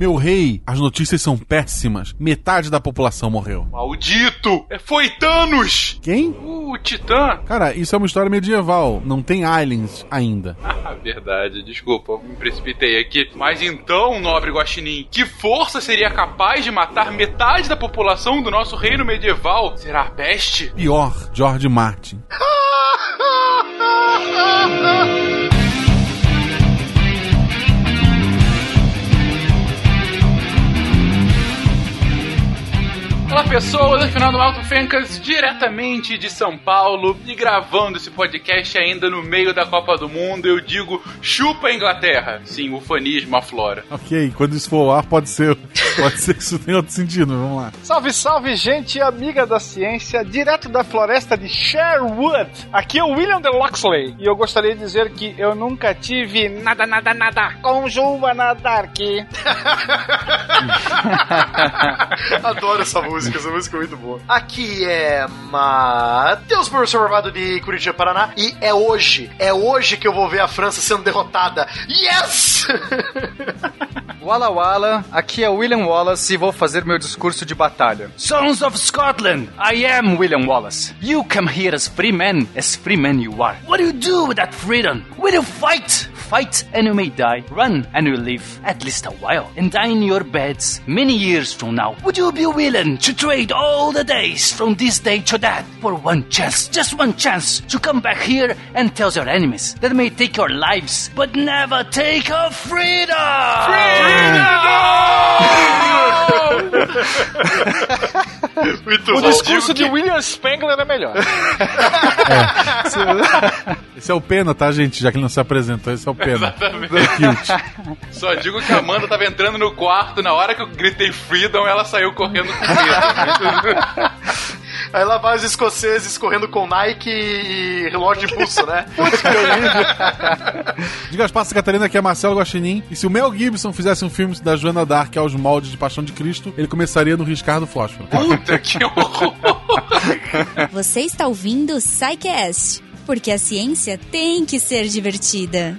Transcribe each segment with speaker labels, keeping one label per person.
Speaker 1: Meu rei, as notícias são péssimas. Metade da população morreu.
Speaker 2: Maldito! É, foi Thanos!
Speaker 1: Quem?
Speaker 2: O Titã!
Speaker 1: Cara, isso é uma história medieval. Não tem aliens ainda.
Speaker 2: Ah, verdade. Desculpa, me precipitei aqui. Mas então, nobre Guaxinim, que força seria capaz de matar metade da população do nosso reino medieval? Será a peste?
Speaker 1: Pior, George Martin.
Speaker 2: Olá pessoas, afinal do Alto Fencas, diretamente de São Paulo e gravando esse podcast ainda no meio da Copa do Mundo, eu digo chupa a Inglaterra. Sim, o fanismo aflora.
Speaker 1: Ok, quando isso for ao ar, pode ser, pode ser que isso tenha outro sentido, mas vamos lá.
Speaker 3: Salve, salve, gente amiga da ciência, direto da floresta de Sherwood. Aqui é o William de Loxley e eu gostaria de dizer que eu nunca tive nada, nada, nada com Joana Dark.
Speaker 4: Adoro essa música, essa música é muito boa. Aqui é Matheus, professor formado de Curitiba, Paraná, e é hoje, é hoje que eu vou ver a França sendo derrotada. Yes!
Speaker 5: Walla Walla, aqui é William Wallace e vou fazer meu discurso de batalha. Sons of Scotland, I am William Wallace. You come here as free men, as free men you are. What do you do with that freedom? Will you fight? Fight and you may die. Run and you live at least a while. And die in your beds many years from now. Would you be willing to trade all the days from this day to that for one chance, just one chance to come back here and tell your enemies that may take your lives, but never take our freedom?
Speaker 4: muito
Speaker 3: O
Speaker 4: bom.
Speaker 3: discurso de William Spengler é melhor.
Speaker 1: Esse é o Pena, tá, gente? Já que ele não se apresentou, esse é o Pena.
Speaker 2: Exatamente. Só digo que a Amanda tava entrando no quarto, na hora que eu gritei Freedom, ela saiu correndo com medo.
Speaker 4: Aí lá vai os escoceses correndo com Nike e relógio de pulso, né?
Speaker 1: Diga as passas, Catarina, que é Marcelo Guaxinim. E se o Mel Gibson fizesse um filme da Joana Dark aos moldes de Paixão de Cristo, ele começaria no Riscar do Fósforo.
Speaker 2: Puta que horror!
Speaker 6: Você está ouvindo o Psycast, porque a ciência tem que ser divertida.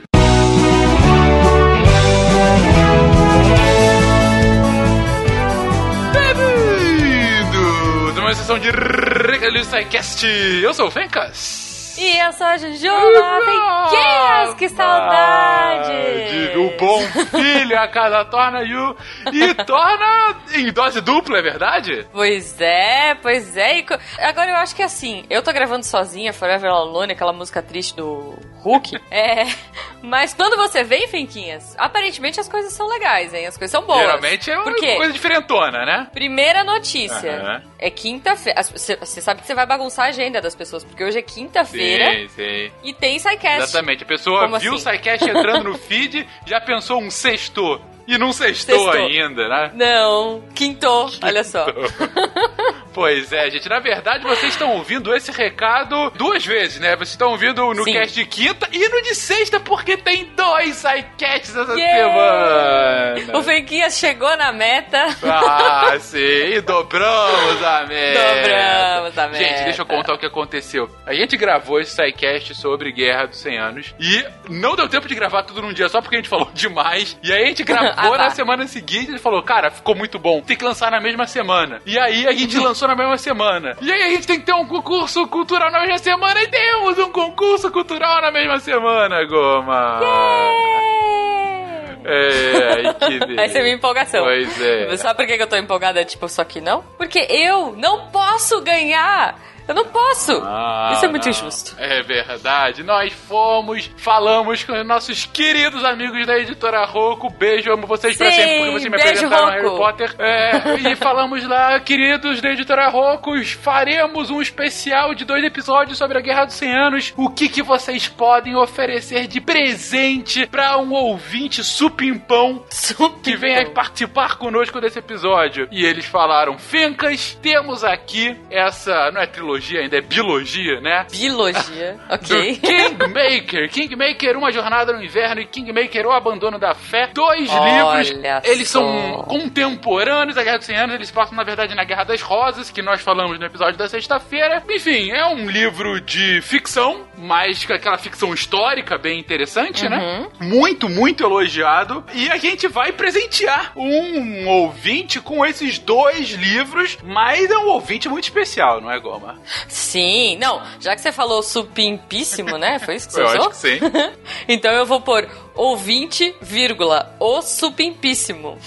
Speaker 2: Bem-vindo! Numa sessão de Regalio Sidecast. Eu sou o Fencas.
Speaker 7: E eu sou a Jujuba Pequenas, que saudade!
Speaker 2: De- O bom filho a casa torna o... E torna em dose dupla, é verdade?
Speaker 7: Pois é, pois é. E Agora eu acho que assim, eu tô gravando sozinha, Forever Alone, aquela música triste do Hulk. É. Mas quando você vem, Fenquinhas, aparentemente as coisas são legais, hein? As coisas são boas.
Speaker 2: Geralmente é uma
Speaker 7: Por quê?
Speaker 2: coisa diferentona, né?
Speaker 7: Primeira notícia.
Speaker 2: Aham.
Speaker 7: É quinta-feira. Você sabe que você vai bagunçar a agenda das pessoas, porque hoje é quinta-feira
Speaker 2: Sim, sim.
Speaker 7: e tem SciCast.
Speaker 2: Exatamente. A pessoa
Speaker 7: Como
Speaker 2: viu
Speaker 7: assim?
Speaker 2: o SciCast entrando no feed, já pensou um sexto. E não sextou,
Speaker 7: Sextou.
Speaker 2: ainda, né?
Speaker 7: Não, quintou, olha só.
Speaker 2: Pois é, gente. Na verdade, vocês estão ouvindo esse recado duas vezes, né? Vocês estão ouvindo no
Speaker 7: Sim.
Speaker 2: cast de quinta e no de sexta, porque tem dois sidecasts essa
Speaker 7: Yeah!
Speaker 2: semana.
Speaker 7: O Fenquinhas chegou na meta.
Speaker 2: Ah, sim. E dobramos a meta.
Speaker 7: Dobramos a meta.
Speaker 2: Gente, deixa eu contar o que aconteceu. A gente gravou esse sidecast sobre Guerra dos 100 Anos e não deu tempo de gravar tudo num dia só porque a gente falou demais. E aí a gente gravou
Speaker 7: Ah, tá.
Speaker 2: na semana seguinte e falou, cara, ficou muito bom. Tem que lançar na mesma semana. E aí a gente lançou na mesma semana. E aí a gente tem que ter um concurso cultural na mesma semana e temos um concurso cultural na mesma semana, Goma. É, que delícia.
Speaker 7: Essa é a minha empolgação.
Speaker 2: Pois é.
Speaker 7: Sabe por que que eu tô empolgada, tipo, só que não? Porque eu não posso ganhar! Eu não posso!
Speaker 2: Ah,
Speaker 7: Isso é muito
Speaker 2: não.
Speaker 7: injusto.
Speaker 2: É verdade. Nós fomos, falamos com os nossos queridos amigos da editora Rocco. Beijo, amo vocês pra
Speaker 7: Sim,
Speaker 2: sempre, porque vocês me
Speaker 7: beijo,
Speaker 2: apresentaram
Speaker 7: Rocco.
Speaker 2: Harry Potter. É, e falamos lá, queridos da editora Rocco, faremos um especial de dois episódios sobre a Guerra dos 100 Anos. O que, que vocês podem oferecer de presente pra um ouvinte supimpão que venha participar conosco desse episódio. E eles falaram: Fencas, temos aqui essa. Não é trilogia, trilogia, ainda é biologia, né?
Speaker 7: Biologia,
Speaker 2: Do
Speaker 7: ok.
Speaker 2: Kingmaker. Kingmaker, Uma Jornada no Inverno e Kingmaker, O Abandono da Fé. Dois
Speaker 7: Olha
Speaker 2: livros. Eles
Speaker 7: só.
Speaker 2: são contemporâneos da Guerra dos 100 Anos. Eles passam, na verdade, na Guerra das Rosas, que nós falamos no episódio da sexta-feira. Enfim, é um livro de ficção, mas com aquela ficção histórica bem interessante, né? Muito, muito elogiado. E a gente vai presentear um ouvinte com esses dois livros, mas é um ouvinte muito especial, não é, Goma?
Speaker 7: Sim, não, já que você falou supimpíssimo, né? Foi isso que você
Speaker 2: Eu
Speaker 7: usou?
Speaker 2: acho que sim.
Speaker 7: então eu vou pôr ouvinte, vírgula, o supimpíssimo.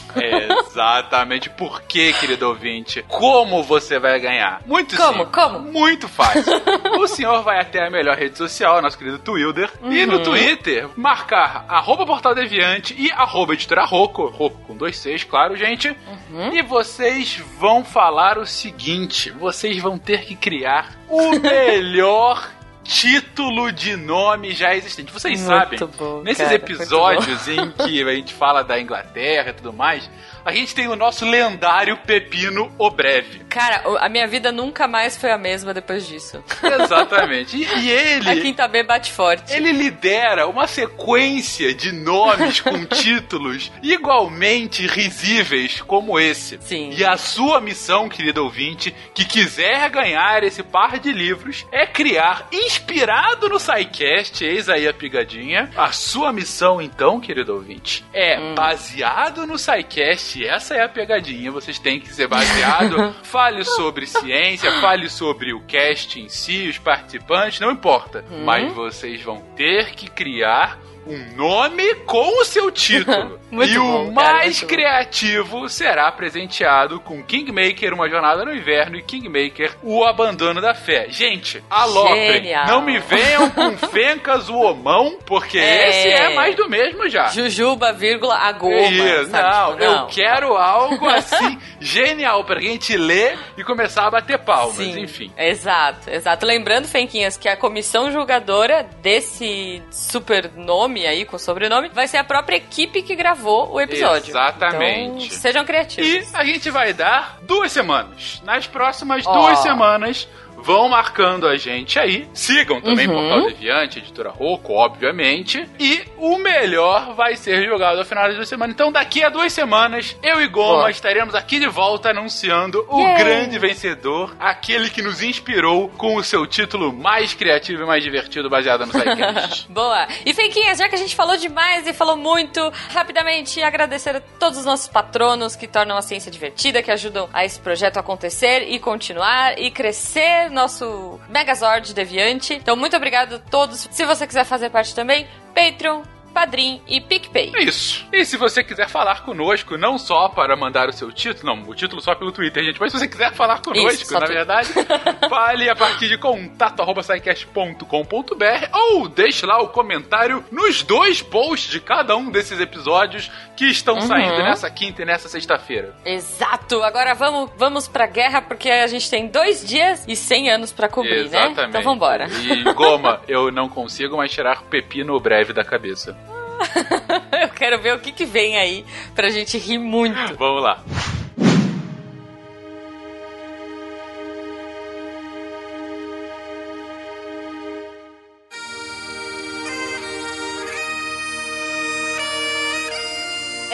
Speaker 2: Exatamente. Por que, querido ouvinte? Como você vai ganhar? Muito
Speaker 7: Como?
Speaker 2: simples.
Speaker 7: Como?
Speaker 2: Muito fácil. o senhor vai até a melhor rede social, nosso querido Twilder, e
Speaker 7: Uhum.
Speaker 2: no Twitter marcar arroba Portal Deviante e arroba Editora Roco, Roco com dois Cs, claro, gente.
Speaker 7: Uhum.
Speaker 2: E vocês vão falar o seguinte: vocês vão ter que criar o melhor título de nome já existente. Vocês
Speaker 7: Muito
Speaker 2: sabem,
Speaker 7: bom,
Speaker 2: nesses
Speaker 7: cara,
Speaker 2: episódios em que a gente fala da Inglaterra e tudo mais, a gente tem o nosso lendário Pepino o Breve.
Speaker 7: Cara, a minha vida nunca mais foi a mesma depois disso.
Speaker 2: Exatamente. E, e ele.
Speaker 7: A Quinta B bate forte.
Speaker 2: Ele lidera uma sequência de nomes com títulos igualmente risíveis como esse.
Speaker 7: Sim.
Speaker 2: E a sua missão, querido ouvinte, que quiser ganhar esse par de livros, é criar, inspirado no SciCast, eis aí a pigadinha. A sua missão, então, querido ouvinte, é
Speaker 7: Hum.
Speaker 2: baseado no SciCast, essa é a pegadinha, vocês têm que ser baseado. fale sobre ciência, fale sobre o cast em si, os participantes, não importa.
Speaker 7: Hum.
Speaker 2: Mas vocês vão ter que criar um nome com o seu título.
Speaker 7: Muito
Speaker 2: e
Speaker 7: bom,
Speaker 2: o
Speaker 7: cara,
Speaker 2: mais
Speaker 7: muito bom.
Speaker 2: criativo será presenteado com Kingmaker, Uma Jornada no Inverno e Kingmaker, O Abandono da Fé. Gente, aloprem. Não me venham com Fencas o Homão, porque
Speaker 7: É.
Speaker 2: esse é mais do mesmo já.
Speaker 7: Jujuba, vírgula, a goma.
Speaker 2: Isso,
Speaker 7: sabe?
Speaker 2: não,
Speaker 7: Tipo,
Speaker 2: eu quero algo assim genial pra gente ler e começar a bater palmas,
Speaker 7: Sim,
Speaker 2: enfim.
Speaker 7: Exato, exato. Lembrando, Fenquinhas, que a comissão julgadora desse super nome aí, com sobrenome, vai ser a própria equipe que gravou o episódio.
Speaker 2: Exatamente.
Speaker 7: Então, sejam
Speaker 2: E
Speaker 7: criativos.
Speaker 2: a gente vai dar duas semanas. Nas próximas
Speaker 7: Ó.
Speaker 2: duas semanas, vão marcando a gente aí. Sigam também
Speaker 7: Uhum.
Speaker 2: Portal Deviante, Editora Roco, obviamente. E o melhor vai ser jogado ao final das duas semanas. Então, daqui a duas semanas, eu e Goma
Speaker 7: Boa.
Speaker 2: estaremos aqui de volta anunciando o
Speaker 7: Yay.
Speaker 2: grande vencedor, aquele que nos inspirou com o seu título mais criativo e mais divertido, baseado no SciCast.
Speaker 7: Boa! E Fenquinhas, já que a gente falou demais e falou muito, rapidamente agradecer a todos os nossos patronos que tornam a ciência divertida, que ajudam a esse projeto acontecer e continuar e crescer nosso Megazord deviante. Então, muito obrigado a todos. Se você quiser fazer parte também, Patreon, Padrim e PicPay.
Speaker 2: É isso. E se você quiser falar conosco, não só para mandar o seu título, não, o título só pelo Twitter, gente, mas se você quiser falar conosco,
Speaker 7: Isso,
Speaker 2: na
Speaker 7: tu.
Speaker 2: verdade, fale a partir de contato arroba sicast.com.br ou deixe lá o comentário nos dois posts de cada um desses episódios que estão
Speaker 7: Uhum.
Speaker 2: saindo nessa quinta e nessa sexta-feira.
Speaker 7: Exato! Agora vamos, vamos pra guerra, porque a gente tem dois dias e 100 anos pra cobrir, né?
Speaker 2: Exatamente.
Speaker 7: Então vambora.
Speaker 2: E Goma, eu não consigo mais tirar pepino breve da cabeça.
Speaker 7: Eu quero ver o que, que vem aí pra gente rir muito.
Speaker 2: Vamos lá.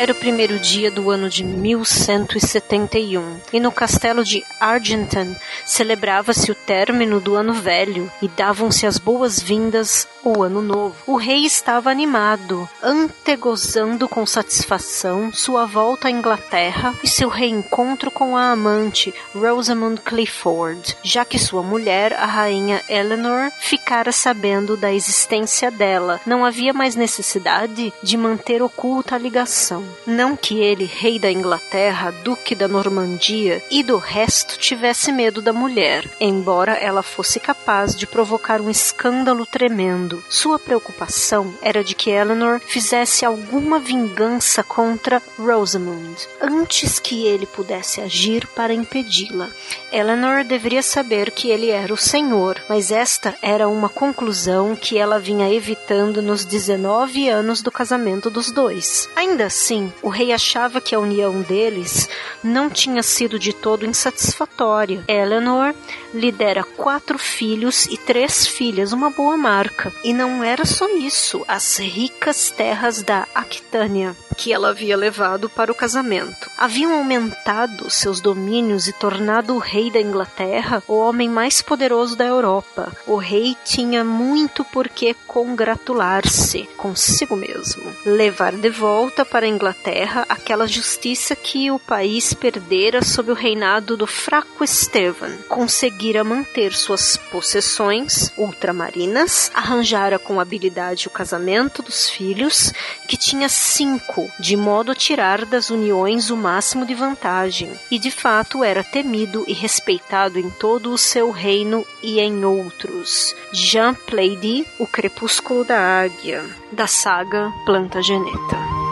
Speaker 8: Era o primeiro dia do ano de 1171 e no castelo de Argentan celebrava-se o término do ano velho e davam-se as boas-vindas ao ano novo. O rei estava animado, antegozando com satisfação sua volta à Inglaterra e seu reencontro com a amante Rosamund Clifford, já que sua mulher, a rainha Eleanor, ficara sabendo da existência dela. Não havia mais necessidade de manter oculta a ligação. Não que ele, rei da Inglaterra, duque da Normandia e do resto tivesse medo da mulher, embora ela fosse capaz de provocar um escândalo tremendo. Sua preocupação era de que Eleanor fizesse alguma vingança contra Rosamund, antes que ele pudesse agir para impedi-la. Eleanor deveria saber que ele era o senhor, mas esta era uma conclusão que ela vinha evitando nos 19 anos do casamento dos dois. Ainda assim, assim, o rei achava que a união deles não tinha sido de todo insatisfatória. Eleanor lhe dera quatro filhos e três filhas, uma boa marca. E não era só isso, as ricas terras da Aquitânia que ela havia levado para o casamento. Haviam aumentado seus domínios e tornado o rei da Inglaterra o homem mais poderoso da Europa. O rei tinha muito por que congratular-se consigo mesmo. Levar de volta para a Inglaterra aquela justiça que o país perdera sob o reinado do fraco Estevan. Conseguira manter suas possessões ultramarinas, arranjara com habilidade o casamento dos filhos, que tinha cinco de modo a tirar das uniões o máximo de vantagem, e de fato era temido e respeitado em todo o seu reino e em outros. Jean Plaidy, O Crepúsculo da Águia, da saga Plantageneta.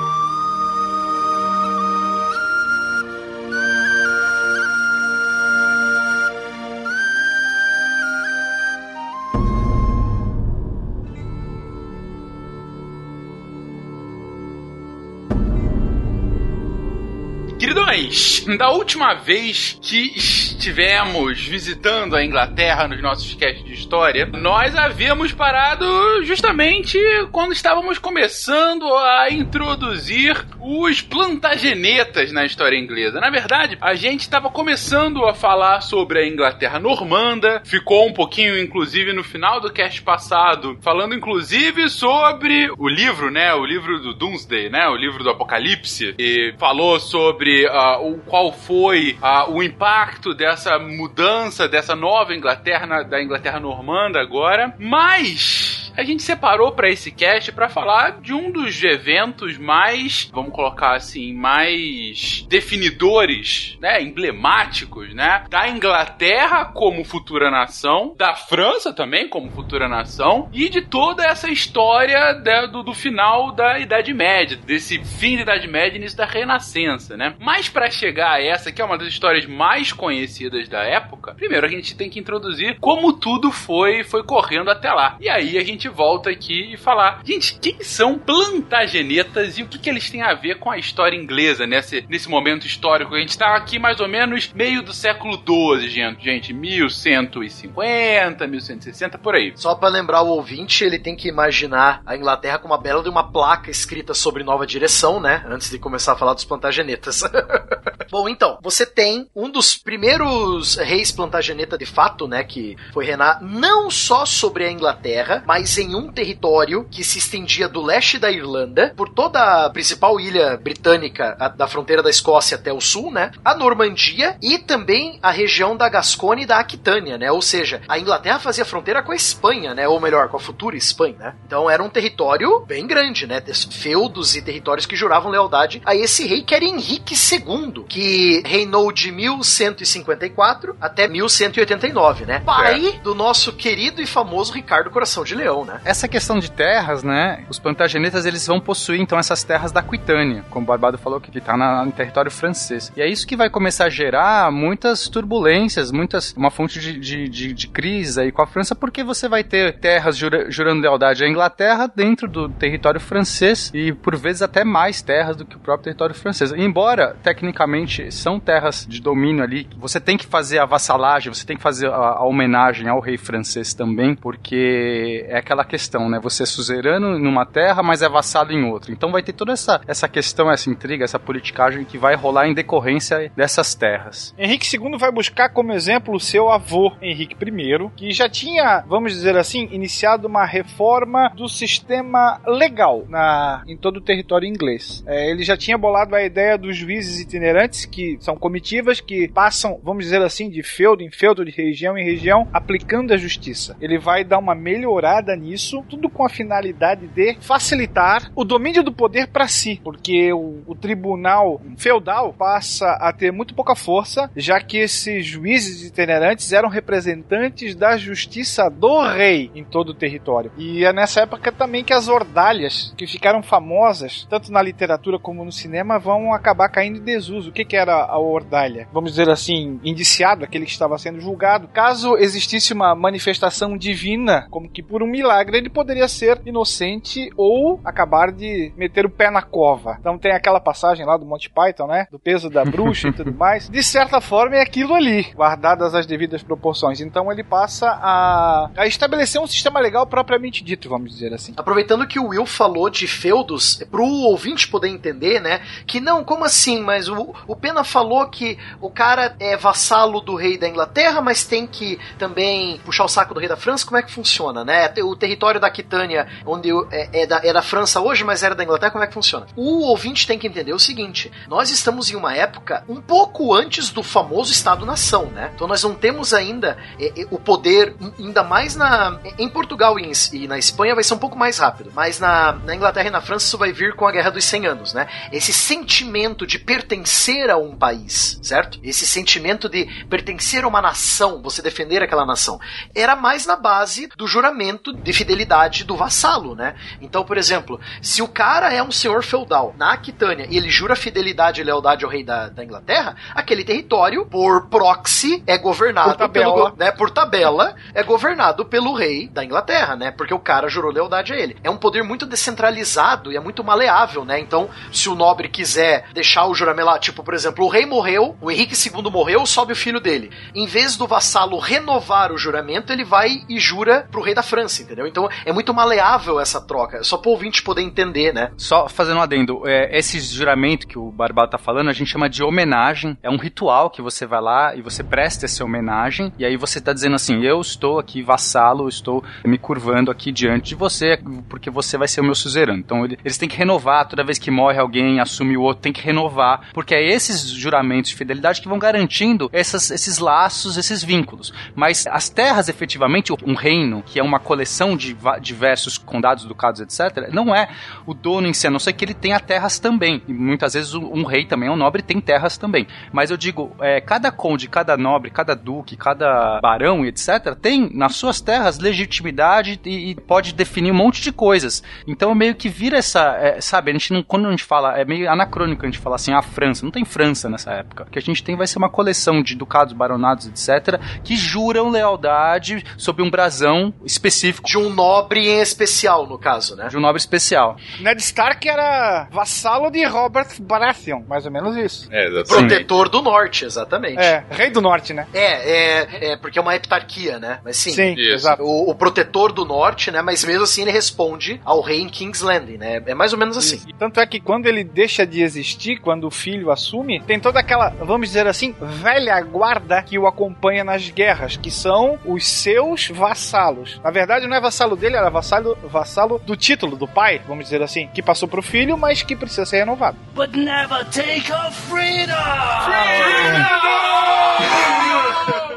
Speaker 2: Queridões, da última vez que estivemos visitando a Inglaterra nos nossos casts de história, nós havíamos parado justamente quando estávamos começando a introduzir os plantagenetas na história inglesa. Na verdade, a gente estava começando a falar sobre a Inglaterra normanda, ficou um pouquinho, inclusive, no final do cast passado, falando inclusive sobre o livro, né? O livro do Doomsday, né? O livro do Apocalipse. E falou sobre uh, o qual foi uh, o impacto dessa mudança, dessa nova Inglaterra, da Inglaterra normanda agora. Mas a gente separou para esse cast para falar de um dos eventos mais, vamos colocar assim, mais definidores, né, emblemáticos, né, da Inglaterra como futura nação, da França também como futura nação e de toda essa história do, do, final da Idade Média, desse fim da Idade Média e início da Renascença, né? Mas para chegar a essa, que é uma das histórias mais conhecidas da época, primeiro a gente tem que introduzir como tudo foi foi correndo até lá. E aí a gente gente volta aqui e falar, gente, quem são plantagenetas e o que, que eles têm a ver com a história inglesa nesse, nesse momento histórico? A gente está aqui mais ou menos meio do século XII, gente, gente, 1150, 1160, por aí.
Speaker 4: Só para lembrar o ouvinte, ele tem que imaginar a Inglaterra com uma bela de uma placa escrita sobre nova direção, né? Antes de começar a falar dos plantagenetas. Bom, então, você tem um dos primeiros reis plantageneta de fato, né? Que foi reinar não só sobre a Inglaterra, mas em um território que se estendia do leste da Irlanda, por toda a principal ilha britânica a, da fronteira da Escócia até o sul, né? A Normandia e também a região da Gascônia e da Aquitânia, né? Ou seja, a Inglaterra fazia fronteira com a Espanha, né? Ou melhor, com a futura Espanha, né? Então era um território bem grande, né? Feudos e territórios que juravam lealdade a esse rei que era Henrique II, que reinou de 1154 até 1189, né? Pai é. do nosso querido e famoso Ricardo Coração de Leão, né?
Speaker 5: Essa questão de terras, né? Os plantagenetas eles vão possuir então essas terras da Aquitânia, como o Barbado falou que está no território francês. E é isso que vai começar a gerar muitas turbulências, muitas uma fonte de, de, de, de crise aí com a França, porque você vai ter terras jura, jurando lealdade à Inglaterra dentro do território francês e por vezes até mais terras do que o próprio território francês. Embora tecnicamente são terras de domínio ali, você tem que fazer a vassalagem, você tem que fazer a, a homenagem ao rei francês também, porque é aquela questão, né? Você é suzerano numa terra, mas é vassalo em outra. Então vai ter toda essa, essa questão, essa intriga, essa politicagem que vai rolar em decorrência dessas terras.
Speaker 3: Henrique II vai buscar como exemplo o seu avô, Henrique I, que já tinha, vamos dizer assim, iniciado uma reforma do sistema legal na, em todo o território inglês. É, ele já tinha bolado a ideia dos juízes itinerantes, que são comitivas que passam, vamos dizer assim, de feudo em feudo, de região em região, aplicando a justiça. Ele vai dar uma melhorada nisso, tudo com a finalidade de facilitar o domínio do poder para si, porque o, o, tribunal feudal passa a ter muito pouca força, já que esses juízes itinerantes eram representantes da justiça do rei em todo o território. E é nessa época também que as ordalhas, que ficaram famosas, tanto na literatura como no cinema, vão acabar caindo em desuso. O que, que era a ordalha? Vamos dizer assim, indiciado, aquele estava sendo julgado. Caso existisse uma manifestação divina, como que por um milagre, ele poderia ser inocente ou acabar de meter o pé na cova. Então tem aquela passagem lá do Monty Python, né? Do peso da bruxa e tudo mais. De certa forma é aquilo ali, guardadas as devidas proporções. Então ele passa a, a estabelecer um sistema legal propriamente dito, vamos dizer assim.
Speaker 4: Aproveitando que o Will falou de feudos, pro ouvinte poder entender, né? Que não, como assim? Mas o, o Pena falou que o cara é vassalo do rei da Inglaterra, mas tem que também puxar o saco do rei da França. Como é que funciona, né? O território da Aquitânia, onde é, é, da, é da França hoje, mas era da Inglaterra, como é que funciona? O ouvinte tem que entender o seguinte: nós estamos em uma época um pouco antes do famoso Estado-nação, né? Então nós não temos ainda é, é, o poder, ainda mais na em Portugal e, em, e, na Espanha vai ser um pouco mais rápido, mas na, na Inglaterra e na França isso vai vir com a Guerra dos 100 Anos, né? Esse sentimento de pertencer a um país, certo? Esse sentimento de pertencer a uma nação, você defender aquela nação, era mais na base do juramento de fidelidade do vassalo, né? Então, por exemplo, se o cara é um senhor feudal na Aquitânia e ele jura fidelidade e lealdade ao rei da, da Inglaterra, aquele território, por proxy, é governado
Speaker 3: por tabela.
Speaker 4: pelo, né, por tabela, é governado pelo rei da Inglaterra, né? Porque o cara jurou lealdade a ele. É um poder muito descentralizado e é muito maleável, né? Então, se o nobre quiser deixar o juramento lá, tipo, por exemplo, o rei morreu, o Henrique II morreu, sobe o filho dele. Em vez do vassalo renovar o juramento, ele vai e jura pro rei da França, entendeu? Então, é muito maleável essa troca. Só pro ouvinte poder entender, né?
Speaker 5: Só fazendo um adendo, é, esse juramento que o Barbado tá falando, a gente chama de homenagem. É um ritual que você vai lá e você presta essa homenagem, e aí você tá dizendo assim: eu estou aqui vassalo, estou me curvando aqui diante de você, porque você vai ser o meu suzerano. Então eles têm que renovar toda vez que morre alguém, assume o outro, tem que renovar, porque é esses juramentos de fidelidade que vão garantindo essas, esses laços, esses vínculos. Mas as terras, efetivamente, um reino, que é uma coleção de diversos condados, ducados, etc., não é o dono em si, a não ser que ele tenha terras também. E muitas vezes um rei também, um nobre, tem terras também. Mas eu digo, é, cada conde, cada nobre, cada duque, cada barão etc., tem nas suas terras legitimidade e, e, pode definir um monte de coisas. Então meio que vira essa, é, sabe, a gente não, quando a gente fala, é meio anacrônico a gente falar assim, a França, não tem França nessa época. O que a gente tem vai ser uma coleção de ducados, baronados, etc., que juram lealdade sob um brasão específico.
Speaker 4: De um nobre em especial, no caso, né?
Speaker 5: De um nobre especial.
Speaker 3: Ned Stark era vassalo de Robert Baratheon, mais ou menos isso.
Speaker 4: É, exatamente. Protetor do norte, exatamente.
Speaker 3: É, rei do norte, né?
Speaker 4: É, é, é porque é uma heptarquia, né? Mas sim.
Speaker 3: Sim,
Speaker 2: Isso.
Speaker 3: exato.
Speaker 4: O, o protetor do norte, né? Mas mesmo assim ele responde ao rei em King's Landing, né? É mais ou menos assim.
Speaker 3: E tanto é que quando ele deixa de existir, quando o filho assume, tem toda aquela, vamos dizer assim, velha guarda que o acompanha nas guerras, que são os seus vassalos. Na verdade, não é vassalo dele, era vassalo, vassalo do título do pai, vamos dizer assim, que passou pro filho, mas que precisa ser renovado.
Speaker 9: But never take our freedom!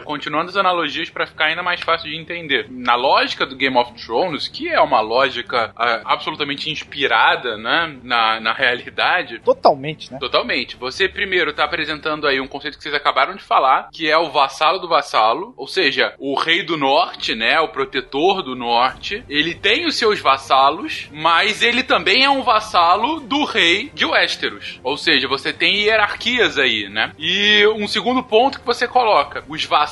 Speaker 2: Continuando as analogias para ficar ainda mais fácil de entender. Na lógica do Game of Thrones, que é uma lógica ah, absolutamente inspirada né, na, na realidade,
Speaker 3: Totalmente, né?
Speaker 2: Totalmente. Você primeiro tá apresentando aí um conceito que vocês acabaram de falar, que é o vassalo do vassalo, ou seja, o rei do norte, né, o protetor do norte. Ele tem os seus vassalos, mas ele também é um vassalo do rei de Westeros. Ou seja, você tem hierarquias aí, né? E um segundo ponto que você coloca, os vassalos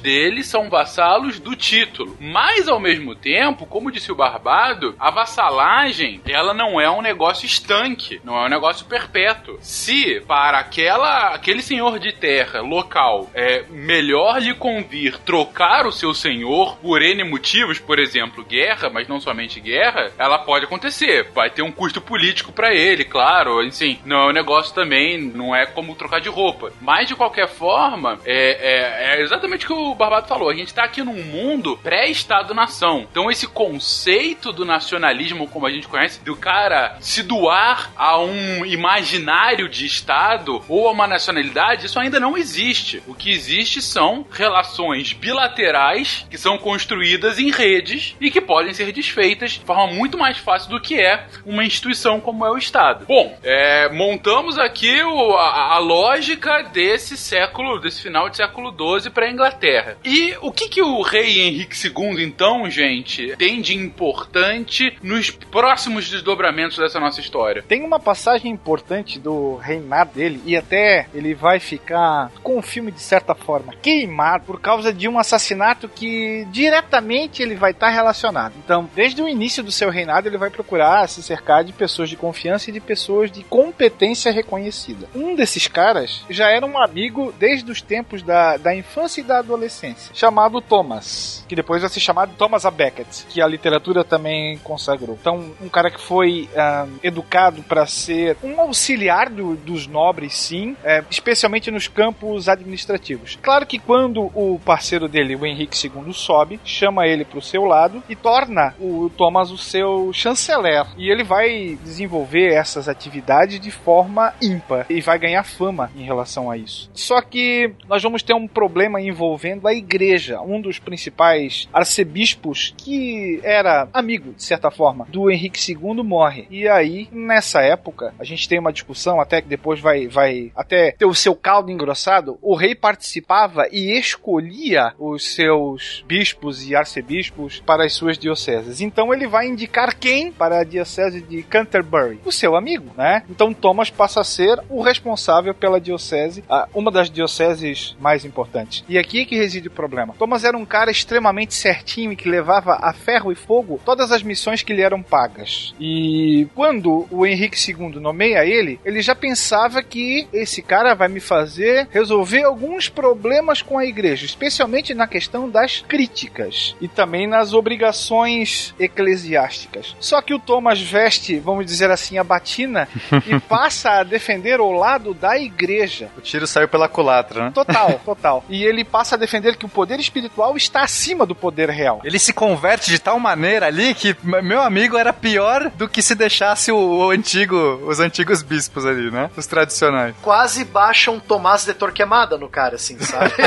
Speaker 2: dele são vassalos do título. Mas ao mesmo tempo, como disse o Barbado, a vassalagem, ela não é um negócio estanque, não é um negócio perpétuo. Se para aquela aquele senhor de terra local é melhor lhe convir trocar o seu senhor por N motivos, por exemplo, guerra, mas não somente guerra, ela pode acontecer. Vai ter um custo político para ele, claro. Assim, não é um negócio também, não é como trocar de roupa. Mas de qualquer forma, é, é, é exatamente o que o Barbado falou. A gente tá aqui num mundo pré-Estado-nação. Então esse conceito do nacionalismo, como a gente conhece, do cara se doar a um imaginário de Estado ou a uma nacionalidade, isso ainda não existe. O que existe são relações bilaterais que são construídas em redes e que podem ser desfeitas de forma muito mais fácil do que é uma instituição como é o Estado. Bom, é, montamos aqui o- a, a lógica desse século, desse final de século XII para da Inglaterra. E o que, que o rei Henrique II, então, gente, tem de importante nos próximos desdobramentos dessa nossa história?
Speaker 3: Tem uma passagem importante do reinado dele, e até ele vai ficar com o filme de certa forma queimado por causa de um assassinato que diretamente ele vai estar relacionado. Então, desde o início do seu reinado, ele vai procurar se cercar de pessoas de confiança e de pessoas de competência reconhecida. Um desses caras já era um amigo desde os tempos da, da infância e da adolescência, chamado Thomas, que depois vai ser chamado Thomas A. Becket, que a literatura também consagrou. Então, um cara que foi ah, educado para ser um auxiliar do- dos nobres, sim, é, especialmente nos campos administrativos. Claro que quando o parceiro dele, o Henrique II, sobe, chama ele para o seu lado e torna o Thomas o seu chanceler. E ele vai desenvolver essas atividades de forma ímpar e vai ganhar fama em relação a isso. Só que nós vamos ter um problema envolvendo a igreja, um dos principais arcebispos que era amigo, de certa forma, do Henrique II morre. E aí, nessa época, a gente tem uma discussão até que depois vai, vai até ter o seu caldo engrossado. O rei participava e escolhia os seus bispos e arcebispos para as suas dioceses. Então ele vai indicar quem para a diocese de Canterbury? O seu amigo, né? Então Thomas passa a ser o responsável pela diocese, uma das dioceses mais importantes. E aqui é que reside o problema. Thomas era um cara extremamente certinho e que levava a ferro e fogo todas as missões que lhe eram pagas. E quando o Henrique II nomeia ele, ele já pensava que esse cara vai me fazer resolver alguns problemas com a igreja, especialmente na questão das críticas e também nas obrigações eclesiásticas. Só que o Thomas veste, vamos dizer assim, a batina e passa a defender o lado da igreja.
Speaker 5: O tiro saiu pela culatra, né?
Speaker 3: Total, total. E ele passa a defender que o poder espiritual está acima do poder real.
Speaker 5: Ele se converte de tal maneira ali que meu amigo era pior do que se deixasse o, o antigo, os antigos bispos ali, né? Os tradicionais.
Speaker 4: Quase baixa um Tomás de Torquemada no cara, assim, sabe?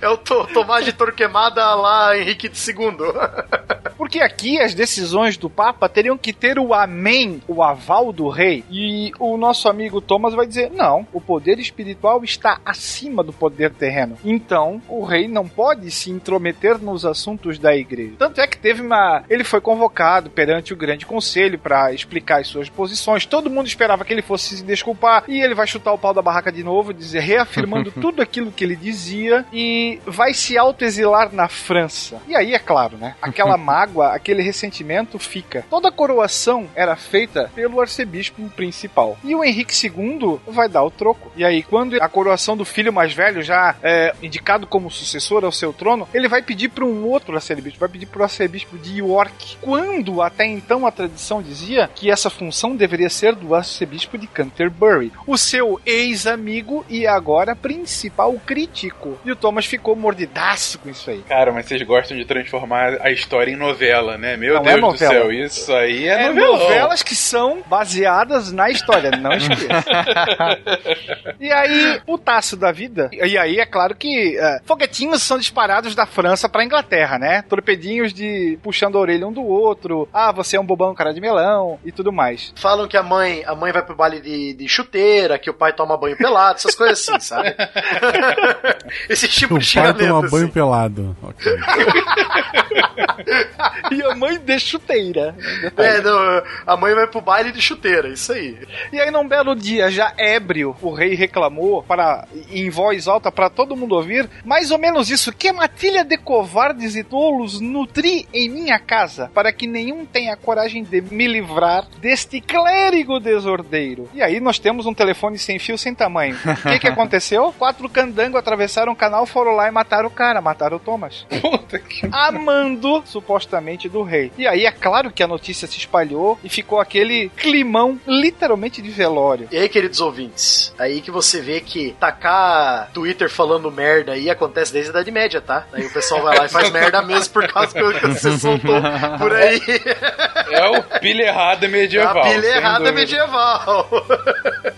Speaker 4: É o to Tomás de Torquemada lá, Henrique II.
Speaker 3: Porque aqui as decisões do Papa teriam que ter o amém, o aval do rei. E o nosso amigo Thomas vai dizer: não, o poder espiritual está acima do poder terreno. Então o rei não pode se intrometer nos assuntos da igreja. Tanto é que teve uma. Ele foi convocado perante o grande conselho para explicar as suas posições. Todo mundo esperava que ele fosse se desculpar. E ele vai chutar o pau da barraca de novo, dizer, reafirmando tudo aquilo que ele dizia. E vai se autoexilar na França. E aí, é claro, né? Aquela mágoa, aquele ressentimento fica. Toda a coroação era feita pelo arcebispo principal. E o Henrique II vai dar o troco. E aí, quando a coroação do filho mais velho, já é indicado como sucessor ao seu trono, ele vai pedir para um outro arcebispo, vai pedir para o arcebispo de York. Quando até então a tradição dizia que essa função deveria ser do arcebispo de Canterbury, o seu ex-amigo e agora principal crítico. E o Thomas ficou mordidaço com isso aí.
Speaker 2: Cara, mas vocês gostam de transformar a história em novela, né? Meu
Speaker 3: Não é
Speaker 2: Deus do
Speaker 3: novela.
Speaker 2: céu, isso aí é,
Speaker 3: É
Speaker 2: novelão.
Speaker 3: novelas que são baseadas na história, não esqueça. e aí, o taço da vida. E aí, é claro que é, foguetinhos são disparados da França pra Inglaterra, né? Torpedinhos de puxando a orelha um do outro. Ah, você é um bobão, cara de melão e tudo mais.
Speaker 4: Falam que a mãe, a mãe vai pro baile de, de chuteira, que o pai toma banho pelado, essas coisas assim, sabe? Esse tipo
Speaker 1: O
Speaker 4: de
Speaker 1: pai
Speaker 4: xingamento.
Speaker 1: toma banho
Speaker 4: assim.
Speaker 1: pelado. Ok.
Speaker 3: E a mãe de chuteira.
Speaker 4: É, não, a mãe vai pro baile de chuteira, isso aí.
Speaker 3: E aí, num belo dia, já ébrio, o rei reclamou para em voz alta para todo mundo ouvir, mais ou menos isso: que matilha de covardes e tolos nutri em minha casa, para que nenhum tenha coragem de me livrar deste clérigo desordeiro. E aí nós temos um telefone sem fio, sem tamanho. O que que aconteceu? Quatro candangos atravessaram o canal, foram lá e mataram o cara, mataram o Thomas.
Speaker 2: Puta que...
Speaker 3: Amando, supostamente, do rei. E aí é claro que a notícia se espalhou e ficou aquele climão, literalmente de velório.
Speaker 4: E aí, queridos ouvintes, aí que você vê que tacar Twitter falando merda aí acontece desde a Idade Média, tá? Aí o pessoal vai lá e faz merda mesmo por causa que você soltou por aí.
Speaker 2: É o pilha errada medieval.
Speaker 4: a pilha errada medieval.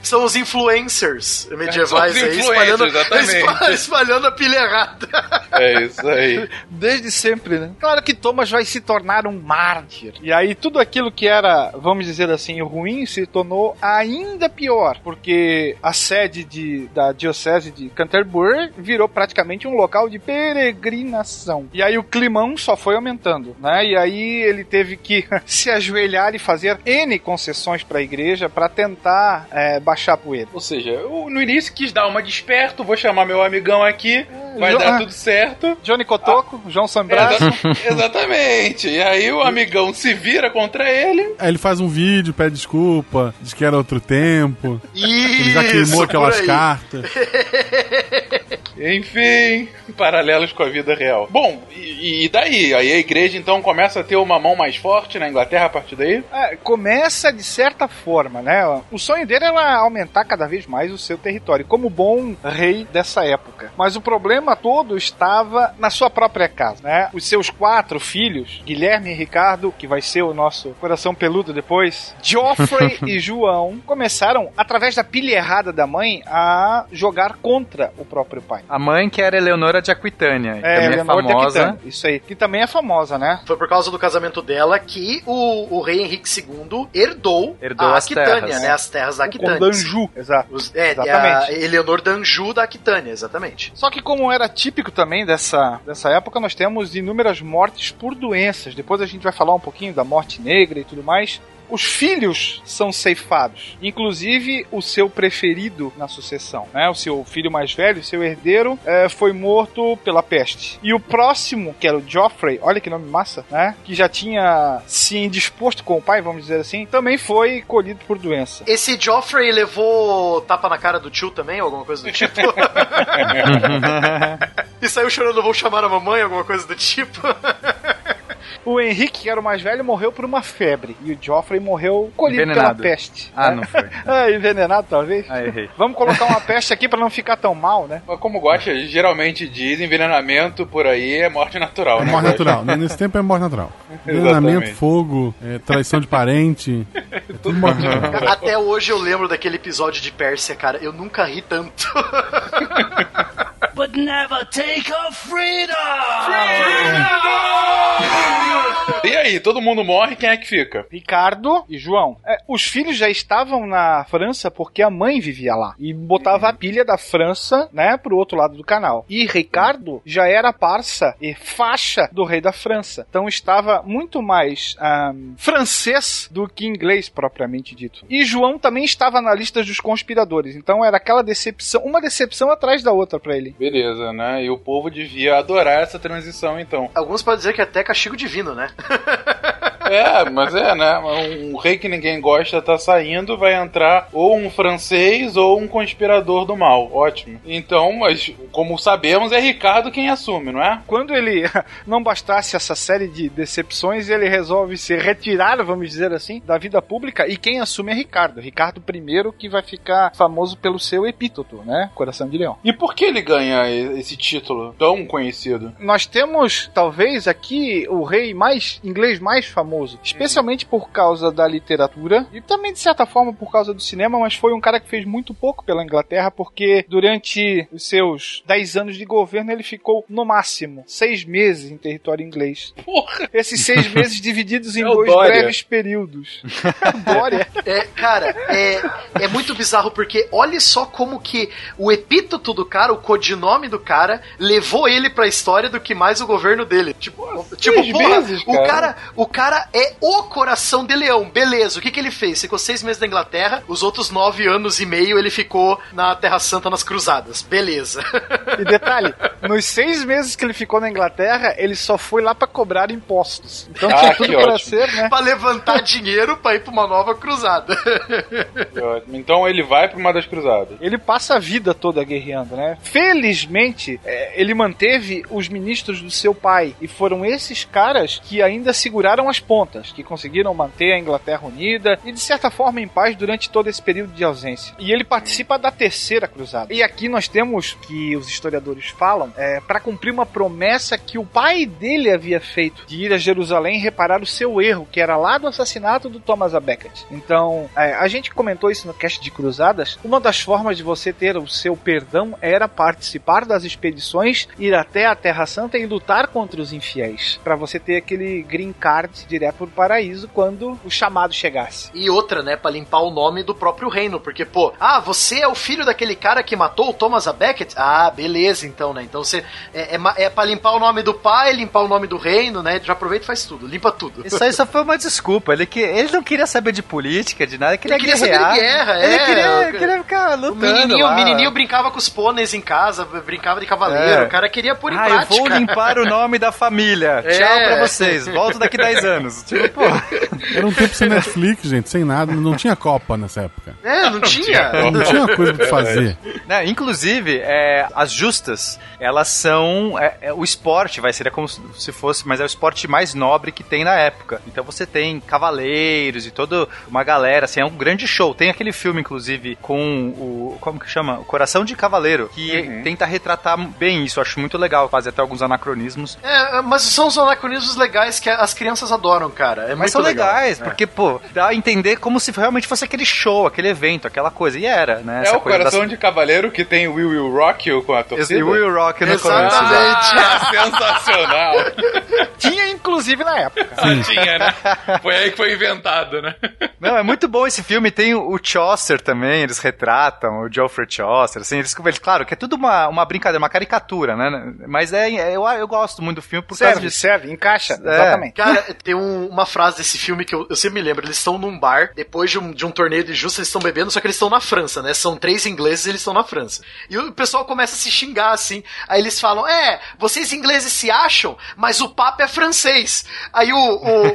Speaker 4: São os influencers medievais
Speaker 2: São os
Speaker 4: aí espalhando, espalhando a pilha errada.
Speaker 2: É isso aí.
Speaker 3: Desde sempre, né? Claro que Thomas vai se tornar um mártir. E aí tudo aquilo que era, vamos dizer assim, ruim se tornou ainda pior, porque a sede de, da diocese de Canterbury virou praticamente um local de peregrinação. E aí o climão só foi aumentando, né? E aí ele teve que se ajoelhar e fazer N concessões para a igreja para tentar é, baixar a poeira.
Speaker 2: Ou seja, eu no início quis dar uma desperto, vou chamar meu amigão aqui, vai
Speaker 3: Jo-
Speaker 2: dar
Speaker 3: ah.
Speaker 2: tudo certo.
Speaker 3: Johnny Cotoco, João Sambraço.
Speaker 2: Exa- exatamente. E aí o amigão se vira contra ele.
Speaker 1: Aí ele faz um vídeo, pede desculpa, diz que era outro tempo. Ele já
Speaker 4: Isso,
Speaker 1: queimou aquelas cartas.
Speaker 2: Enfim, paralelos com a vida real. Bom, e, e daí? Aí a igreja então começa a ter uma mão mais forte na Inglaterra a partir daí?
Speaker 3: É, começa de certa forma, né? O sonho dele era aumentar cada vez mais o seu território, como bom rei dessa época. Mas o problema todo estava na sua própria casa, né? Os seus quatro filhos, Guilherme e Ricardo, que vai ser o nosso coração peludo depois, Geoffrey e João, começaram, através da pilha errada da mãe, a jogar contra o próprio pai.
Speaker 5: A mãe que era Eleonora de Aquitânia, que
Speaker 3: É,
Speaker 5: também é
Speaker 3: Leonor de
Speaker 5: famosa.
Speaker 3: Aquitânia, Isso aí. Que também é famosa, né?
Speaker 4: Foi por causa do casamento dela que o, o rei Henrique II herdou,
Speaker 5: Herdou
Speaker 4: a Aquitânia, né? As terras da Aquitânia.
Speaker 3: Danju, exato.
Speaker 4: Os- é,
Speaker 3: Exatamente.
Speaker 4: a Eleonor d'Anjou da Aquitânia, exatamente.
Speaker 3: Só que como era típico também dessa, dessa época, nós temos inúmeras mortes por doenças. Depois a gente vai falar um pouquinho da morte negra e tudo mais. Os filhos são ceifados, inclusive o seu preferido na sucessão, né? O seu filho mais velho, o seu herdeiro, eh, foi morto pela peste. E o próximo, que era o Joffrey, olha que nome massa, né? Que já tinha se indisposto com o pai, vamos dizer assim, também foi colhido por doença.
Speaker 4: Esse Joffrey levou tapa na cara do tio também, ou alguma coisa do tipo? e saiu chorando, vou chamar a mamãe, alguma coisa do tipo?
Speaker 3: O Henrique, que era o mais velho, morreu por uma febre. E o Joffrey morreu colhido
Speaker 5: Envenenado.
Speaker 3: pela peste.
Speaker 5: Ah,
Speaker 3: né?
Speaker 5: não foi.
Speaker 3: Ah, envenenado, talvez.
Speaker 5: Ah, errei.
Speaker 3: Vamos colocar uma peste aqui pra não ficar tão mal, né?
Speaker 2: Mas como gosta, geralmente diz envenenamento por aí é morte natural,
Speaker 1: É
Speaker 2: né?
Speaker 1: morte
Speaker 2: Gosta?
Speaker 1: natural. Nesse tempo é morte natural. Envenenamento, fogo, é, traição de parente. É tudo morte natural.
Speaker 4: Até hoje eu lembro daquele episódio de Pérsia, cara. Eu nunca ri tanto.
Speaker 9: But never take our freedom!
Speaker 2: E aí, todo mundo morre, quem é que fica?
Speaker 3: Ricardo e João. É, os filhos já estavam na França porque a mãe vivia lá. E botava a pilha da França, né, pro outro lado do canal. E Ricardo já era parça e faixa do rei da França. Então estava muito mais ahn, francês do que inglês, propriamente dito. E João também estava na lista dos conspiradores. Então era aquela decepção, uma decepção atrás da outra pra ele.
Speaker 2: Beleza, né? E o povo devia adorar essa transição, então.
Speaker 4: Alguns podem dizer que é até castigo divino, né?
Speaker 2: É, mas é, né? Um rei que ninguém gosta tá saindo, vai entrar ou um francês ou um conspirador do mal. Ótimo. Então, mas como sabemos, é Ricardo quem assume, não é?
Speaker 3: Quando ele não bastasse essa série de decepções, ele resolve se retirar, vamos dizer assim, da vida pública e quem assume é Ricardo. Ricardo I que vai ficar famoso pelo seu epíteto, né? Coração de Leão.
Speaker 2: E por que ele ganha esse título tão conhecido?
Speaker 3: Nós temos, talvez, aqui o rei mais inglês mais famoso, especialmente por causa da literatura e também, de certa forma, por causa do cinema, mas foi um cara que fez muito pouco pela Inglaterra, porque durante os seus 10 anos de governo ele ficou, no máximo, seis meses em território inglês.
Speaker 2: Porra!
Speaker 3: Esses seis meses divididos em
Speaker 2: É o
Speaker 3: dois
Speaker 2: Dória.
Speaker 3: breves períodos. Dória.
Speaker 4: É, cara, é, é muito bizarro porque olha só como que o epíteto do cara, o codinome do cara, levou ele pra história do que mais o governo dele. Tipo, tipo porra,
Speaker 2: meses,
Speaker 4: o
Speaker 2: cara.
Speaker 4: cara, o cara é o coração de leão. Beleza, o que, que ele fez? Ficou seis meses na Inglaterra, os outros nove anos e meio ele ficou na Terra Santa nas Cruzadas. Beleza.
Speaker 3: E detalhe, nos seis meses que ele ficou na Inglaterra, ele só foi lá pra cobrar impostos. Então
Speaker 2: Ah,
Speaker 3: tinha
Speaker 2: que
Speaker 3: tudo pra
Speaker 2: ótimo.
Speaker 3: ser, né?
Speaker 4: pra levantar dinheiro pra ir pra uma nova cruzada.
Speaker 2: Então ele vai pra uma das cruzadas.
Speaker 3: Ele passa a vida toda guerreando, né? Felizmente, é, ele manteve os ministros do seu pai. E foram esses caras que ainda seguraram as pontas que conseguiram manter a Inglaterra unida e de certa forma em paz durante todo esse período de ausência. E ele participa da terceira cruzada. E aqui nós temos que os historiadores falam é, para cumprir uma promessa que o pai dele havia feito de ir a Jerusalém reparar o seu erro, que era lá do assassinato do Thomas a Becket. Então, é, a gente comentou isso no cast de cruzadas. Uma das formas de você ter o seu perdão era participar das expedições, ir até a Terra Santa e lutar contra os infiéis, para você ter aquele green card direto pro paraíso quando o chamado chegasse.
Speaker 4: E outra, né, pra limpar o nome do próprio reino, porque, pô, ah, você é o filho daquele cara que matou o Thomas a Becket? Ah, beleza, então, né? Então você. É, é, é pra limpar o nome do pai, limpar o nome do reino, né? Já aproveita e faz tudo, limpa tudo.
Speaker 5: Isso aí só foi uma desculpa. Ele, que, ele não queria saber de política, de nada, queria
Speaker 4: Ele queria saber
Speaker 5: guerrear.
Speaker 4: de guerra,
Speaker 5: ele
Speaker 4: é.
Speaker 5: queria, queria ficar
Speaker 4: O
Speaker 5: lutando
Speaker 4: menininho,
Speaker 5: lá.
Speaker 4: o menininho brincava com os pôneis em casa, brincava de cavaleiro.
Speaker 5: É.
Speaker 4: O cara queria pôr em
Speaker 5: Ah, eu
Speaker 4: prática.
Speaker 5: vou limpar o nome da família.
Speaker 4: É.
Speaker 5: Tchau pra vocês. Volto daqui 10 anos. Tipo, pô.
Speaker 1: Era um tempo sem Netflix, gente, sem nada. Não tinha Copa nessa época.
Speaker 4: É, não tinha.
Speaker 1: Não tinha coisa pra fazer.
Speaker 5: Né, inclusive, é, as justas, elas são. é, é, o esporte, vai ser como se fosse, mas é o esporte mais nobre que tem na época. Então você tem cavaleiros e toda uma galera, assim, é um grande show. Tem aquele filme, inclusive, com o. Como que chama? O Coração de Cavaleiro, que
Speaker 3: Uhum.
Speaker 5: tenta retratar bem isso. Eu acho muito legal, fazer até alguns anacronismos.
Speaker 4: É, mas são os anacronismos legais que as crianças adoram, cara. É
Speaker 5: Mas
Speaker 4: muito
Speaker 5: são
Speaker 4: legal.
Speaker 5: legais, porque, pô, dá a entender como se realmente fosse aquele show, aquele evento, aquela coisa. E era, né?
Speaker 10: É
Speaker 5: essa
Speaker 10: o
Speaker 5: coisa
Speaker 10: coração
Speaker 5: das-
Speaker 10: de cavaleiro que tem o Will Will Rock You com a torcida.
Speaker 5: Esse Will Rock no começo.
Speaker 4: Exatamente.
Speaker 10: Ah, sensacional.
Speaker 3: Tinha inclusive na época.
Speaker 10: Ah, tinha, né? Foi aí que foi inventado, né?
Speaker 5: Não, é muito bom esse filme. Tem o Chaucer também, eles retratam o Geoffrey Chaucer. Assim, eles, eles- claro que é tudo uma, uma brincadeira, uma caricatura, né? Mas é, é- eu, eu gosto muito do filme por causa
Speaker 3: Serve,
Speaker 5: disso.
Speaker 3: serve, encaixa.
Speaker 5: É.
Speaker 3: Exatamente.
Speaker 4: Cara, tem um- uma frase desse filme que eu, eu sempre me lembro. Eles estão num bar, depois de um, de um torneio de justa, eles estão bebendo, só que eles estão na França, né? São três ingleses e eles estão na França. E o pessoal começa a se xingar, assim. Aí eles falam, é, vocês ingleses se acham, mas o Papa é francês. Aí o, o,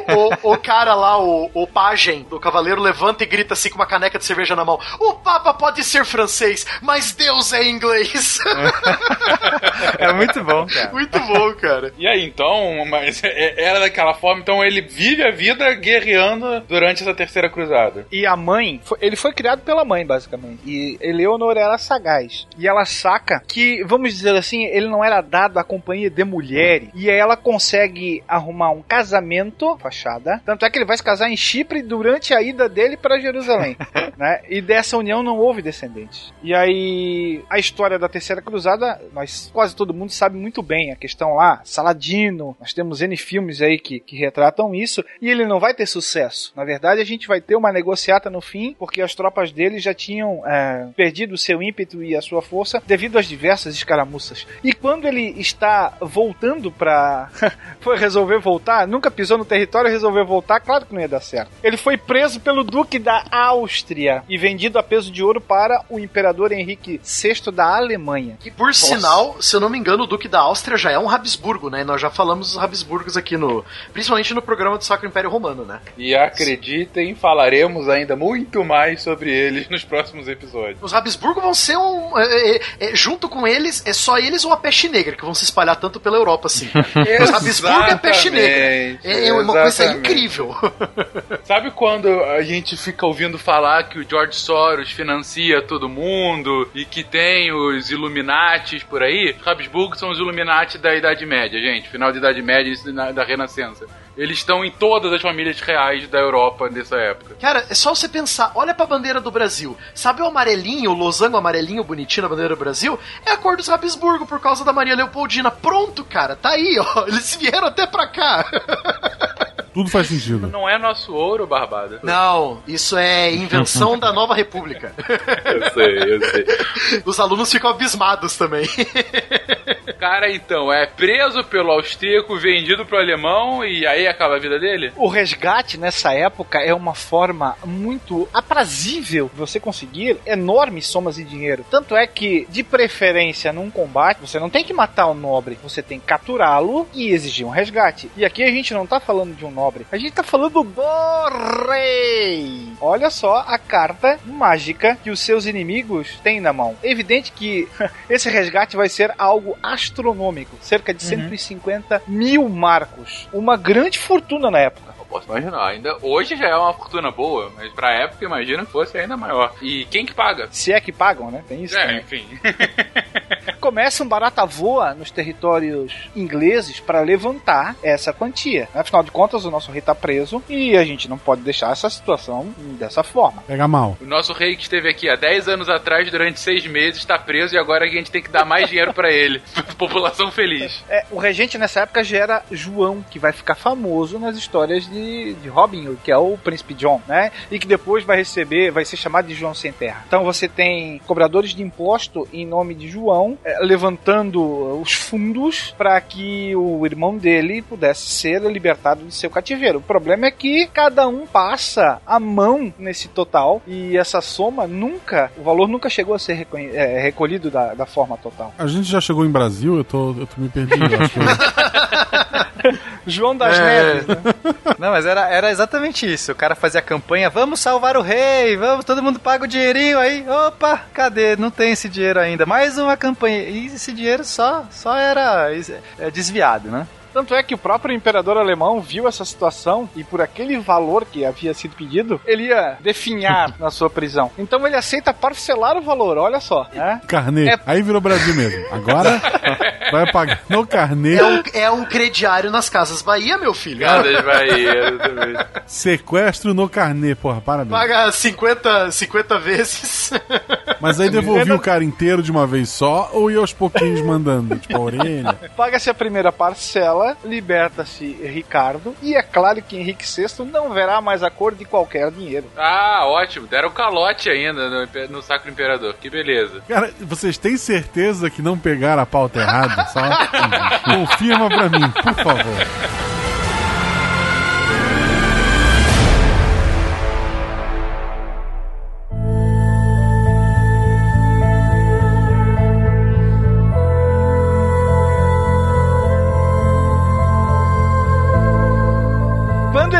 Speaker 4: o, o cara lá, o, o pajem do cavaleiro, levanta e grita assim com uma caneca de cerveja na mão. O Papa pode ser francês, mas Deus é inglês.
Speaker 5: É muito bom, cara.
Speaker 4: Muito bom, cara.
Speaker 10: E aí, então, mas é- era daquela forma, então ele vive a vida guerreando durante essa terceira cruzada.
Speaker 3: E a mãe, ele foi criado pela mãe, basicamente. E Eleonor era sagaz. E ela saca que, vamos dizer assim, ele não era dado à companhia de mulheres. E aí ela consegue arrumar um casamento, fachada. Tanto é que ele vai se casar em Chipre durante a ida dele para Jerusalém. né? E dessa união não houve descendentes. E aí, a história da Terceira Cruzada, nós quase todo mundo sabe muito bem. A questão lá, Saladino, nós temos N filmes aí que, que retratam isso. E ele não vai ter sucesso. Na verdade, a gente vai ter uma negociata no fim, porque as tropas dele já tinham é, perdido o seu ímpeto e a sua força devido às diversas escaramuças. E quando ele está voltando pra. foi resolver voltar, nunca pisou no território e resolveu voltar, claro que não ia dar certo. Ele foi preso pelo Duque da Áustria e vendido a peso de ouro para o imperador Henrique VI da Alemanha.
Speaker 4: Que por sinal, se eu não me engano, o Duque da Áustria já é um Habsburgo, né? Nós já falamos dos Habsburgos aqui no. Principalmente no programa do Sacro Império Romano, né?
Speaker 10: E acreditem, falaremos ainda muito mais sobre eles nos próximos episódios.
Speaker 4: Os Habsburgo vão ser um. é, é, é, junto com eles, é só eles ou a peste negra que vão se espalhar tanto pela Europa assim. Os Habsburgo é a peste negra. É, é uma coisa incrível.
Speaker 10: Sabe quando a gente fica ouvindo falar que o George Soros financia todo mundo e que tem os Illuminatis por aí? Os Habsburgo são os Illuminati da Idade Média, gente. Final da Idade Média e da Renascença. Eles estão em todas as famílias reais da Europa nessa época.
Speaker 4: Cara, é só você pensar, olha pra bandeira do Brasil. Sabe o amarelinho, o losango amarelinho bonitinho na bandeira do Brasil? É a cor dos Habsburgo por causa da Maria Leopoldina. Pronto, cara, tá aí, ó. Eles vieram até pra cá.
Speaker 1: Tudo faz sentido.
Speaker 10: Não é nosso ouro, Barbada?
Speaker 4: Não, isso é invenção da nova república.
Speaker 10: Eu sei, eu sei.
Speaker 4: Os alunos ficam abismados também.
Speaker 10: Cara, então, é preso pelo austríaco, vendido pro alemão e aí acaba a vida dele?
Speaker 3: O resgate nessa época é uma forma muito aprazível de você conseguir enormes somas de dinheiro. Tanto é que, de preferência num combate, você não tem que matar o nobre, você tem que capturá-lo e exigir um resgate. E aqui a gente não tá falando de um nobre, a gente tá falando do rei. Olha só a carta mágica que os seus inimigos têm na mão. É evidente que esse resgate vai ser algo astronômico cerca de 150 mil marcos. Uma grande fortuna na época.
Speaker 10: posso imaginar. Ainda, hoje já é uma fortuna boa, mas pra época, imagina que fosse ainda maior. E quem que paga?
Speaker 3: Se é que pagam, né? Tem isso.
Speaker 10: É,
Speaker 3: também.
Speaker 10: enfim.
Speaker 3: Começa um barata voa nos territórios ingleses para levantar essa quantia. Afinal de contas, o nosso rei tá preso e a gente não pode deixar essa situação dessa forma.
Speaker 1: Pega mal.
Speaker 10: O nosso rei que esteve aqui há 10 anos atrás, durante 6 meses, tá preso e agora a gente tem que dar mais dinheiro pra ele. População feliz.
Speaker 3: É, o regente nessa época já era João, que vai ficar famoso nas histórias de, de Robin Hood, que é o príncipe John, né? E que depois vai receber, vai ser chamado de João Sem Terra. Então você tem cobradores de imposto em nome de João, é, levantando os fundos para que o irmão dele pudesse ser libertado de seu cativeiro. O problema é que cada um passa a mão nesse total e essa soma nunca, o valor nunca chegou a ser é, recolhido da, da forma total.
Speaker 1: A gente já chegou em Brasil, eu tô, eu tô me que-
Speaker 3: João das
Speaker 5: É.
Speaker 3: Neves, né?
Speaker 5: Não, mas era, era exatamente isso. O cara fazia a campanha, vamos salvar o rei, vamos, todo mundo paga o dinheirinho aí. Opa, cadê? Não tem esse dinheiro ainda. Mais uma campanha. E esse dinheiro só, só era é, desviado, né?
Speaker 3: Tanto é que o próprio imperador alemão viu essa situação e por aquele valor que havia sido pedido, ele ia definhar na sua prisão. Então ele aceita parcelar o valor, olha só. Né?
Speaker 1: Carnê.
Speaker 3: É-
Speaker 1: Aí virou Brasil mesmo. Agora vai pagar no carnê.
Speaker 4: É um, é um crediário nas Casas Bahia, meu filho.
Speaker 10: Cada Bahia.
Speaker 1: Sequestro no carnê, porra, parabéns.
Speaker 4: Paga 50, 50 vezes.
Speaker 1: Mas aí devolvi o cara inteiro de uma vez só ou ia aos pouquinhos mandando? Tipo, a orelha.
Speaker 3: Paga-se a primeira parcela, liberta-se Ricardo e é claro que Henrique VI não verá mais a cor de qualquer dinheiro.
Speaker 10: Ah, ótimo. Deram calote ainda no, no Sacro Imperador. Que beleza.
Speaker 1: Cara, vocês têm certeza que não pegaram a pauta errada? Só confirma pra mim, por favor.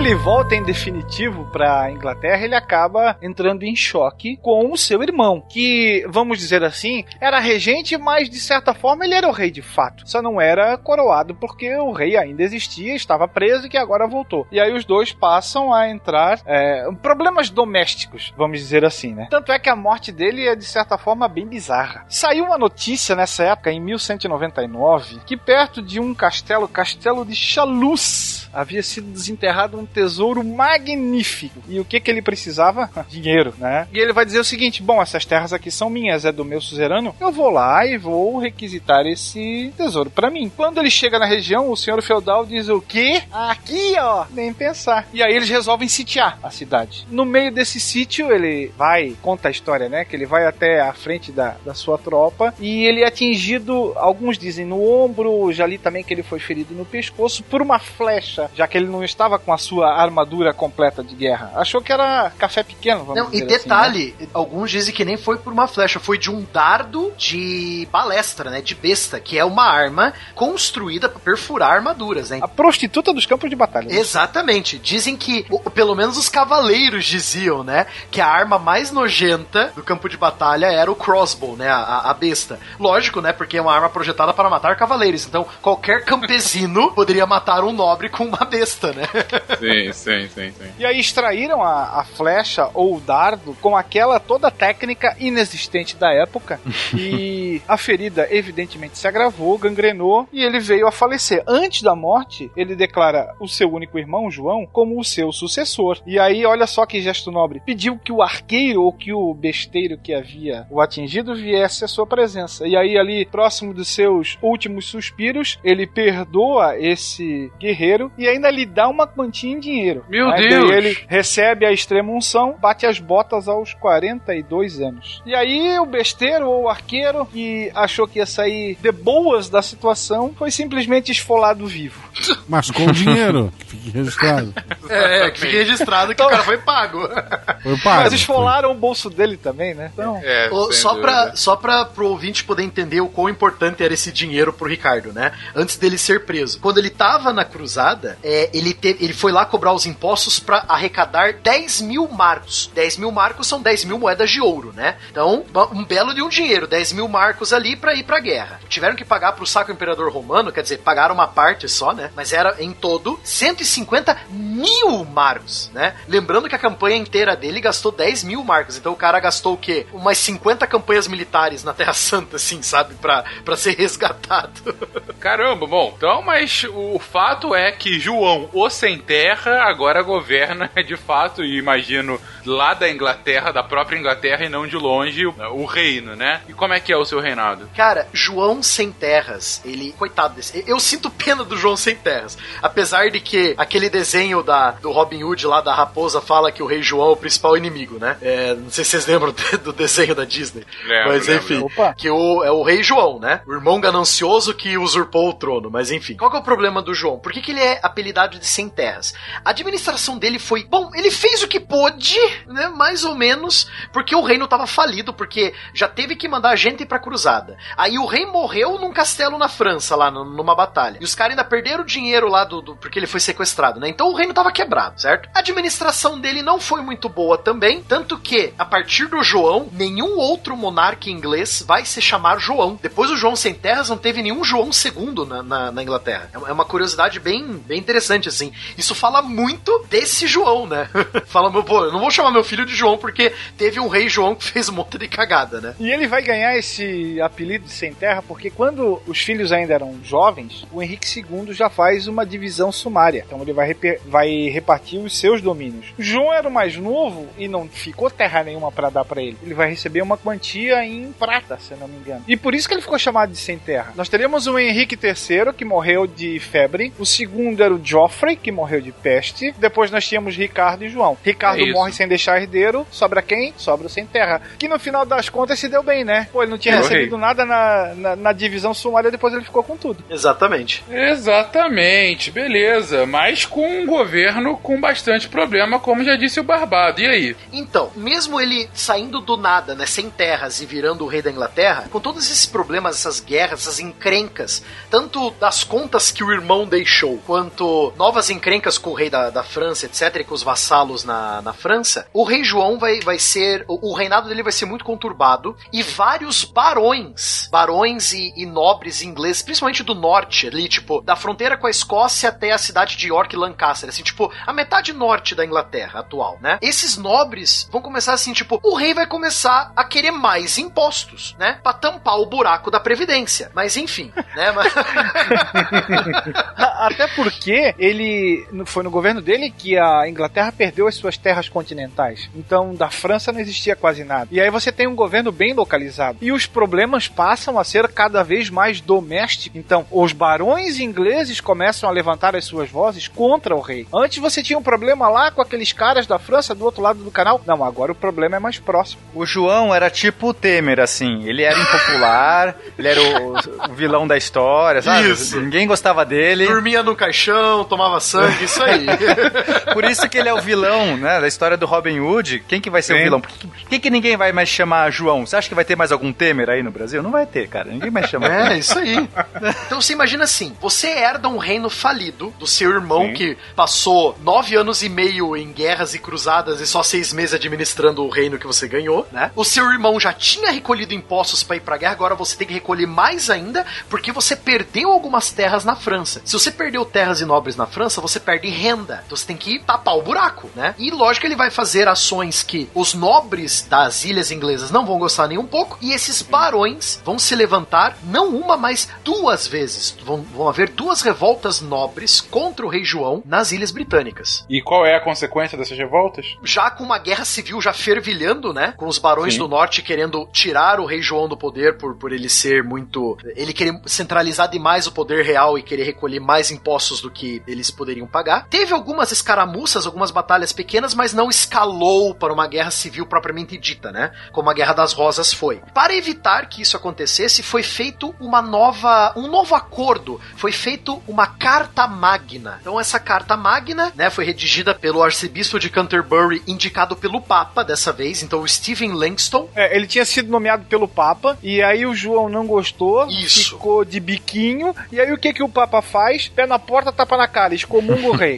Speaker 3: Ele volta em definitivo para Inglaterra, ele acaba entrando em choque com o seu irmão, que, vamos dizer assim, era regente, mas de certa forma ele era o rei de fato. Só não era coroado porque o rei ainda existia, estava preso e que agora voltou. E aí os dois passam a entrar é, problemas domésticos, vamos dizer assim, né? Tanto é que a morte dele é de certa forma bem bizarra. Saiu uma notícia nessa época, em 1199, que perto de um castelo, castelo de Chaluz, havia sido desenterrado um tesouro magnífico. E o que que ele precisava? Dinheiro, né? E ele vai dizer o seguinte: bom, essas terras aqui são minhas, é do meu suzerano. Eu vou lá e vou requisitar esse tesouro pra mim. Quando ele chega na região, o senhor feudal diz o quê? Aqui, ó, nem pensar. E aí eles resolvem sitiar a cidade. No meio desse sítio, ele vai, conta a história, né? Que ele vai até a frente da, da sua tropa e ele é atingido, alguns dizem no ombro, já li também que ele foi ferido no pescoço por uma flecha, já que ele não estava com a sua armadura completa de guerra. Achou que era café pequeno, vamos
Speaker 4: Não, e
Speaker 3: dizer assim, né?
Speaker 4: detalhe, alguns dizem que nem foi por uma flecha, foi de um dardo de balestra, né? De besta, que é uma arma construída para perfurar armaduras, né?
Speaker 3: A prostituta dos campos de batalha. né?
Speaker 4: Exatamente. Dizem que, pelo menos os cavaleiros diziam, né? Que a arma mais nojenta do campo de batalha era o crossbow, né? A, a- a besta. Lógico, né? Porque é uma arma projetada para matar cavaleiros. Então, qualquer campesino poderia matar um nobre com uma besta, né?
Speaker 10: Sim, sim, sim, sim.
Speaker 3: E aí extraíram a, a flecha ou o dardo com aquela toda técnica inexistente da época. e a ferida evidentemente se agravou, gangrenou e ele veio a falecer. Antes da morte, ele declara o seu único irmão, João, como o seu sucessor. E aí, olha só que gesto nobre. Pediu que o arqueiro ou que o besteiro que havia o atingido viesse à sua presença. E aí, ali, próximo dos seus últimos suspiros, ele perdoa esse guerreiro e ainda lhe dá uma quantia dinheiro.
Speaker 10: Meu
Speaker 3: Aí
Speaker 10: Deus!
Speaker 3: daí ele recebe a extrema unção, bate as botas aos 42 anos. E aí o besteiro ou o arqueiro que achou que ia sair de boas da situação foi simplesmente esfolado vivo.
Speaker 1: Mas com dinheiro, que fique registrado.
Speaker 4: É, que fique registrado que o cara foi pago.
Speaker 1: Foi pago.
Speaker 3: Mas esfolaram o bolso dele também, né? Então,
Speaker 10: É, sem
Speaker 4: só, pra, só pra pro ouvinte poder entender o quão importante era esse dinheiro pro Ricardo, né? Antes dele ser preso. Quando ele tava na cruzada, é, ele, te- ele foi lá cobrar os impostos pra arrecadar 10 mil marcos. 10 mil marcos são 10 mil moedas de ouro, né? Então, um belo de um dinheiro, 10 mil marcos ali pra ir pra guerra. Tiveram que pagar pro Sacro Imperador Romano, quer dizer, pagaram uma parte só, né? Mas era em todo 150 mil marcos, né? Lembrando que a campanha inteira dele gastou 10 mil marcos. Então o cara gastou o quê? Umas 50 campanhas militares na Terra Santa, assim, sabe? Pra ser resgatado.
Speaker 10: Caramba, bom, então, mas o fato é que João, o Sem Terra, agora governa de fato, e imagino, lá da Inglaterra, da própria Inglaterra e não de longe, o, o reino, né? E como é que é o seu reinado?
Speaker 4: Cara, João Sem Terras, ele. Coitado desse. Eu sinto pena do João Sem Terras. Apesar de que aquele desenho da, do Robin Hood lá da raposa fala que o Rei João é o principal inimigo, né? É, não sei se vocês lembram do desenho da Disney.
Speaker 10: Lembro,
Speaker 4: Mas
Speaker 10: lembro.
Speaker 4: enfim.
Speaker 3: Opa.
Speaker 4: Que o, é o Rei João, né? O irmão ganancioso que usurpou o trono. Mas enfim. Qual que é o problema do João? Por que, que ele é apelidado de Sem Terras? A administração dele foi. Bom, ele fez o que pôde, né? Mais ou menos, porque o reino tava falido, porque já teve que mandar gente pra cruzada. Aí o rei morreu num castelo na França, lá numa batalha. E os caras ainda perderam dinheiro lá do, do- porque ele foi sequestrado, né? Então o reino tava quebrado, certo? A administração dele não foi muito boa também, tanto que, a partir do João, nenhum outro monarca inglês vai se chamar João. Depois do João Sem Terras, não teve nenhum João II na, na, na Inglaterra. É É uma curiosidade bem, bem interessante, assim. Isso fala muito desse João, né? fala, pô, eu não vou chamar meu filho de João porque teve um rei João que fez um monte de cagada, né?
Speaker 3: E ele vai ganhar esse apelido de Sem Terra porque quando os filhos ainda eram jovens, o Henrique II já faz uma divisão sumária. Então ele vai, vai repartir os seus domínios. João era o mais novo e não ficou terra nenhuma pra dar pra ele. Ele vai receber uma quantia em prata, se não me engano. E por isso que ele ficou chamado de Sem Terra. Nós teríamos o Henrique III, que morreu de febre. O segundo era o Joffrey, que morreu de peste. Depois nós tínhamos Ricardo e João. Ricardo
Speaker 10: É
Speaker 3: morre sem deixar herdeiro. Sobra quem? Sobra o Sem Terra. Que no final das contas se deu bem, né? Pô, ele não tinha recebido nada na, na, na divisão sumária, depois ele ficou com tudo.
Speaker 4: Exatamente.
Speaker 10: Exatamente, beleza. Mas com um governo com bastante problema, como já disse o Barbado. E aí?
Speaker 4: Então, mesmo ele saindo do nada, né, sem terras e virando o rei da Inglaterra, com todos esses problemas, essas guerras, essas encrencas, tanto das contas que o irmão deixou, quanto novas encrencas com o rei da, da França, etc., e com os vassalos na, na França, o rei João vai, vai ser. O, o reinado dele vai ser muito conturbado e vários barões, barões e, e nobres ingleses, principalmente do norte, ali, tipo, da fronteira com a Escócia até a cidade de York e Lancaster, assim, tipo, a metade norte da Inglaterra atual, né? Esses nobres vão começar assim, tipo, o rei vai começar a querer mais impostos, né? Pra tampar o buraco da Previdência. Mas enfim, né?
Speaker 3: Até porque ele foi no governo dele que a Inglaterra perdeu as suas terras continentais. Então, da França não existia quase nada. E aí você tem um governo bem localizado. E os problemas passam a ser cada vez mais domésticos. Então, os barões ingleses começam a levantar as suas vozes contra o rei. Antes você tinha um problema lá com aqueles caras da França do outro lado do canal. Não, agora o problema é mais próximo.
Speaker 5: O João era tipo o Temer, assim. Ele era impopular, ele era o, o vilão da história, sabe?
Speaker 4: Isso.
Speaker 5: Ninguém gostava dele.
Speaker 4: Dormia no caixão, tomava sangue, isso aí.
Speaker 5: Por isso que ele é o vilão, né? Da história do Robin Hood. Quem que vai ser o
Speaker 3: Sim.
Speaker 5: vilão? Por que, que, que ninguém vai mais chamar João? Você acha que vai ter mais algum Temer aí no Brasil? Não vai ter, cara. Ninguém mais chama.
Speaker 4: É, isso aí. Então você imagina assim: você herda um reino falido do seu irmão que passou nove anos e meio em guerras e cruzadas e só seis meses administrando o reino que você ganhou, né? O seu irmão já tinha recolhido impostos pra ir pra guerra, agora você tem que recolher mais ainda porque você perdeu algumas terras na França. Se você perdeu terras e nobres na França, você perde renda. Então você tem que tapar o buraco, né? E lógico que ele vai fazer ações que os nobres das ilhas inglesas não vão gostar nem um pouco e esses barões vão se levantar não uma, mas duas vezes. Vão, vão haver duas revoltas nobres contra o rei João nas ilhas britânicas.
Speaker 10: E qual é a consequência dessas revoltas?
Speaker 4: Já com uma guerra civil já fervilhando, né? Com os barões
Speaker 10: Sim.
Speaker 4: do norte querendo tirar o rei João do poder por, por ele ser muito. Ele querer centralizar demais o poder real e querer recolher mais impostos do que eles poderiam pagar. Teve algumas escaramuças, algumas batalhas pequenas, mas não escalou para uma guerra civil propriamente dita, né? Como a Guerra das Rosas foi. Para evitar que isso acontecesse, foi feito uma nova. um novo acordo. Foi feito uma carta magna. Então, essa carta magna, né, foi redigida pelo arcebispo de Canterbury, indicado pelo Papa dessa vez, então o Stephen Langston.
Speaker 3: É, ele tinha sido nomeado pelo Papa, e aí o João não gostou,
Speaker 4: Isso.
Speaker 3: ficou de biquinho, e aí o que que o Papa faz? Pé na porta, tapa na cara, excomunga o rei.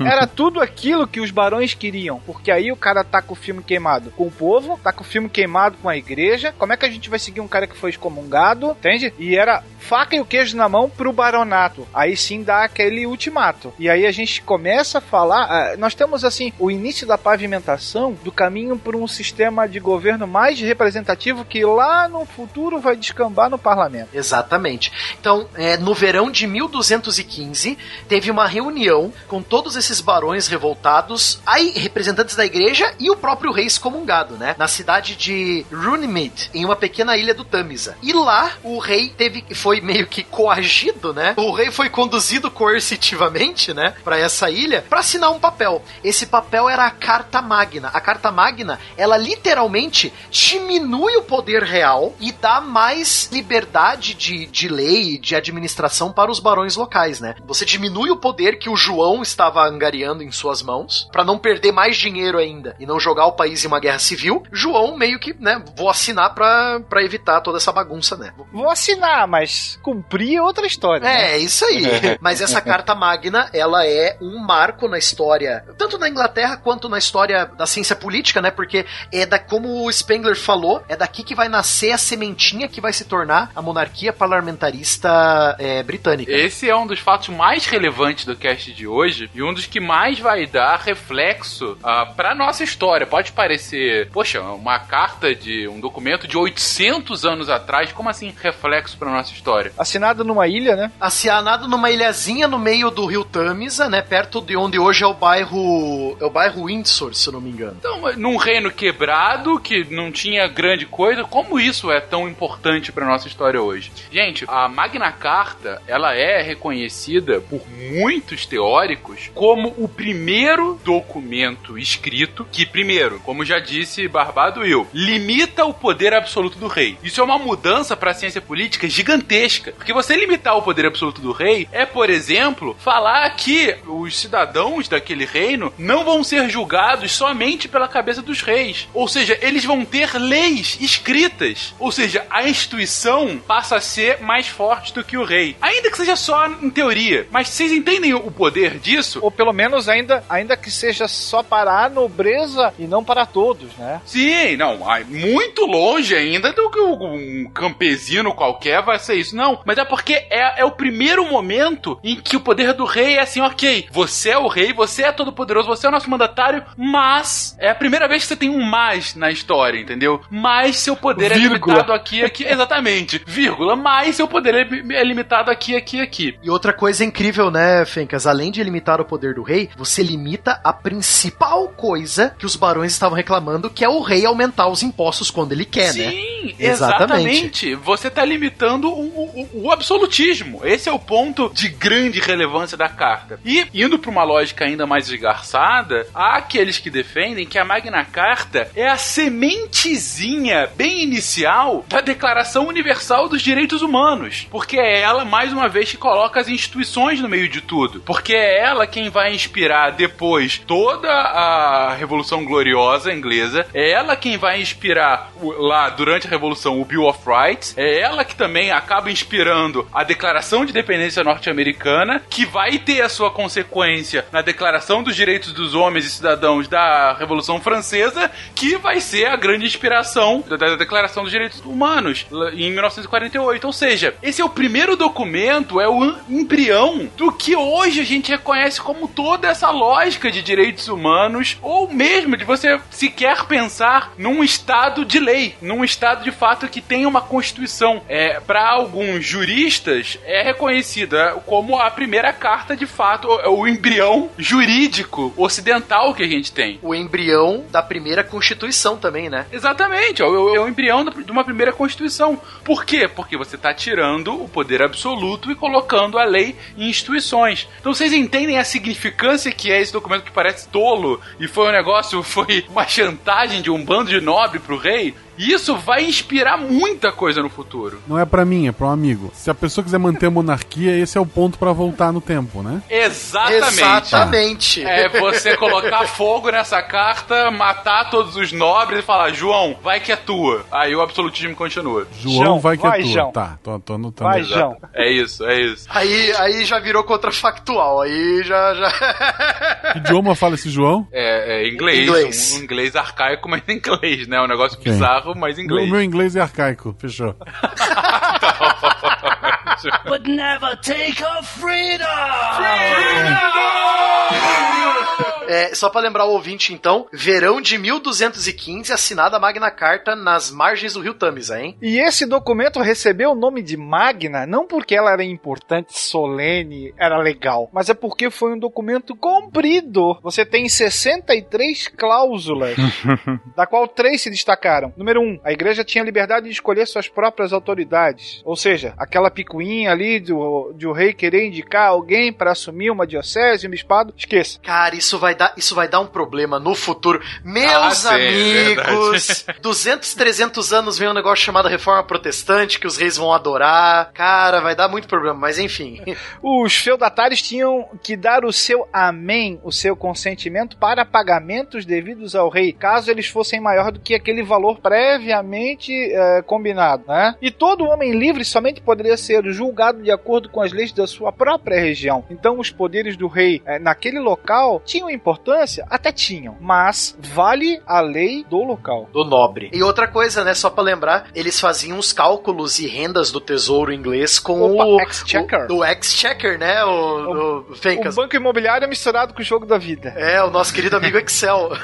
Speaker 3: Era tudo aquilo que os barões queriam, porque aí o cara tá com o filme queimado com o povo, tá com o filme queimado com a igreja. Como é que a gente vai seguir um cara que foi excomungado, entende? E era faca e o queijo na mão pro baronato. Aí sim dá aquele ultimato. E aí a gente começa a falar. ah, Nós temos assim o início da pavimentação do caminho para um sistema de governo mais representativo que lá no futuro vai descambar no parlamento.
Speaker 4: Exatamente. Então, é, no verão de 1215, teve uma reunião com todos esses barões revoltados, aí representantes da igreja e o próprio rei excomungado, né? Na cidade de Runemead, em uma pequena ilha do Tamisa. E lá o rei teve foi meio que coagido, né? O rei foi conduzido coercitivamente, né, para essa ilha para assinar um papel. Esse papel era a Carta Magna. A Carta Magna, ela literalmente diminui o poder real e dá mais liberdade de, de lei, de administração para os barões locais, né? Você diminui o poder que o João estava angariando em suas mãos para não perder mais dinheiro ainda e não jogar o país em uma guerra civil. João meio que, né, vou assinar para evitar toda essa bagunça, né?
Speaker 3: Vou assinar, mas cumprir é outra história. né?
Speaker 4: É, isso aí. Mas essa carta magna, ela é um marco na história, tanto na Inglaterra quanto na história da ciência política, né? Porque é da, como o Spengler falou, é daqui que vai nascer a sementinha que vai se tornar a monarquia parlamentarista é, britânica.
Speaker 2: Esse é um dos fatos mais relevantes do cast de hoje e um dos que mais vai dar reflexo ah, pra nossa história. Pode parecer, poxa, uma carta de um documento de 800 anos atrás, como assim reflexo pra nossa história?
Speaker 3: Assinado numa ilha, né?
Speaker 4: Acianado numa ilhazinha no meio do rio Tamisa, né? Perto de onde hoje é o bairro. É o bairro Windsor, se eu não me engano.
Speaker 2: Então, num reino quebrado que não tinha grande coisa, como isso é tão importante pra nossa história hoje? Gente, a Magna Carta, ela é reconhecida por muitos teóricos como o primeiro documento escrito que, primeiro, como já disse Barbado Will, limita o poder absoluto do rei. Isso é uma mudança pra ciência política gigantesca, porque você limitar o poder absoluto do rei é, por exemplo, falar que os cidadãos daquele reino não vão ser julgados somente pela cabeça dos reis. Ou seja, eles vão ter leis escritas. Ou seja, a instituição passa a ser mais forte do que o rei. Ainda que seja só em teoria. Mas vocês entendem o poder disso?
Speaker 3: Ou pelo menos ainda, ainda que seja só para a nobreza e não para todos, né?
Speaker 2: Sim, não, muito longe ainda do que um campesino qualquer vai ser isso. Não, mas é porque é, é o primeiro momento em que o poder do rei é assim, ok, você é o rei, você é todo poderoso, você é o nosso mandatário, mas é a primeira vez que você tem um mais na história, entendeu? Mas seu poder é
Speaker 1: Vírgula.
Speaker 2: limitado aqui, aqui, exatamente, vírgula, mas seu poder é, é limitado aqui, aqui, aqui.
Speaker 4: E outra coisa incrível, né, Fencas? Além de limitar o poder do rei, você limita a principal coisa que os barões estavam reclamando, que é o rei aumentar os impostos quando ele quer, né?
Speaker 2: Sim,
Speaker 4: Exatamente.
Speaker 2: exatamente. Você está limitando o, absolutismo. Esse é o ponto de grande relevância da carta. E, indo para uma lógica ainda mais esgarçada, há aqueles que defendem que a Magna Carta é a sementezinha bem inicial da Declaração Universal dos Direitos Humanos. Porque é ela, mais uma vez, que coloca as instituições no meio de tudo. Porque é ela quem vai inspirar depois toda a Revolução Gloriosa inglesa. É ela quem vai inspirar lá durante a Revolução o Bill of Rights. É ela que também acaba inspirando a Declaração de Independência Norte-Americana, que vai ter a sua consequência na Declaração dos Direitos dos Homens e Cidadãos da Revolução Francesa, que vai ser a grande inspiração da, Declaração dos Direitos Humanos em 1948. Ou seja, esse é o primeiro documento, é o em- embrião do que hoje a gente reconhece como toda essa lógica de direitos humanos, ou mesmo de você sequer pensar num estado de lei, num estado de fato que tem uma constituição. É, para alguns juristas é reconhecida como a primeira carta de fato, o, o embrião jurídico ocidental que a gente tem.
Speaker 4: O embrião da primeira constituição também, né?
Speaker 2: Exatamente, é o, é embrião de uma primeira constituição. Por quê? Porque você está tirando o poder absoluto e colocando a lei em instituições. Então vocês entendem a significância que é esse documento que parece tolo e foi um negócio, foi uma chantagem de um bando de nobre pro rei? E isso vai inspirar muita coisa no futuro.
Speaker 1: Não é pra mim, é pra um amigo. Se a pessoa quiser manter a monarquia, esse é o ponto pra voltar no tempo, né?
Speaker 2: Exatamente.
Speaker 4: Exatamente.
Speaker 2: É você colocar fogo nessa carta, matar todos os nobres e falar, João, vai que é tua. Aí o absolutismo continua.
Speaker 1: João
Speaker 3: João,
Speaker 1: vai que é
Speaker 3: vai,
Speaker 1: tua.
Speaker 3: João.
Speaker 1: Tá, tô, tô anotando.
Speaker 3: Vai. João.
Speaker 2: É isso, é isso.
Speaker 4: Aí, aí já virou contrafactual. Aí já. já...
Speaker 1: Que idioma fala esse João?
Speaker 2: É, é inglês,
Speaker 4: Inglês.
Speaker 2: Um, um inglês arcaico, mas em inglês, né? Um negócio
Speaker 1: Ok.
Speaker 2: bizarro, mas em
Speaker 1: O
Speaker 2: inglês.
Speaker 1: meu inglês é arcaico, fechou.
Speaker 9: But never take our freedom!
Speaker 4: É, só pra lembrar o ouvinte, então, verão de 1215, assinada a Magna Carta nas margens do rio Tamisa, hein?
Speaker 3: E esse documento recebeu o nome de Magna não porque ela era importante, solene, era legal, mas é porque foi um documento comprido. Você tem 63 cláusulas, da qual três se destacaram. Número um, a igreja tinha liberdade de escolher suas próprias autoridades. Ou seja, aquela picuinha ali do, de o rei querer indicar alguém para assumir uma diocese, um bispado, esqueça.
Speaker 4: Cara, isso vai dar, isso vai dar um problema no futuro. Meus
Speaker 2: Ah, sim,
Speaker 4: amigos, 200, 300 anos vem um negócio chamado Reforma Protestante que os reis vão adorar. Cara, vai dar muito problema, mas enfim.
Speaker 3: Os feudatários tinham que dar o seu amém, o seu consentimento para pagamentos devidos ao rei, caso eles fossem maior do que aquele valor previamente eh, combinado, né? E todo homem livre somente poderia ser julgado de acordo com as leis da sua própria região. Então, os poderes do rei eh, naquele local tinham importância? Até tinham, mas vale a lei do local.
Speaker 4: Do nobre. E outra coisa, né, só pra lembrar, eles faziam os cálculos e rendas do tesouro inglês com
Speaker 3: Opa,
Speaker 4: o
Speaker 3: Exchequer.
Speaker 4: O, o Exchequer, né, o, o, Fencas.
Speaker 3: O banco imobiliário é misturado com o jogo da vida.
Speaker 4: É, o nosso querido amigo Excel.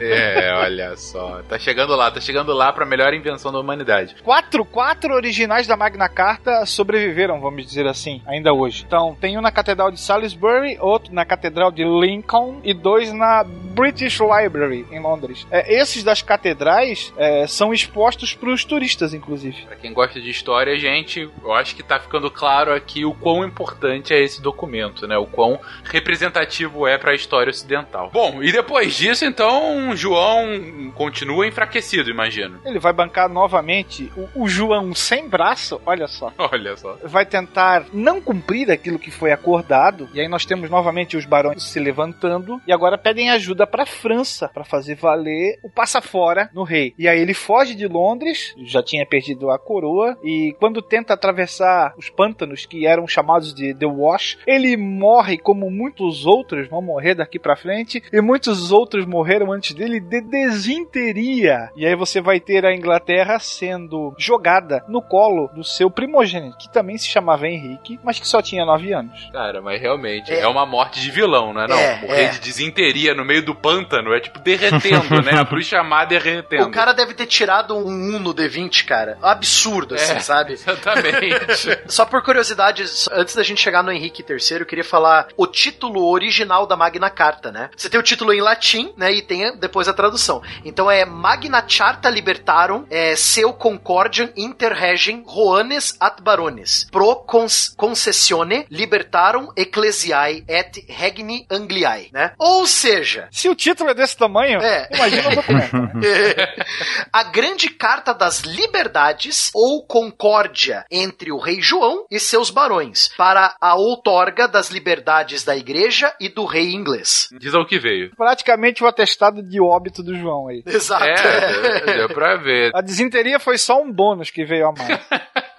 Speaker 2: É, olha só. Tá chegando lá, tá chegando lá pra melhor invenção da humanidade.
Speaker 3: Quatro, quatro originais da Magna Carta sobreviveram, vamos dizer assim, ainda hoje. Então, tem um na Catedral de Salisbury, outro na Catedral de Lincoln e dois na British Library, em Londres. É, esses das catedrais é, são expostos para os turistas, inclusive.
Speaker 2: Pra quem gosta de história, gente, eu acho que tá ficando claro aqui o quão importante é esse documento, né? O quão representativo é pra história ocidental. Bom, e depois disso, então, João continua enfraquecido, imagino.
Speaker 3: Ele vai bancar novamente o, o João sem braço, olha só.
Speaker 2: Olha só.
Speaker 3: vai tentar não cumprir aquilo que foi acordado. E aí nós temos novamente os barões se levantando e agora pedem ajuda para França para fazer valer o passa fora no rei. E aí ele foge de Londres, já tinha perdido a coroa e quando tenta atravessar os pântanos que eram chamados de The Wash, ele morre como muitos outros vão morrer daqui para frente e muitos outros morreram antes dele de desinteria. E aí você vai ter a Inglaterra sendo jogada no colo do seu primogênito, que também se chamava Henrique, mas que só tinha 9 anos.
Speaker 2: Cara, mas realmente,
Speaker 4: É.
Speaker 2: é, uma morte de vilão, não é não?
Speaker 4: É,
Speaker 2: Morrer
Speaker 4: é.
Speaker 2: De desinteria no meio do pântano é tipo derretendo, né? A bruxa má derretendo.
Speaker 4: O cara deve ter tirado um 1 no D20, cara. Absurdo, assim,
Speaker 2: É.
Speaker 4: sabe?
Speaker 2: Exatamente.
Speaker 4: Só por curiosidade, antes da gente chegar no Henrique III, eu queria falar o título original da Magna Carta, né? Você tem o título em latim, né? E tem depois a tradução. Então é Magna Charta Libertarum é, seu concordiam inter regem Roanes at barones pro cons concessione libertarum ecclesiae et regni Angliae, né? Ou seja,
Speaker 3: Se o título é desse tamanho,
Speaker 4: É.
Speaker 3: imagina o documento. né?
Speaker 4: a grande carta das liberdades ou concórdia entre o rei João e seus barões para a outorga das liberdades da igreja e do rei inglês.
Speaker 2: Diz ao que veio.
Speaker 3: Praticamente o atestado de óbito do João aí.
Speaker 4: Exato.
Speaker 2: É, deu, deu pra ver.
Speaker 3: A desinteria foi só um bônus que veio a mais.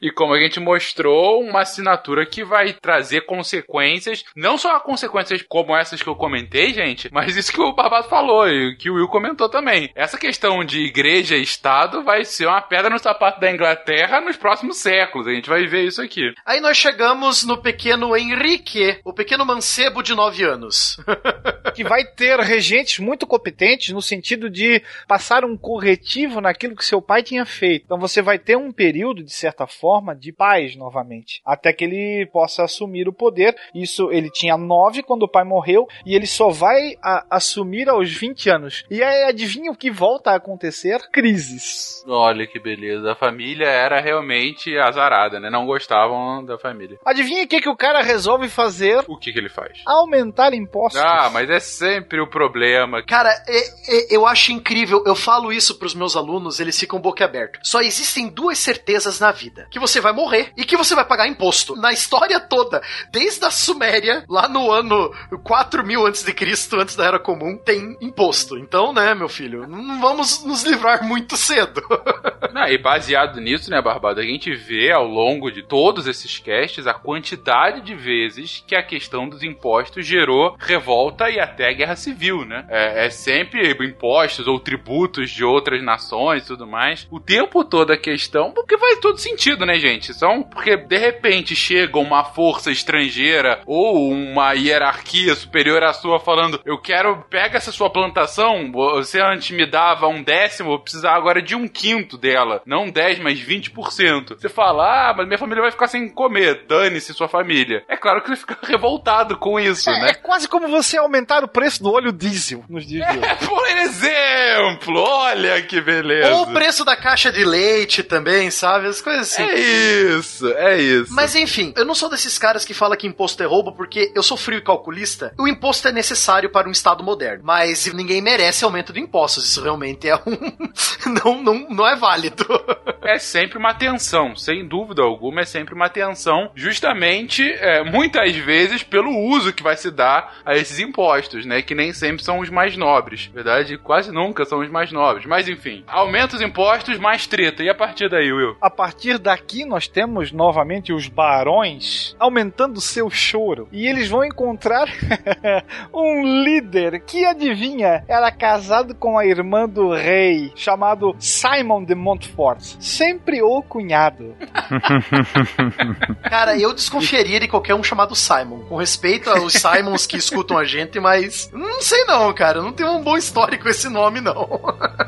Speaker 2: E como a gente mostrou, uma assinatura que vai trazer consequências, não só consequências como essas que eu comentei, gente, mas isso que o Barbado falou e que o Will comentou também. Essa questão de igreja e Estado vai ser uma pedra no sapato da Inglaterra nos próximos séculos. A gente vai ver isso aqui.
Speaker 4: Aí nós chegamos no pequeno Henrique, o pequeno mancebo de 9 anos.
Speaker 3: que vai ter regentes muito competentes no sentido de passar um corretivo naquilo que seu pai tinha feito. Então você vai ter um período, de certa certa forma, de paz novamente. Até que ele possa assumir o poder. Isso, ele tinha nove quando o pai morreu, e ele só vai a- assumir aos 20 anos. E aí, adivinha o que volta a acontecer? Crises.
Speaker 2: Olha que beleza. A família era realmente azarada, né? Não gostavam da família.
Speaker 3: Adivinha o que, que o cara resolve fazer?
Speaker 2: O que, que ele faz?
Speaker 3: Aumentar impostos.
Speaker 2: Ah, mas é sempre o problema.
Speaker 4: Cara, é- é- eu acho incrível, eu falo isso pros meus alunos, eles ficam boquiaberto. Só existem duas certezas na vida: que você vai morrer e que você vai pagar imposto. Na história toda, desde a Suméria, lá no ano 4000 antes de Cristo, antes da Era Comum, tem imposto. Então, né, meu filho, não vamos nos livrar muito cedo.
Speaker 2: Não, e baseado nisso, né, Barbado, a gente vê ao longo de todos esses casts a quantidade de vezes que a questão dos impostos gerou revolta e até guerra civil, né? É, é sempre impostos ou tributos de outras nações e tudo mais. O tempo todo a questão, porque faz todo sentido, né, gente? São porque de repente chega uma força estrangeira ou uma hierarquia superior à sua falando: eu quero, pega essa sua plantação, você antes me dava um décimo, vou precisar agora de um quinto dela. Não 10, mas 20%. Você fala, ah, mas minha família vai ficar sem comer, dane-se sua família. É claro que você fica revoltado com isso,
Speaker 3: É,
Speaker 2: né?
Speaker 3: é quase como você aumentar o preço do óleo diesel nos dias de hoje.
Speaker 2: Por exemplo, olha que beleza.
Speaker 4: Ou o preço da caixa de leite também, sabe? As coisas assim.
Speaker 2: É isso, é isso.
Speaker 4: Mas enfim, eu não sou desses caras que fala que imposto é roubo porque eu sou frio e calculista. O imposto é necessário para um Estado moderno. Mas ninguém merece aumento de impostos. Isso realmente é um. não, não, não é válido.
Speaker 2: é sempre uma tensão, sem dúvida alguma, é sempre uma tensão, justamente, é, muitas vezes, pelo uso que vai se dar a esses impostos, né? Que nem sempre são os mais nobres. Na verdade, quase nunca são os mais nobres. Mas enfim, aumenta os impostos, mais treta. E a partir daí, Will?
Speaker 3: A partir daqui, nós temos novamente os barões aumentando seu choro. E eles vão encontrar um líder que, adivinha, era casado com a irmã do rei, chamado Simon de Montfort. Sempre o cunhado.
Speaker 4: Cara, eu desconfiaria de qualquer um chamado Simon. Com respeito aos Simons que escutam a gente, mas. Não sei não, cara. Não tem um bom histórico esse nome, não.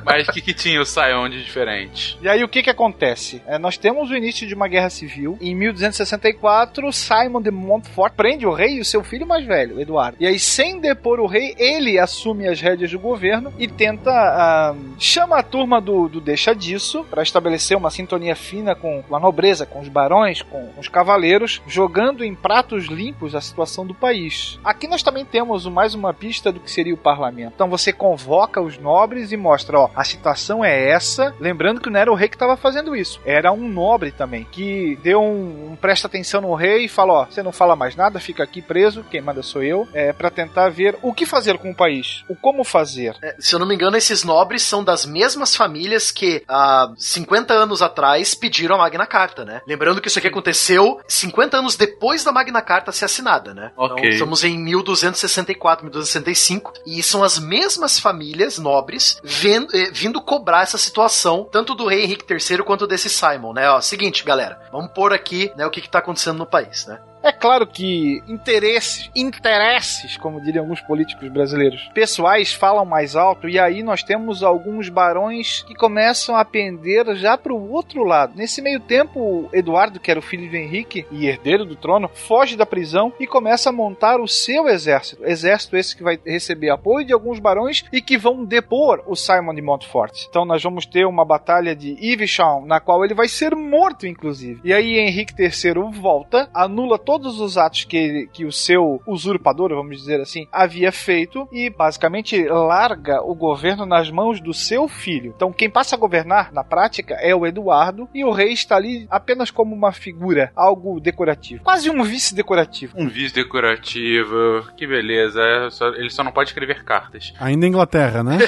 Speaker 2: Mas o que, que tinha o Sion de diferente?
Speaker 3: E aí o que que acontece? É, nós temos o início de uma guerra civil. Em 1264, Simon de Montfort prende o rei e o seu filho mais velho, Eduardo. E aí, sem depor o rei, ele assume as rédeas do governo e tenta ah, chama a turma do, do deixa disso para estabelecer uma sintonia fina com a nobreza, com os barões, com os cavaleiros, jogando em pratos limpos a situação do país. Aqui nós também temos mais uma pista do que seria o parlamento. Então você convoca os nobres e mostra, ó, a situação é essa. Lembrando que não era o rei que estava fazendo isso, era um nobre também que deu um, um presta atenção no rei e fala, ó, você não fala mais nada, fica aqui preso, quem manda sou eu, é para tentar ver o que fazer com o país, o como fazer.
Speaker 4: É, se eu não me engano, esses nobres são das mesmas famílias que há 50 anos atrás pediram a Magna Carta, né? Lembrando que isso aqui aconteceu 50 anos depois da Magna Carta ser assinada, né?
Speaker 2: Ok.
Speaker 4: Então estamos em 1264, 1265 e são as mesmas famílias nobres vendo- eh, vindo cobrar essa situação, tanto do rei Henrique III quanto desse Simon, né? Ó, seguinte, galera, vamos pôr aqui né, o que, que tá acontecendo no país, né?
Speaker 3: É claro que interesses, interesses, como diriam alguns políticos brasileiros, pessoais falam mais alto e aí nós temos alguns barões que começam a pender já para o outro lado. Nesse meio tempo, Eduardo, que era o filho de Henrique e herdeiro do trono, foge da prisão e começa a montar o seu exército. Exército esse que vai receber apoio de alguns barões e que vão depor o Simon de Montfort. Então nós vamos ter uma batalha de Evesham, na qual ele vai ser morto, inclusive. E aí Henrique III volta, anula todos os atos que, que o seu usurpador, vamos dizer assim, havia feito e basicamente larga o governo nas mãos do seu filho. Então quem passa a governar na prática é o Eduardo e o rei está ali apenas como uma figura, algo decorativo. Quase um vice decorativo.
Speaker 2: Um vice decorativo, que beleza. é ele só não pode escrever cartas.
Speaker 1: Ainda em Inglaterra, né?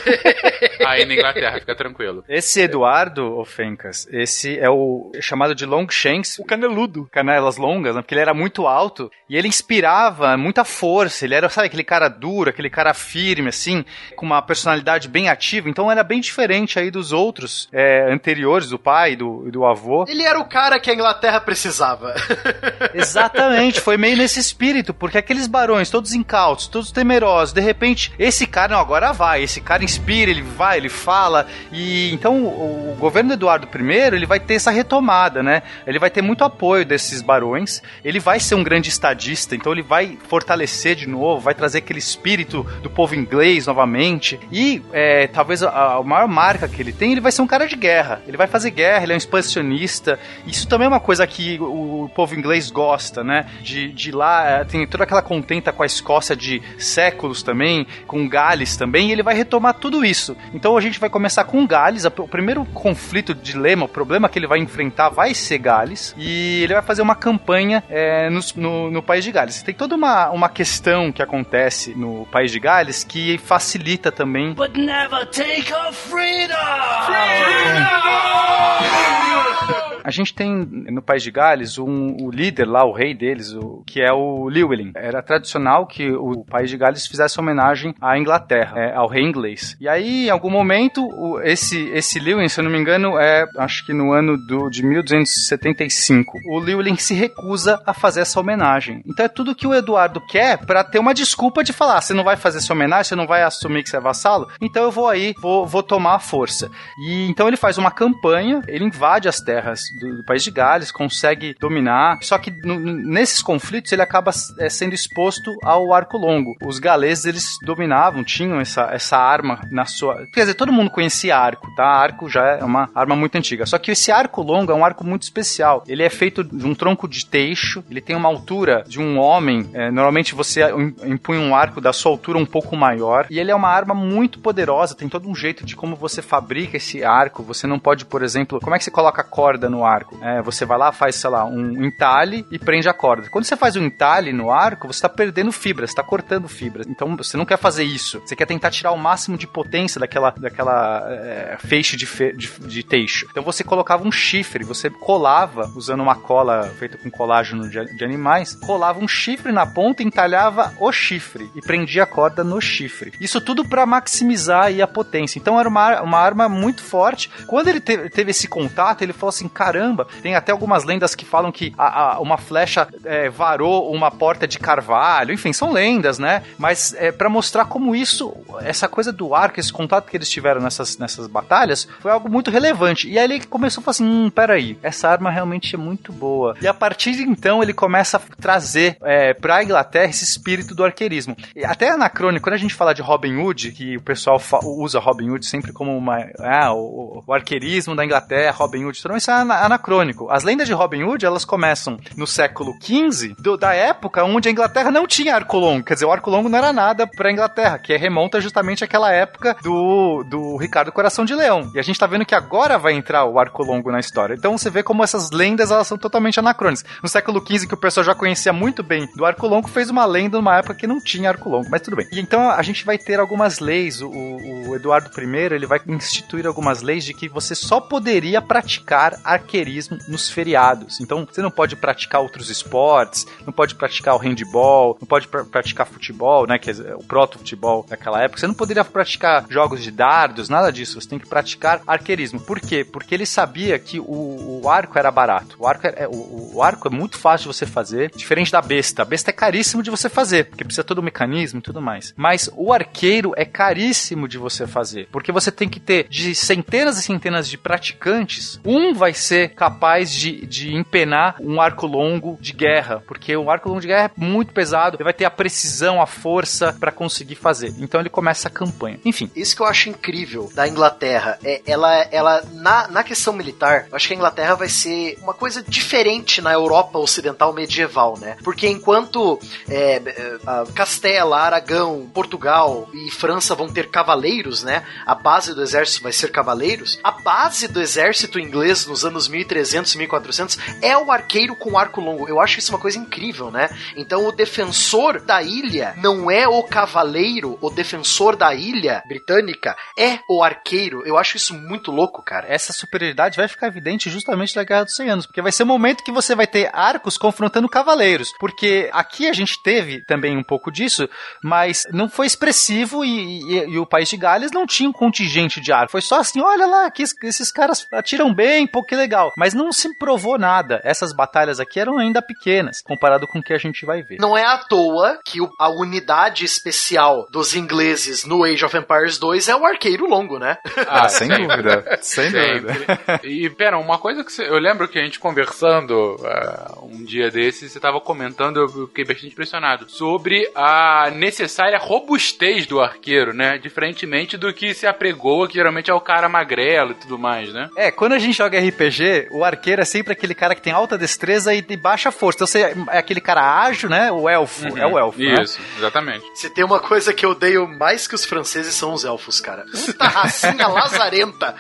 Speaker 2: Aí na Inglaterra, fica tranquilo.
Speaker 5: Esse Eduardo, ô Fencas, esse é o chamado de Longshanks. O
Speaker 3: caneludo.
Speaker 5: Canelas longas, né? Porque ele era muito muito alto e ele inspirava muita força. Ele era, sabe, aquele cara duro, aquele cara firme, assim, com uma personalidade bem ativa. Então era bem diferente aí dos outros é, anteriores, do pai, do, do avô.
Speaker 4: Ele era o cara que a Inglaterra precisava.
Speaker 5: Exatamente, foi meio nesse espírito, porque aqueles barões, todos incautos, todos temerosos, de repente, esse cara, não, agora vai, esse cara inspira, ele vai, ele fala, e então o, o governo Eduardo I, ele vai ter essa retomada, né? Ele vai ter muito apoio desses barões, ele vai ser um grande estadista, então ele vai fortalecer de novo, vai trazer aquele espírito do povo inglês novamente, e é, talvez a, a maior marca que ele tem, ele vai ser um cara de guerra, ele vai fazer guerra, ele é um expansionista, isso também é uma coisa que o, o povo inglês gosta, né? De, de lá, é, tem toda aquela contenta com a Escócia de séculos também, com Gales também, e ele vai retomar tudo isso. Então a gente vai começar com Gales, o primeiro conflito, dilema, o problema que ele vai enfrentar vai ser Gales, e ele vai fazer uma campanha é, no, no, no, país de Gales. Tem toda uma, uma questão que acontece no país de Gales que facilita também.
Speaker 9: But never take our freedom!
Speaker 5: A gente tem no país de Gales um, o líder lá, o rei deles, o, que é o Llywelyn. Era tradicional que o país de Gales fizesse homenagem à Inglaterra, é, ao rei inglês. E aí, em algum momento, o, esse, esse se eu não me engano, é acho que no ano do, de 1275, o Llywelyn se recusa a fazer essa homenagem. Então é tudo que o Eduardo quer para ter uma desculpa de falar: você não vai fazer essa homenagem, você não vai assumir que você é vassalo, então eu vou aí, vou, vou tomar a força. E então ele faz uma campanha, ele invade as terras do, do país de Gales, consegue dominar. Só que nesses conflitos ele acaba é, sendo exposto ao arco longo. Os galeses eles dominavam, tinham essa, essa arma na sua. Quer dizer, todo mundo conhecia arco, tá? Arco já é uma arma muito antiga. Só que esse arco longo é um arco muito especial. Ele é feito de um tronco de teixo, ele tem uma altura de um homem. É, normalmente você impunha um arco da sua altura um pouco maior. E ele é uma arma muito poderosa, tem todo um jeito de como você fabrica esse arco. Você não pode, por exemplo, como é que você coloca corda no arco? É, você vai lá, faz, sei lá, um entalhe e prende a corda. Quando você faz um entalhe no arco, você está perdendo fibra, você está cortando fibra. Então você não quer fazer isso. Você quer tentar tirar o máximo de potência daquela, daquela é, feixe de, fe, de, de, teixo. Então você colocava um chifre, você colava, usando uma cola feita com colágeno de, de animais, colava um chifre na ponta, entalhava o chifre e prendia a corda no chifre. Isso tudo para maximizar aí a potência. Então era uma, uma arma muito forte. Quando ele teve, teve esse contato, ele falou assim: caramba, tem até algumas lendas que falam que a, a, uma flecha é, varou uma porta de carvalho. Enfim, são lendas, né? Mas é para mostrar como isso, essa coisa do arco, esse contato que eles tiveram nessas, nessas batalhas, foi algo muito relevante. E aí ele começou a falar assim: hum, peraí, essa arma realmente é muito boa. E a partir de então ele começa a trazer é, pra Inglaterra esse espírito do arqueirismo. E até anacrônico, quando a gente fala de Robin Hood, que o pessoal usa Robin Hood sempre como uma. Ah, o, o arqueirismo da Inglaterra, Robin Hood, tudo isso é anacrônico as lendas de Robin Hood, elas começam no século XV, do, da época onde a Inglaterra não tinha arco longo. Quer dizer, o arco longo não era nada pra Inglaterra, que remonta justamente àquela época do, do Ricardo Coração de Leão. E a gente tá vendo que agora vai entrar o arco longo na história. Então você vê como essas lendas, elas são totalmente anacrônicas. No século XV, que o pessoal já conhecia muito bem do arco longo, fez uma lenda numa época que não tinha arco longo, mas tudo bem. E então a gente vai ter algumas leis, o, o Eduardo I, ele vai instituir algumas leis de que você só poderia praticar arqueirismo nos feriados. Então, você não pode praticar outros esportes, não pode praticar o handball, não pode pr praticar futebol, né, que é o proto-futebol daquela época. Você não poderia praticar jogos de dardos, nada disso. Você tem que praticar arqueirismo. Por quê? Porque ele sabia que o, o arco era barato. O arco é, o, o, arco é muito fácil de você fazer, diferente da besta. A besta é caríssimo de você fazer, porque precisa todo o mecanismo e tudo mais. Mas o arqueiro é caríssimo de você fazer, porque você tem que ter de centenas e centenas de praticantes, um vai ser capaz capaz de, de empenar um arco longo de guerra, porque o arco longo de guerra é muito pesado, ele vai ter a precisão, a força para conseguir fazer. Então ele começa a campanha. Enfim.
Speaker 4: Isso que eu acho incrível da Inglaterra, é ela, ela na, na questão militar, eu acho que a Inglaterra vai ser uma coisa diferente na Europa ocidental medieval, né? Porque enquanto é, Castela, Aragão, Portugal e França vão ter cavaleiros, né? A base do exército vai ser cavaleiros. A base do exército inglês nos anos 1300, 1400, é o arqueiro com arco longo. Eu acho isso uma coisa incrível, né? Então o defensor da ilha não é o cavaleiro, o defensor da ilha britânica é o arqueiro. Eu acho isso muito louco, cara.
Speaker 5: Essa superioridade vai ficar evidente justamente na Guerra dos 100 Anos, porque vai ser o momento que você vai ter arcos confrontando cavaleiros, porque aqui a gente teve também um pouco disso, mas não foi expressivo e, e, e o país de Gales não tinha um contingente de arco. Foi só assim, olha lá, que esses caras atiram bem, pô, que legal. Mas não se provou nada. Essas batalhas aqui eram ainda pequenas, comparado com o que a gente vai ver.
Speaker 4: Não é à toa que o- a unidade especial dos ingleses no Age of Empires 2 é o arqueiro longo, né?
Speaker 5: Ah, sem
Speaker 10: sempre.
Speaker 5: dúvida. Sem dúvida.
Speaker 10: E, pera, uma coisa que você- eu lembro que a gente conversando ah, um dia desses, você tava comentando, eu fiquei bastante impressionado, sobre a necessária robustez do arqueiro, né? Diferentemente do que se apregoa, que geralmente é o cara magrelo e tudo mais, né?
Speaker 5: É, quando a gente joga RPG, o arqueiro é sempre aquele cara que tem alta destreza e, e baixa força. Então você é aquele cara ágil, né? O elfo. É o elfo. né?
Speaker 10: Isso, exatamente.
Speaker 4: Se tem uma coisa que eu odeio mais que os franceses são os elfos, cara. Puta racinha lazarenta.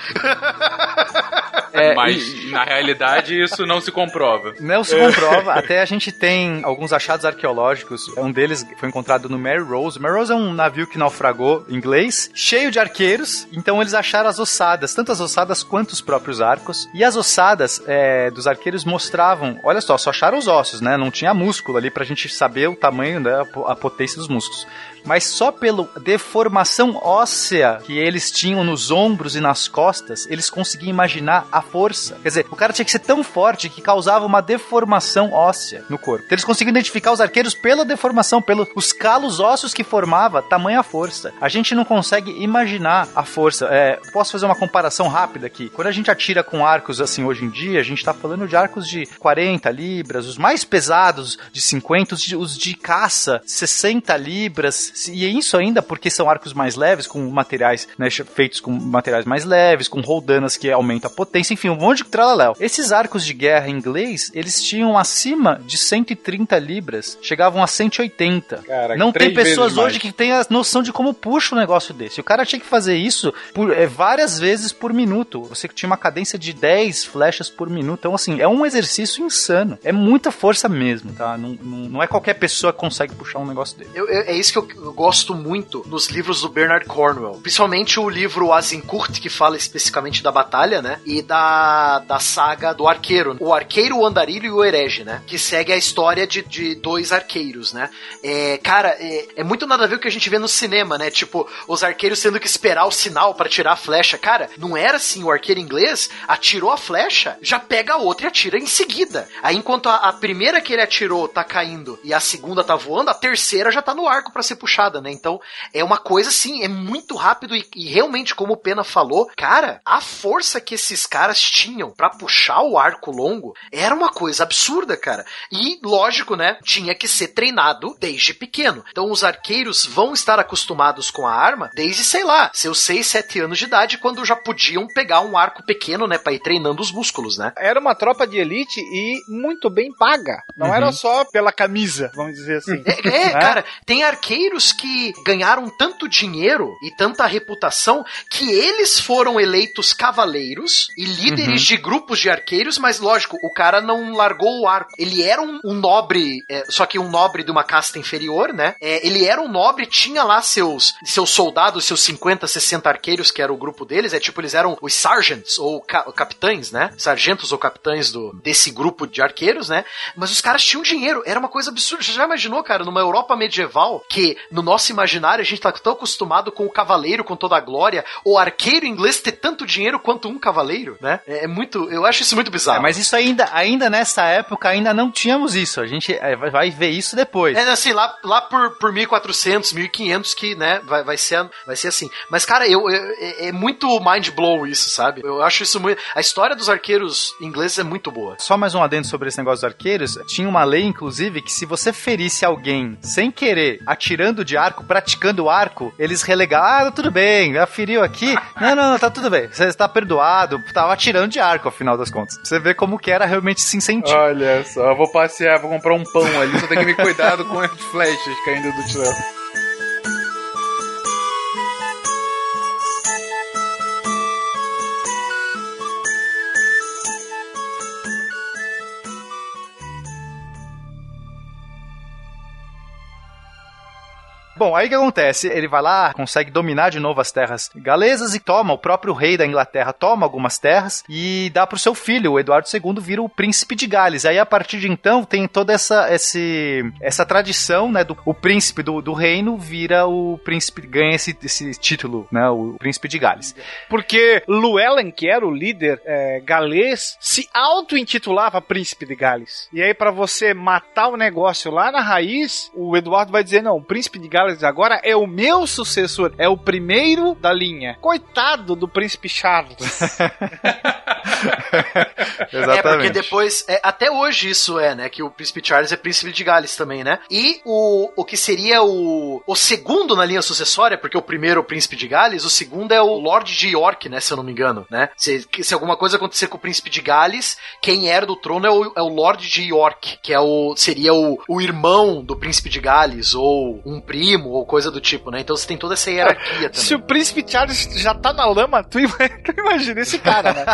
Speaker 5: É,
Speaker 10: Mas,
Speaker 5: e-
Speaker 10: na realidade, isso não se comprova.
Speaker 5: Não se comprova, até a gente tem alguns achados arqueológicos. Um deles foi encontrado no Mary Rose. Mary Rose é um navio que naufragou inglês, cheio de arqueiros. Então eles acharam as ossadas, tanto as ossadas quanto os próprios arcos. E as ossadas é, dos arqueiros mostravam, olha só, só acharam os ossos, né? Não tinha músculo ali pra gente saber o tamanho, né, a potência dos músculos. Mas só pela deformação óssea que eles tinham nos ombros e nas costas, eles conseguiam imaginar a força. Quer dizer, o cara tinha que ser tão forte que causava uma deformação óssea no corpo. Então, eles conseguiam identificar os arqueiros pela deformação, pelos calos ósseos que formava tamanha força. A gente não consegue imaginar a força. É, posso fazer uma comparação rápida aqui? Quando a gente atira com arcos assim hoje em dia, a gente tá falando de arcos de 40 libras, os mais pesados de 50, os de, os de caça 60 libras, e é isso ainda porque são arcos mais leves, com materiais né, feitos com materiais mais leves, com roldanas que aumentam a potência, enfim, um monte de tralaléu. Esses arcos de guerra em inglês, eles tinham acima de 130 libras, chegavam a 180.
Speaker 3: Cara,
Speaker 5: Não tem pessoas
Speaker 3: mais.
Speaker 5: hoje que têm a noção de como puxa um negócio desse. O cara tinha que fazer isso por, é, várias vezes por minuto. Você tinha uma cadência de 10 flechas por minuto. Então, assim, é um exercício insano. É muita força mesmo, tá? Não, não, não é qualquer pessoa que consegue puxar um negócio dele.
Speaker 4: Eu- eu- é isso que eu, eu gosto muito nos livros do Bernard Cornwell. Principalmente o livro Azincourt, que fala especificamente da batalha, né? E da, da saga do arqueiro. O arqueiro, o andarilho e o herege, né? Que segue a história de, de dois arqueiros, né? É, cara, é, é muito nada a ver o que a gente vê no cinema, né? Tipo, os arqueiros tendo que esperar o sinal pra tirar a flecha. Cara, não era assim. O arqueiro inglês atirou a flecha, já pega a outra e atira em seguida. Aí, enquanto a, a primeira que ele atirou tá caindo e a segunda tá voando, a terceira já tá no arco pra ser puxada, né? Então, é uma coisa assim, é muito rápido e, e realmente, como o Pena falou, cara, a força que esses caras tinham pra puxar o arco longo era uma coisa absurda, cara. E, lógico, né? Tinha que ser treinado desde pequeno. Então, os arqueiros vão estar acostumados com a arma desde, sei lá, seus 6, 7 anos de idade, quando já podiam pegar um arco pequeno, né? Pra ir treinando os músculos, né?
Speaker 3: Era uma tropa de elite e muito bem paga. Não
Speaker 5: Uhum.
Speaker 3: era só pela camisa, vamos dizer assim.
Speaker 4: É, é, cara, tem arqueiros que ganharam tanto dinheiro e tanta reputação que eles foram eleitos cavaleiros e líderes
Speaker 5: Uhum.
Speaker 4: de grupos de arqueiros, mas lógico, o cara não largou o arco. Ele era um, um nobre, é, só que um nobre de uma casta inferior, né? É, ele era um nobre, tinha lá seus, seus soldados, seus 50, 60 arqueiros, que era o grupo deles, é tipo, eles eram os sergeants, ou ca- capitães, né? Sargentos ou capitães do, desse grupo de arqueiros, né? Mas os caras tinham dinheiro, era uma coisa absurda. Você já imaginou, cara, numa Europa medieval, que no nosso imaginário a gente tá tão acostumado com o cavaleiro, com toda a glória, o arqueiro inglês ter tanto dinheiro quanto um cavaleiro, né? É, é muito, eu acho isso muito bizarro.
Speaker 5: É, mas isso ainda, ainda nessa época, ainda não tínhamos isso. A gente é, vai- vai ver isso depois.
Speaker 4: É assim, lá, lá por, por 1400, 1500 que, né, vai, vai, ser, vai ser assim. Mas, cara, eu, eu- é, é muito mind blow isso, sabe? Eu acho isso muito. A história dos arqueiros ingleses é muito boa.
Speaker 5: Só mais um adendo sobre esse negócio dos arqueiros. Tinha uma lei, inclusive, que se você ferisse alguém sem querer, atirando de arco, praticando arco, eles relegavam. Ah, tudo bem, já feriu aqui. Não, não, tá tudo bem. Você está perdoado. Tava atirando de arco, afinal das contas. Você vê como que era realmente se sentir.
Speaker 10: Olha só, eu vou passear, vou comprar um pão ali, só tem que me cuidado com as flechas caindo do chão.
Speaker 5: Bom, aí o que acontece? Ele vai lá, consegue dominar de novo as terras galesas e toma, o próprio rei da Inglaterra toma algumas terras e dá pro seu filho, o Eduardo II, vira o príncipe de Gales. Aí a partir de então tem toda essa, esse, essa tradição, né, do o príncipe do, do reino vira o príncipe, ganha esse, esse título, né, o príncipe de Gales.
Speaker 3: Porque Llewellyn, que era o líder é, galês, se auto-intitulava príncipe de Gales. E aí, para você matar o negócio lá na raiz, o Eduardo vai dizer: não, o príncipe de Gales agora é o meu sucessor, é o primeiro da linha. Coitado do príncipe Charles.
Speaker 4: É, porque depois, é, até hoje isso é, né? Que o príncipe Charles é príncipe de Gales também, né? E o, o que seria o, o segundo na linha sucessória, porque o primeiro é o príncipe de Gales, o segundo é o Lorde de York, né? Se eu não me engano, né? Se, se alguma coisa acontecer com o príncipe de Gales, quem era do trono é o, é o Lorde de York, que é o, seria o, o irmão do príncipe de Gales, ou um primo, ou coisa do tipo, né? Então você tem toda essa hierarquia também.
Speaker 3: Se o príncipe Charles já tá na lama, tu, imagina esse cara, né?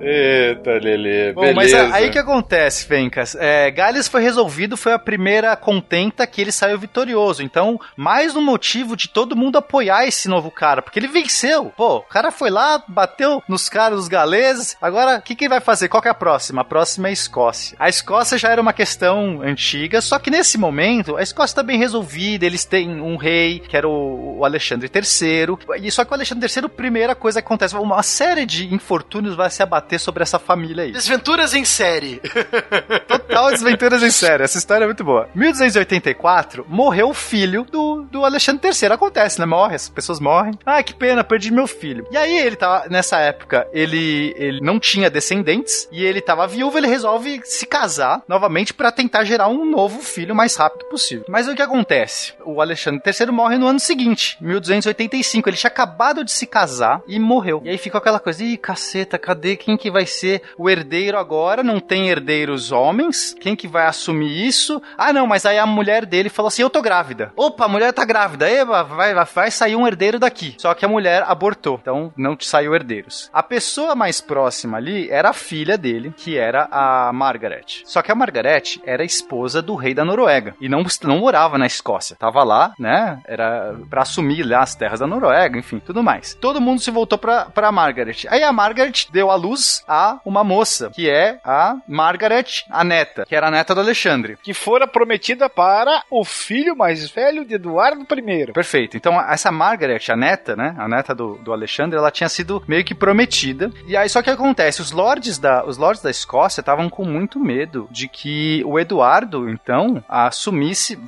Speaker 10: Eita, Lelê.
Speaker 5: Bom, mas aí que acontece, Fencas? É, Gales foi resolvido, foi a primeira contenta que ele saiu vitorioso. Então, mais um motivo de todo mundo apoiar esse novo cara, porque ele venceu. Pô, o cara foi lá, bateu nos caras dos galeses. Agora, o que, que ele vai fazer? Qual que é a próxima? A próxima é a Escócia. A Escócia já era uma questão antiga, só que nesse momento, a Escócia está bem resolvida. Eles têm um rei, que era o, o Alexandre III. E só que o Alexandre III, primeira coisa que acontece, uma série de infortúnios vai se abater sobre essa família aí.
Speaker 4: Desventuras em série.
Speaker 5: Total desventuras em série. Essa história é muito boa. 1284, morreu o filho do, do Alexandre III. Acontece, né? Morre, as pessoas morrem. Ah, que pena, perdi meu filho. E aí ele tava, nessa época, ele, ele não tinha descendentes e ele tava viúvo, ele resolve se casar novamente pra tentar gerar um novo filho mais rápido possível. Mas o que acontece? O Alexandre III morre no ano seguinte, 1285. Ele tinha acabado de se casar e morreu. E aí ficou aquela coisa, ih, caceta, cadê quem que vai ser o herdeiro agora? Não tem herdeiros homens? Quem que vai assumir isso? Ah, não, mas aí a mulher dele falou assim: Eu tô grávida. Opa, a mulher tá grávida. Eba, vai, vai, vai sair um herdeiro daqui. Só que a mulher abortou. Então não saiu herdeiros. A pessoa mais próxima ali era a filha dele, que era a Margaret. Só que a Margaret era esposa do rei da Noruega. E não, não morava na Escócia. Tava lá, né? Era pra assumir lá as terras da Noruega, enfim, tudo mais. Todo mundo se voltou pra, pra Margaret. Aí a Margaret deu à luz a uma moça, que é a Margaret, a neta, que era a neta do Alexandre.
Speaker 3: Que fora prometida para o filho mais velho de Eduardo I.
Speaker 5: Perfeito. Então, essa Margaret, a neta, né? A neta do, do Alexandre, ela tinha sido meio que prometida. E aí, só que acontece, os lords da, os lords da Escócia estavam com muito medo de que o Eduardo, então, assumisse.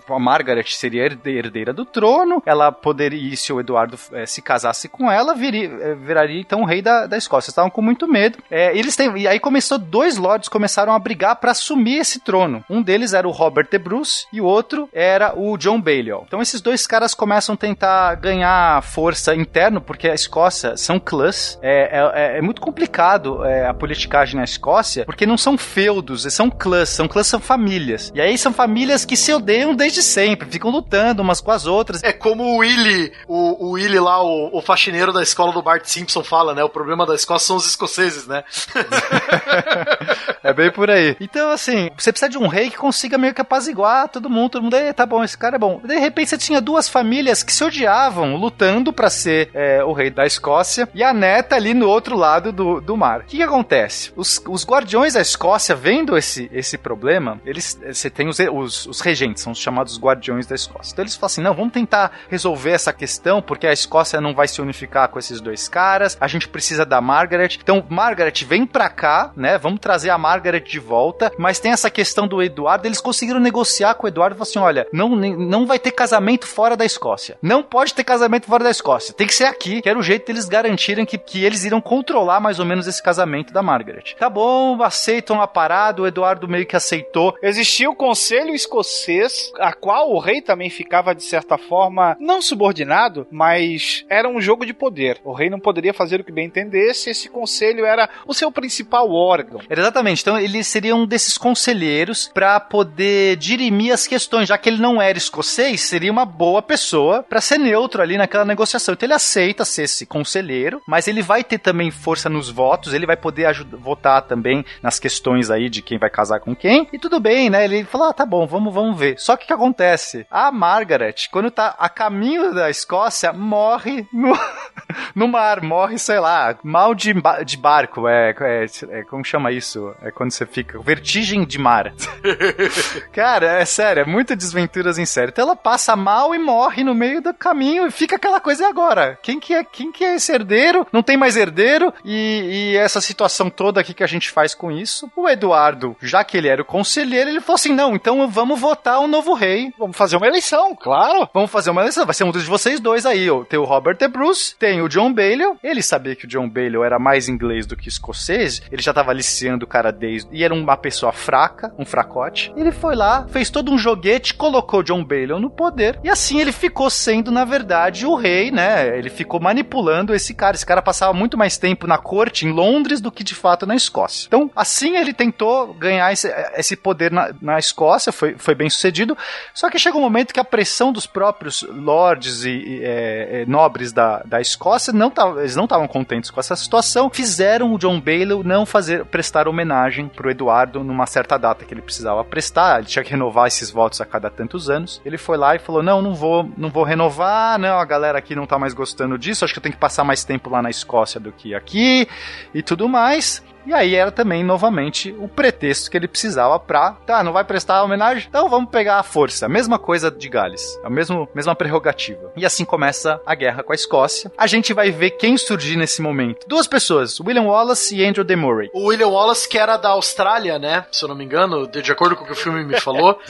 Speaker 5: A Margaret seria herdeira do trono, ela poderia, se o Eduardo eh, se casasse com ela, viria, eh, viraria então o rei da, da Escócia. Estavam com muito medo. Eh, eles têm, e aí começou, dois lords começaram a brigar para assumir esse trono. Um deles era o Robert de Bruce e o outro era o John Balliol. Então esses dois caras começam a tentar ganhar força interno, porque a Escócia são clãs. É, é, é muito complicado é, a politicagem na Escócia, porque não são feudos, são clãs. São clãs, são famílias. E aí são famílias que se odeiam desde sempre, ficam lutando umas com as outras.
Speaker 4: É como o Willy, o, o Willy lá, o, o faxineiro da escola do Bart Simpson fala, né? O problema da Escócia são os escoceses, né?
Speaker 5: É bem por aí. Então, assim, você precisa de um rei que consiga meio que apaziguar todo mundo. Todo mundo, "Ei, tá bom, esse cara é bom. De repente, você tinha duas famílias que se odiavam, lutando pra ser é, o rei da Escócia, e a neta ali no outro lado do, do mar. O que, que acontece? Os, os guardiões da Escócia, vendo esse, esse problema, eles, você tem os, os, os regentes, são os chamados guardiões da Escócia. Então, eles falam assim: não, vamos tentar resolver essa questão, porque a Escócia não vai se unificar com esses dois caras, a gente precisa da Margaret. Então, Margaret, vem pra cá, né? Vamos trazer a Margaret de volta, mas tem essa questão do Eduardo, eles conseguiram negociar com o Eduardo e assim: olha, não, não vai ter casamento fora da Escócia. Não pode ter casamento fora da Escócia. Tem que ser aqui, que era o jeito deles garantirem que, que eles iriam controlar mais ou menos esse casamento da Margaret. Tá bom, aceitam a parada, o Eduardo meio que aceitou.
Speaker 3: Existia o Conselho Escocês, a qual o rei também ficava, de certa forma, não subordinado, mas era um jogo de poder. O rei não poderia fazer o que bem entendesse esse conselho era o seu principal órgão.
Speaker 5: Exatamente. Então ele seria um desses conselheiros para poder dirimir as questões, já que ele não era escocês, seria uma boa pessoa para ser neutro ali naquela negociação. Então ele aceita ser esse conselheiro, mas ele vai ter também força nos votos, ele vai poder ajudar, votar também nas questões aí de quem vai casar com quem. E tudo bem, né? Ele falou: "Ah, tá bom, vamos, vamos ver". Só que o que acontece? A Margaret, quando tá a caminho da Escócia, morre no, no mar, morre, sei lá, mal de, de barco, é, é, é como chama isso? É quando você fica vertigem de mar. Cara, é sério, é muito desventuras em sério. Então ela passa mal e morre no meio do caminho e fica aquela coisa e agora. Quem que é, quem que é esse herdeiro? Não tem mais herdeiro e, e essa situação toda aqui que a gente faz com isso. O Eduardo, já que ele era o conselheiro, ele falou assim: "Não, então vamos votar o novo rei.
Speaker 3: Vamos fazer uma eleição, claro.
Speaker 5: Vamos fazer uma eleição. Vai ser um dos de vocês dois aí. ó. Tem o Robert De Bruce, tem o John Bale. Ele sabia que o John Bale era mais inglês do que escocês. Ele já tava aliciando o cara desde. E era uma pessoa fraca, um fracote. Ele foi lá, fez todo um joguete, colocou John Bale no poder. E assim ele ficou sendo, na verdade, o rei, né? Ele ficou manipulando esse cara. Esse cara passava muito mais tempo na corte em Londres do que de fato na Escócia. Então, assim ele tentou ganhar esse, esse poder na, na Escócia, foi, foi bem sucedido. Só que chega um momento que a pressão dos próprios lords e, e, é, é, nobres da, da Escócia não eles não estavam contentes com essa situação, fizeram o John Bale não fazer prestar homenagem pro Eduardo numa certa data que ele precisava prestar, ele tinha que renovar esses votos a cada tantos anos. Ele foi lá e falou: "Não, não vou, não vou renovar, não, a galera aqui não tá mais gostando disso, acho que eu tenho que passar mais tempo lá na Escócia do que aqui e tudo mais". E aí era também, novamente, o pretexto que ele precisava pra. Tá, não vai prestar homenagem? Então vamos pegar a força. A mesma coisa de Gales. A mesmo, mesma prerrogativa. E assim começa a guerra com a Escócia. A gente vai ver quem surgir nesse momento. Duas pessoas, William Wallace e Andrew de Murray.
Speaker 4: O William Wallace, que era da Austrália, né? Se eu não me engano, de de acordo com o que o filme me falou.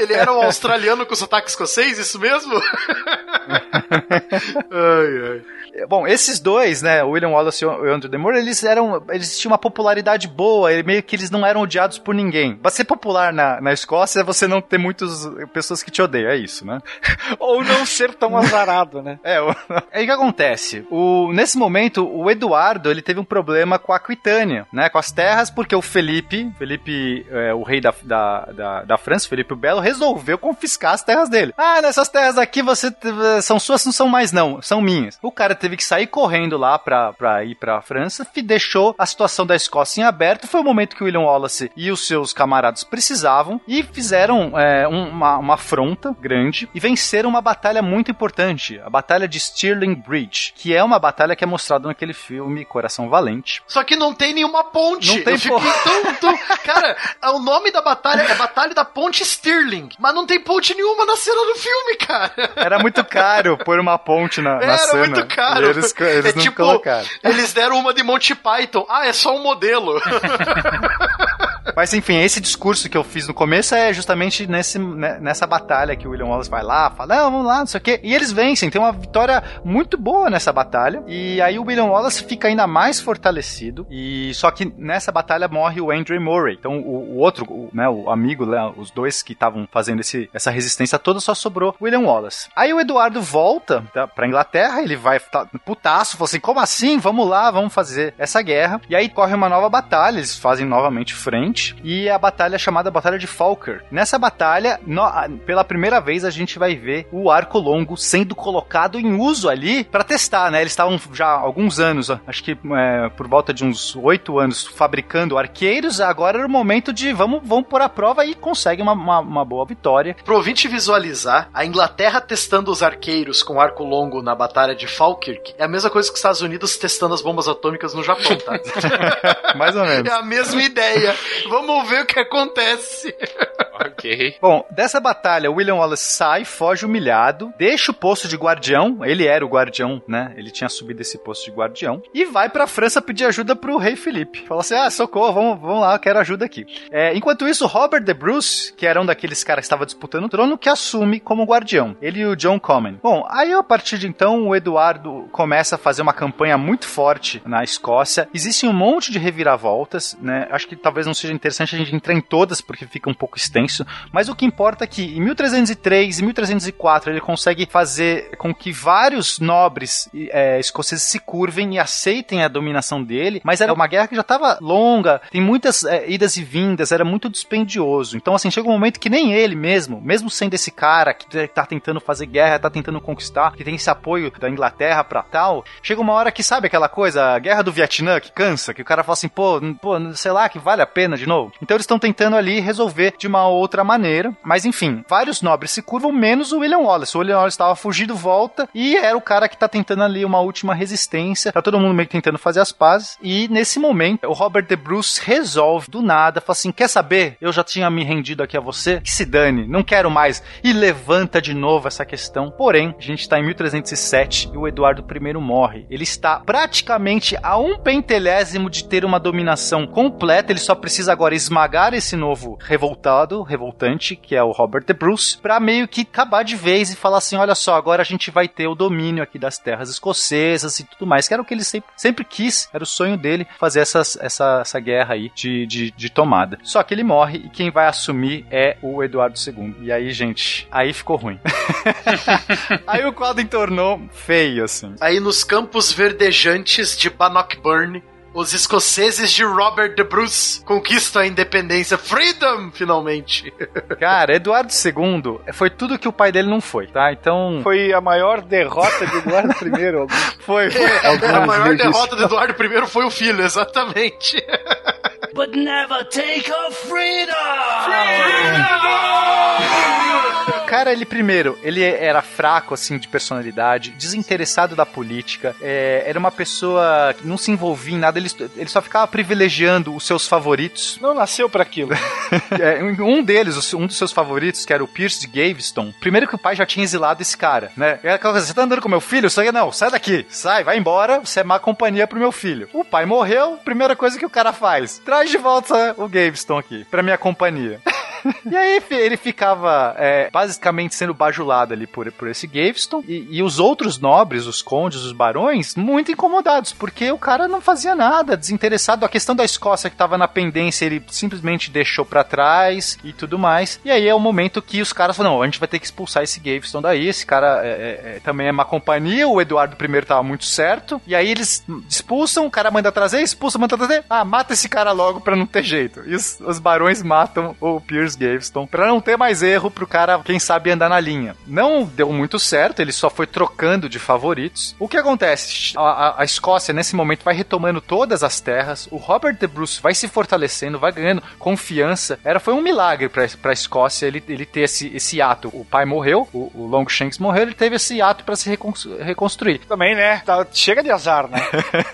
Speaker 4: Ele era um australiano com sotaque escocês, isso mesmo? ai, ai.
Speaker 5: Bom, esses dois, né, William Wallace e Andrew de Murray, eles eram, eles tinham uma popularidade boa, meio que eles não eram odiados por ninguém. Pra ser popular na, na Escócia é você não ter muitas pessoas que te odeiam, é isso, né?
Speaker 3: Ou não ser tão azarado, né?
Speaker 5: É, o... aí o que acontece? O, nesse momento, o Eduardo, ele teve um problema com a Aquitânia, né, com as terras, porque o Felipe, Felipe, é, o rei da, da, da, da França, Felipe o Belo, resolveu confiscar as terras dele. Ah, nessas terras aqui você são suas, não são mais não, são minhas. O cara teve que sair correndo lá pra, pra ir pra França, e deixou a situação da Escócia em aberto. Foi o momento que o William Wallace e os seus camaradas precisavam e fizeram é, um- uma, uma afronta grande e venceram uma batalha muito importante, a Batalha de Stirling Bridge, que é uma batalha que é mostrada naquele filme Coração Valente.
Speaker 4: Só que não tem nenhuma ponte.
Speaker 5: Não tem
Speaker 4: eu fiquei tão, tão... Cara, o nome da batalha é Batalha da Ponte Stirling. Mas não tem ponte nenhuma na cena do filme, cara.
Speaker 5: Era muito caro pôr uma ponte na, na
Speaker 4: Era
Speaker 5: cena.
Speaker 4: muito caro.
Speaker 5: E eles, eles
Speaker 4: é tipo,
Speaker 5: colocaram.
Speaker 4: eles deram uma de Monty Python. Ah, é só um modelo.
Speaker 5: Mas enfim, esse discurso que eu fiz no começo é justamente nesse, né, nessa batalha que o William Wallace vai lá, fala, não, vamos lá, não sei o quê. E eles vencem, tem uma vitória muito boa nessa batalha. E aí o William Wallace fica ainda mais fortalecido. E só que nessa batalha morre o Andrew Murray. Então o, o outro, o, né, o amigo, né, os dois que estavam fazendo esse, essa resistência toda, só sobrou o William Wallace. Aí o Eduardo volta tá, pra Inglaterra, ele vai tá, putaço, fala assim, como assim? Vamos lá, vamos fazer essa guerra. E aí corre uma nova batalha, eles fazem novamente frente. E a batalha é chamada Batalha de Falkirk. Nessa batalha, no- pela primeira vez, a gente vai ver o arco longo sendo colocado em uso ali pra testar, né? Eles estavam já há alguns anos, acho que é, por volta de uns oito anos, fabricando arqueiros. Agora era o momento de vamos, vamos pôr a prova e consegue uma, uma, uma boa vitória.
Speaker 4: Pro ouvinte visualizar, a Inglaterra testando os arqueiros com arco longo na Batalha de Falkirk é a mesma coisa que os Estados Unidos testando as bombas atômicas no Japão, tá?
Speaker 5: Mais ou menos.
Speaker 4: É a mesma ideia. Vamos ver o que acontece.
Speaker 10: Ok.
Speaker 5: Bom, dessa batalha, o William Wallace sai, foge humilhado, deixa o posto de guardião, ele era o guardião, né? Ele tinha subido esse posto de guardião, e vai pra França pedir ajuda pro rei Felipe. Fala assim: ah, socorro, vamos, vamos lá, eu quero ajuda aqui. É, enquanto isso, Robert de Bruce, que era um daqueles caras que estava disputando o trono, que assume como guardião. Ele e o John Comyn. Bom, aí a partir de então, o Eduardo começa a fazer uma campanha muito forte na Escócia. Existe um monte de reviravoltas, né? Acho que talvez não seja interessante a gente entrar em todas, porque fica um pouco extenso tenso. Mas o que importa é que em 1303 e 1304 ele consegue fazer com que vários nobres é, escoceses se curvem e aceitem a dominação dele. Mas era uma guerra que já estava longa, tem muitas é, idas e vindas, era muito dispendioso. Então, assim, chega um momento que nem ele mesmo, mesmo sendo esse cara que tá tentando fazer guerra, tá tentando conquistar, que tem esse apoio da Inglaterra pra tal, chega uma hora que sabe aquela coisa, a guerra do Vietnã que cansa, que o cara fala assim, pô, pô, sei lá, que vale a pena de novo. Então eles estão tentando ali resolver de uma outra maneira, mas enfim, vários nobres se curvam, menos o William Wallace. O William Wallace estava fugindo, volta, e era o cara que tá tentando ali uma última resistência, tá todo mundo meio que tentando fazer as pazes, e nesse momento, o Robert de Bruce resolve do nada, fala assim, quer saber? Eu já tinha me rendido aqui a você, que se dane, não quero mais, e levanta de novo essa questão. Porém, a gente está em 1307 e o Eduardo I morre. Ele está praticamente a um pentelésimo de ter uma dominação completa, ele só precisa agora esmagar esse novo revoltado, revoltante, que é o Robert de Bruce, para meio que acabar de vez e falar assim: olha só, agora a gente vai ter o domínio aqui das terras escocesas e tudo mais, que era o que ele sempre, sempre quis, era o sonho dele fazer essas, essa, essa guerra aí de, de, de tomada. Só que ele morre e quem vai assumir é o Eduardo II. E aí, gente, aí ficou ruim. aí o quadro entornou feio, assim.
Speaker 4: Aí nos campos verdejantes de Bannockburn, os escoceses de Robert de Bruce conquistam a independência. Freedom, finalmente.
Speaker 5: Cara, Eduardo II foi tudo que o pai dele não foi, tá? Então.
Speaker 3: Foi a maior derrota de Eduardo I.
Speaker 5: foi.
Speaker 4: É, a maior derrota de Eduardo I foi o filho, exatamente.
Speaker 9: But never take our freedom!
Speaker 5: O cara, ele primeiro, ele era fraco, assim, de personalidade, desinteressado da política, é, era uma pessoa que não se envolvia em nada, ele, ele só ficava privilegiando os seus favoritos.
Speaker 3: Não nasceu para aquilo.
Speaker 5: é, um deles, um dos seus favoritos, que era o Pierce de Gaveston, primeiro que o pai já tinha exilado esse cara, né? Era aquela coisa, você tá andando com meu filho? Você não, sai daqui, sai, vai embora, você é má companhia pro meu filho. O pai morreu, primeira coisa que o cara faz, traz de volta o Gaveston aqui, pra minha companhia. e aí ele ficava é, basicamente sendo bajulado ali por, por esse Gaveston e, e, os outros nobres, os condes, os barões, muito incomodados, porque o cara não fazia nada, desinteressado. A questão da Escócia que estava na pendência, ele simplesmente deixou para trás e tudo mais. E aí é o momento que os caras falam: não, a gente vai ter que expulsar esse Gaveston daí. Esse cara é, é, é também é má companhia. O Eduardo I tava muito certo. E aí eles expulsam, o cara manda trazer, expulsa, manda trazer. Ah, mata esse cara logo pra não ter jeito. E os, os barões matam o Piers Gaveston para não ter mais erro pro cara, quem sabe, andar na linha. Não deu muito certo, ele só foi trocando de favoritos. O que acontece? A, a, a Escócia, nesse momento, vai retomando todas as terras, o Robert de Bruce vai se fortalecendo, vai ganhando confiança. Era, foi um milagre pra, pra Escócia ele, ele ter esse, esse ato. O pai morreu, o, o Longshanks morreu, ele teve esse ato para se reconstruir.
Speaker 3: Também, né? Tá, chega de azar, né?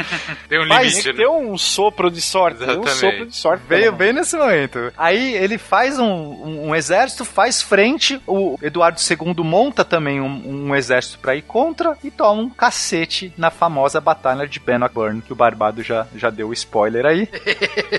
Speaker 10: tem um limite, Mas,
Speaker 3: né? Tem um sopro de sorte. Tem um sopro de sorte.
Speaker 5: Veio bem nesse momento. Aí ele faz um, um, um, exército, faz frente, o Eduardo II monta também um, um exército para ir contra e toma um cacete na famosa batalha de Bannockburn, que o Barbado já, já deu spoiler aí.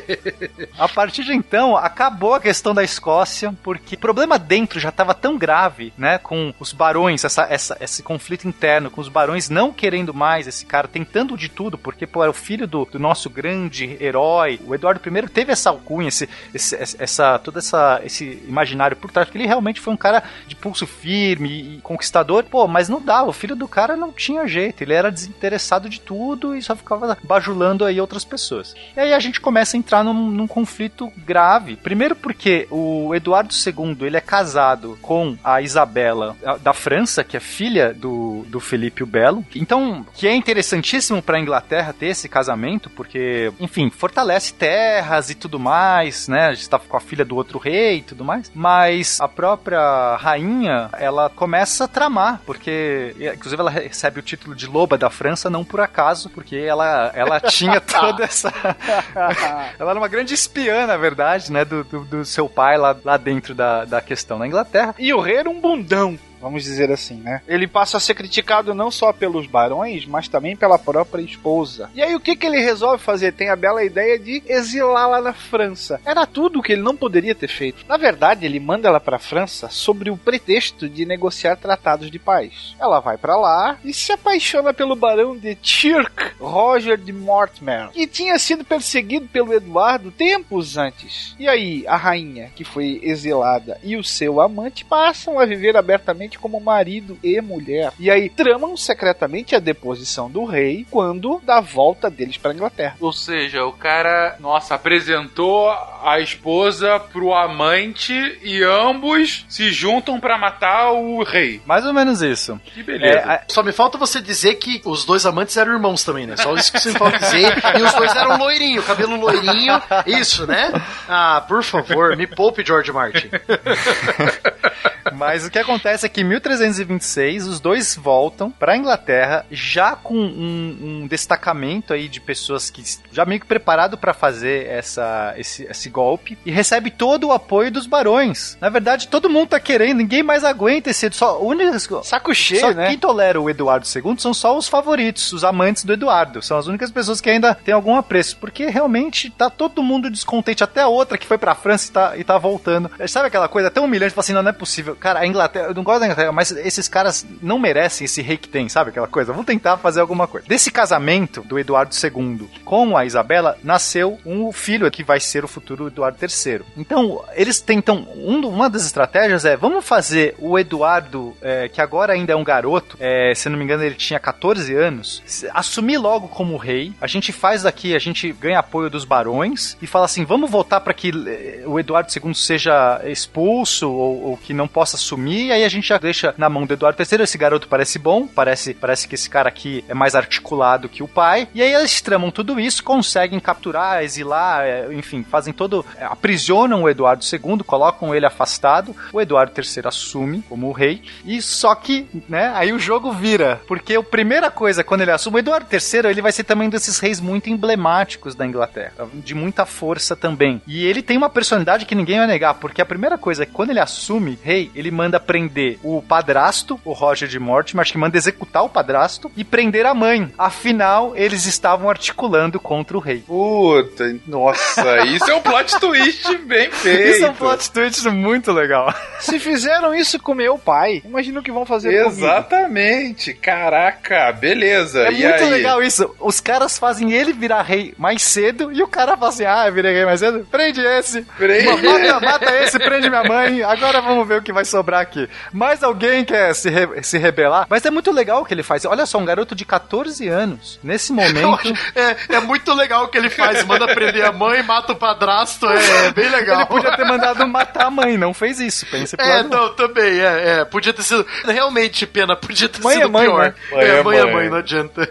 Speaker 5: a partir de então, acabou a questão da Escócia, porque o problema dentro já estava tão grave, né, com os barões, essa, essa, esse conflito interno, com os barões não querendo mais esse cara, tentando de tudo, porque pô, era o filho do, do nosso grande herói. O Eduardo I teve essa alcunha, esse, esse, essa, toda essa, esse imaginário por trás, porque ele realmente foi um cara de pulso firme e conquistador. Pô, mas não dava, o filho do cara não tinha jeito, ele era desinteressado de tudo e só ficava bajulando aí outras pessoas. E aí a gente começa a entrar num, num conflito grave. Primeiro porque o Eduardo II, ele é casado com a Isabela da França, que é filha do, do Felipe o Belo. Então, que é interessantíssimo para a Inglaterra ter esse casamento, porque, enfim, fortalece terras e tudo mais, né? A gente tá com a filha do outro rei e tudo mais. Mas a própria rainha, ela começa a tramar, porque, inclusive, ela recebe o título de loba da França não por acaso, porque ela, ela tinha toda essa. ela era uma grande espiã, na verdade, né? Do, do, do seu pai lá, lá dentro da, da questão na Inglaterra.
Speaker 3: E o rei era um bundão. Vamos dizer assim, né? Ele passa a ser criticado não só pelos barões, mas também pela própria esposa. E aí o que, que ele resolve fazer? Tem a bela ideia de exilá-la na França. Era tudo o que ele não poderia ter feito. Na verdade, ele manda ela para a França sobre o pretexto de negociar tratados de paz. Ela vai para lá e se apaixona pelo barão de Chirk, Roger de Mortimer, que tinha sido perseguido pelo Eduardo tempos antes. E aí, a rainha, que foi exilada, e o seu amante passam a viver abertamente como marido e mulher. E aí, tramam secretamente a deposição do rei quando dá a volta deles para Inglaterra.
Speaker 10: Ou seja, o cara, nossa, apresentou a esposa pro amante e ambos se juntam pra matar o rei.
Speaker 5: Mais ou menos isso.
Speaker 10: Que beleza.
Speaker 5: É, a-
Speaker 4: Só me falta você dizer que os dois amantes eram irmãos também, né? Só isso que você me falta dizer. E os dois eram loirinho, cabelo loirinho. Isso, né? Ah, por favor, me poupe, George Martin.
Speaker 5: Mas o que acontece é que em 1326 os dois voltam pra Inglaterra já com um, um destacamento aí de pessoas que já meio que preparado pra fazer essa, esse, esse golpe e recebe todo o apoio dos barões. Na verdade, todo mundo tá querendo, ninguém mais aguenta esse só únicas
Speaker 3: Saco cheio,
Speaker 5: só
Speaker 3: né?
Speaker 5: quem tolera o Eduardo II são só os favoritos, os amantes do Eduardo. São as únicas pessoas que ainda têm algum apreço. Porque realmente tá todo mundo descontente. Até a outra que foi pra França e tá, e tá voltando. Sabe aquela coisa tão humilhante? Fala assim, não, não é possível. Cara, a Inglaterra, eu não gosto da Inglaterra, mas esses caras não merecem esse rei que tem, sabe aquela coisa? Vamos tentar fazer alguma coisa. Desse casamento do Eduardo II com a Isabela, nasceu um filho que vai ser o futuro Eduardo III. Então, eles tentam. um- uma das estratégias é: vamos fazer o Eduardo, é, que agora ainda é um garoto, é, se não me engano, ele tinha 14 anos, assumir logo como rei. A gente faz daqui, a gente ganha apoio dos barões e fala assim: vamos voltar para que eh, o Eduardo II seja expulso ou, ou que não possa assumir. E aí a gente já deixa na mão do Eduardo III. Esse garoto parece bom, parece, parece que esse cara aqui é mais articulado que o pai. E aí eles tramam tudo isso, conseguem capturar, exilar, eh, enfim, fazem todo. eh, aprisionam o Eduardo II, colocam ele afastado. O Eduardo III assume como o rei. E só que, né, aí o jogo vira. Porque a primeira coisa, quando ele assume, o Eduardo III, ele vai ser também um desses reis muito emblemáticos da Inglaterra. De muita força também. E ele tem uma personalidade que ninguém vai negar. Porque a primeira coisa é que quando ele assume rei, ele manda prender o padrasto, o Roger de Mortimer, acho que manda executar o padrasto e prender a mãe. Afinal, eles estavam articulando contra o rei.
Speaker 10: Puta, nossa, isso é um plot twist bem feito.
Speaker 5: Isso é um plot twist muito legal.
Speaker 3: Se fizeram isso com meu pai, imagina o que vão fazer comigo.
Speaker 10: Exatamente, caraca, beleza.
Speaker 5: É
Speaker 10: e
Speaker 5: muito
Speaker 10: aí?
Speaker 5: legal isso. Os caras fazem ele virar rei mais cedo e o cara fala assim: Ah, eu virei rei mais cedo? Prende esse.
Speaker 10: Prende.
Speaker 5: Mata, mata esse, prende minha mãe. Agora vamos ver o que vai sobrar aqui. Mais alguém quer se, re- se rebelar? Mas é muito legal o que ele faz. Olha só, um garoto de 14 anos, nesse momento.
Speaker 4: acho- É, é muito legal o que ele faz. Manda prender a mãe, mata o padrasto. É, é bem legal.
Speaker 5: Ele podia ter mandado matar a mãe, não fez isso. Pense pro
Speaker 4: É, não, também, é, é. Podia ter sido. Realmente, pena, podia ter
Speaker 3: Mãe é
Speaker 4: sido
Speaker 3: mãe,
Speaker 4: pior.
Speaker 3: né?
Speaker 10: Mãe
Speaker 4: é,
Speaker 10: é
Speaker 4: mãe é
Speaker 10: mãe.
Speaker 4: mãe, não adianta.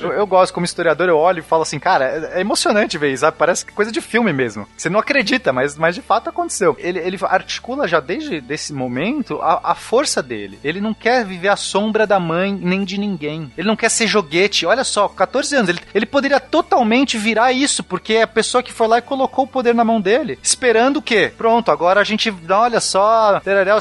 Speaker 5: Eu, eu gosto, como historiador, eu olho e falo assim, cara, é, é emocionante ver isso, sabe? Parece coisa de filme mesmo. Você não acredita, mas, mas de fato aconteceu. Ele, ele articula já desde esse momento a, a força dele. Ele não quer viver à sombra da mãe nem de ninguém. Ele não quer ser joguete. Olha só, 14 anos, ele, ele poderia totalmente virar isso, porque é a pessoa que foi lá e colocou o poder na mão dele. Esperando o quê? Pronto, agora a gente, olha só,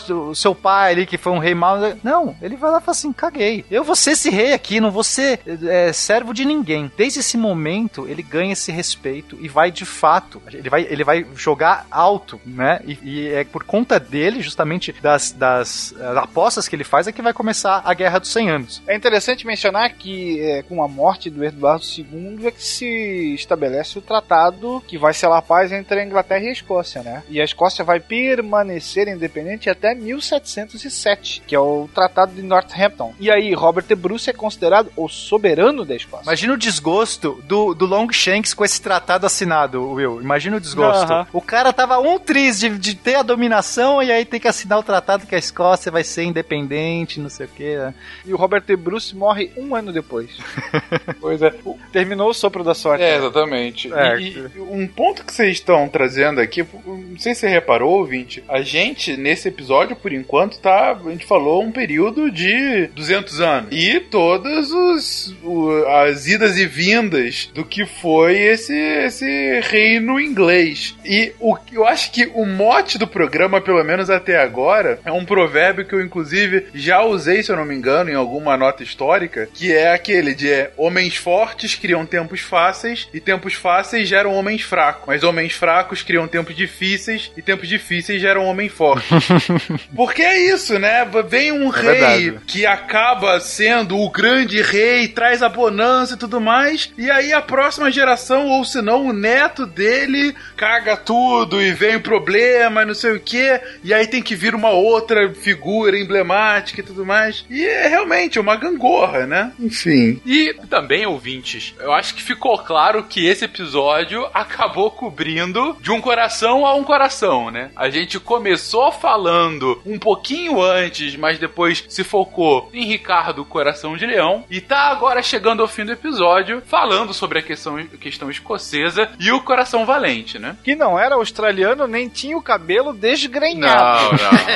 Speaker 5: o seu pai ali que foi um rei mau. Não, ele vai lá e fala assim, caguei. Eu vou ser esse rei aqui, não vou ser é, servo de ninguém. Desde esse momento, ele ganha esse respeito e vai de fato, ele vai, ele vai jogar alto, né? E, e é por conta dele, justamente das, das eh, apostas que ele faz, é que vai começar a Guerra dos 100 Anos.
Speaker 3: É interessante mencionar que é, com a morte do Eduardo II é que se estabelece o tratado que vai selar a paz entre a Inglaterra e a Escócia, né? E a Escócia vai permanecer independente até 1707, que é o Tratado de Northampton. E aí Robert de Bruce é considerado o soberano da Escócia.
Speaker 5: Imagina o desgosto do, do Longshanks com esse tratado assinado, Will. Imagina o desgosto. O cara tava um triz de, de ter a dominação e aí tem que assinar o tratado que a Escócia vai ser independente, não sei o quê. né?
Speaker 3: E o Robert de Bruce morre um ano depois.
Speaker 10: Pois é.
Speaker 3: Terminou o sopro da sorte.
Speaker 10: É, exatamente.
Speaker 5: É.
Speaker 10: E, e um ponto que vocês estão trazendo aqui, não sei se você reparou, ouvinte, a gente, nesse episódio, por enquanto, tá. A gente falou um período de 200 anos. E todas os, o- as idas e vindas do que foi esse, esse reino inglês. E o, eu acho que o mote do programa, pelo menos até agora, agora é um provérbio que eu, inclusive, já usei, se eu não me engano, em alguma nota histórica, que é aquele de é, homens fortes criam tempos fáceis e tempos fáceis geram homens fracos. Mas homens fracos criam tempos difíceis e tempos difíceis geram homens fortes. Porque é isso, né? Vem um
Speaker 5: É
Speaker 10: rei
Speaker 5: verdade.
Speaker 10: que acaba sendo o grande rei, traz a bonança e tudo mais, e aí a próxima geração, ou se não, o neto dele caga tudo e vem problema, não sei o que, e aí tem que vir uma outra figura emblemática e tudo mais. E é realmente uma gangorra, né? Enfim.
Speaker 2: E também, ouvintes, eu acho que ficou claro que esse episódio acabou cobrindo de um coração a um coração, né? A gente começou falando um pouquinho antes, mas depois se focou em Ricardo Coração de Leão e tá agora chegando ao fim do episódio falando sobre a questão, questão escocesa e o Coração Valente, né?
Speaker 3: Que não era australiano, nem tinha o cabelo desgrenhado.
Speaker 2: não, não.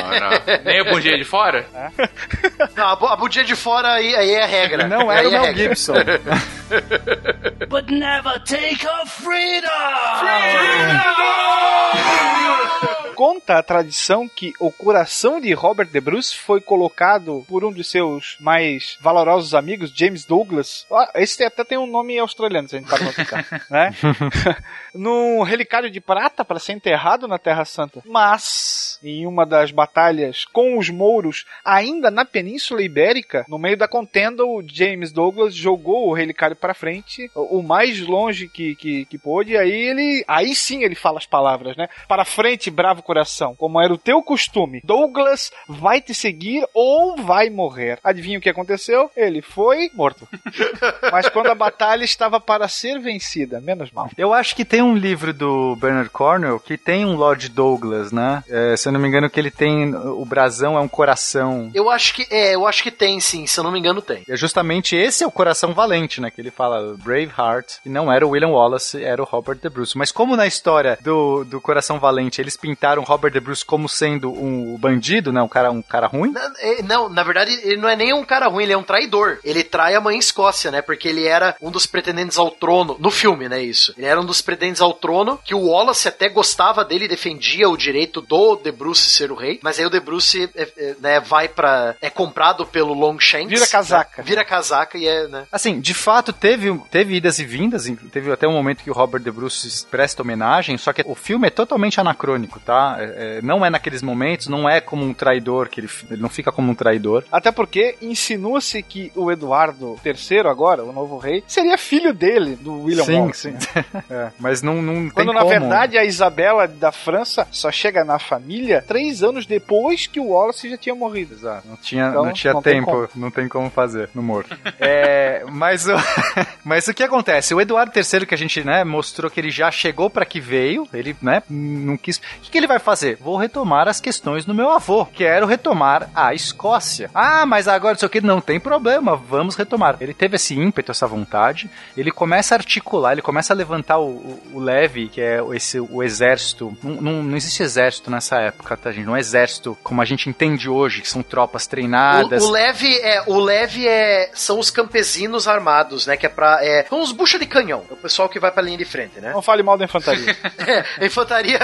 Speaker 2: Nem a bundinha de fora?
Speaker 4: Não, a, bu- a budinha de fora aí, aí é a regra.
Speaker 5: Não
Speaker 4: aí
Speaker 5: era o
Speaker 4: é a
Speaker 5: Mel
Speaker 4: regra.
Speaker 5: Gibson.
Speaker 9: But never take our freedom!
Speaker 3: Conta a tradição que o coração de Robert De Bruce foi colocado por um de seus mais valorosos amigos, James Douglas. Ah, Esse até tem um nome australiano, se a gente pra pensar, né? Num relicário de prata para ser enterrado na Terra Santa. Mas, em uma das batalhas com os mouros, ainda na Península Ibérica, no meio da contenda, o James Douglas jogou o relicário para frente, o mais longe que, que, que pôde, e aí ele. Aí sim ele fala as palavras, né? Para frente, bravo coração, como era o teu costume. Douglas vai te seguir ou vai morrer. Adivinha o que aconteceu? Ele foi morto. Mas quando a batalha estava para ser vencida, menos mal.
Speaker 5: Eu acho que tem um livro do Bernard Cornwell que tem um Lord Douglas, né? É, se eu não me engano, que ele tem. O brasão é um coração.
Speaker 4: Eu acho que é, eu acho que tem sim, se eu não me engano tem.
Speaker 5: É justamente esse é o coração valente, né? Que ele fala Braveheart, e não era o William Wallace, era o Robert De Bruce. Mas como na história do, do coração valente eles pintaram Robert De Bruce como sendo um bandido, né? Um cara, um cara ruim.
Speaker 4: Na- é, Não, na verdade, ele não é nem um cara ruim, ele é um traidor. Ele trai a mãe Escócia, né? Porque ele era um dos pretendentes ao trono, no filme, né? Isso. Ele era um dos pretendentes ao trono, que o Wallace até gostava dele, defendia o direito do De Bruce ser o rei. Mas aí o De Bruce, é, é, né, vai pra. é comprado pelo Longshanks.
Speaker 3: Vira casaca.
Speaker 4: né? Vira casaca e é, né?
Speaker 5: Assim, de fato, teve, teve idas e vindas, teve até um momento que o Robert De Bruce presta homenagem, só que o filme é totalmente anacrônico, tá? É- é, não é naqueles momentos, não é como um traidor, que ele, ele não fica como um traidor.
Speaker 3: Até porque insinua-se que o Eduardo III, agora, o novo rei, seria filho dele, do William
Speaker 5: sim, sim. É, mas não, não tem
Speaker 3: Quando na
Speaker 5: como.
Speaker 3: verdade a Isabela da França só chega na família três anos depois que o Wallace já tinha morrido.
Speaker 5: Exato, não tinha,
Speaker 3: Então,
Speaker 5: não tinha
Speaker 3: não tem
Speaker 5: tempo, não tem como fazer no morto. É, mas, o, mas o que acontece? O Eduardo III, que a gente né, mostrou que ele já chegou para que veio, ele né, não quis. O que, que ele vai fazer? Vou retomar as questões do meu avô. Quero retomar a Escócia. Ah, mas agora isso aqui não tem problema, vamos retomar. Ele teve esse ímpeto, essa vontade, ele começa a articular, ele começa a levantar o, o, o leve, que é esse, o exército. Não, não, não existe exército nessa época, tá, gente? Não é exército como a gente entende hoje, que são tropas treinadas.
Speaker 4: O, o leve é o leve é são os campesinos armados, né? Que é pra é são os bucha de canhão, é o pessoal que vai pra linha de frente, né?
Speaker 3: Não fale mal da infantaria.
Speaker 4: É, infantaria.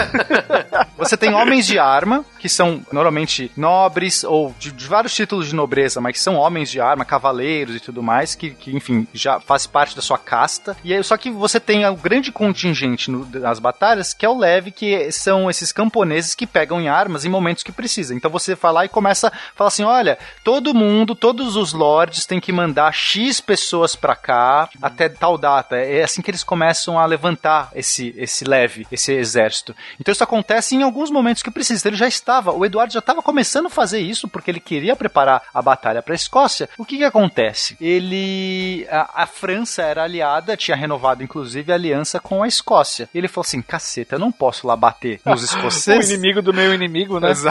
Speaker 5: Você tem homens de arma, que são normalmente nobres ou de, de vários títulos de nobreza, mas que são homens de arma, cavaleiros e tudo mais, que, que enfim, já faz parte da sua casta. E aí, só que você tem um grande contingente no- nas batalhas, que é o leve, que são esses camponeses que pegam em armas em momentos que precisa. Então você vai lá e começa a falar assim: olha, todo mundo, todos os lords têm que mandar X pessoas pra cá até tal data. É assim que eles começam a levantar esse, esse leve, esse exército. Então isso acontece em alguns momentos que precisa. Ele já estava, o Eduardo já estava começando a fazer isso porque ele queria preparar a batalha para a Escócia. O que que acontece? Ele, a, a França era aliada, tinha renovado inclusive a aliança com a Escócia. E ele falou assim: caceta, eu não posso lá bater nos
Speaker 3: o
Speaker 5: escoceses.
Speaker 3: inimigo do meu inimigo, né?
Speaker 5: Exato.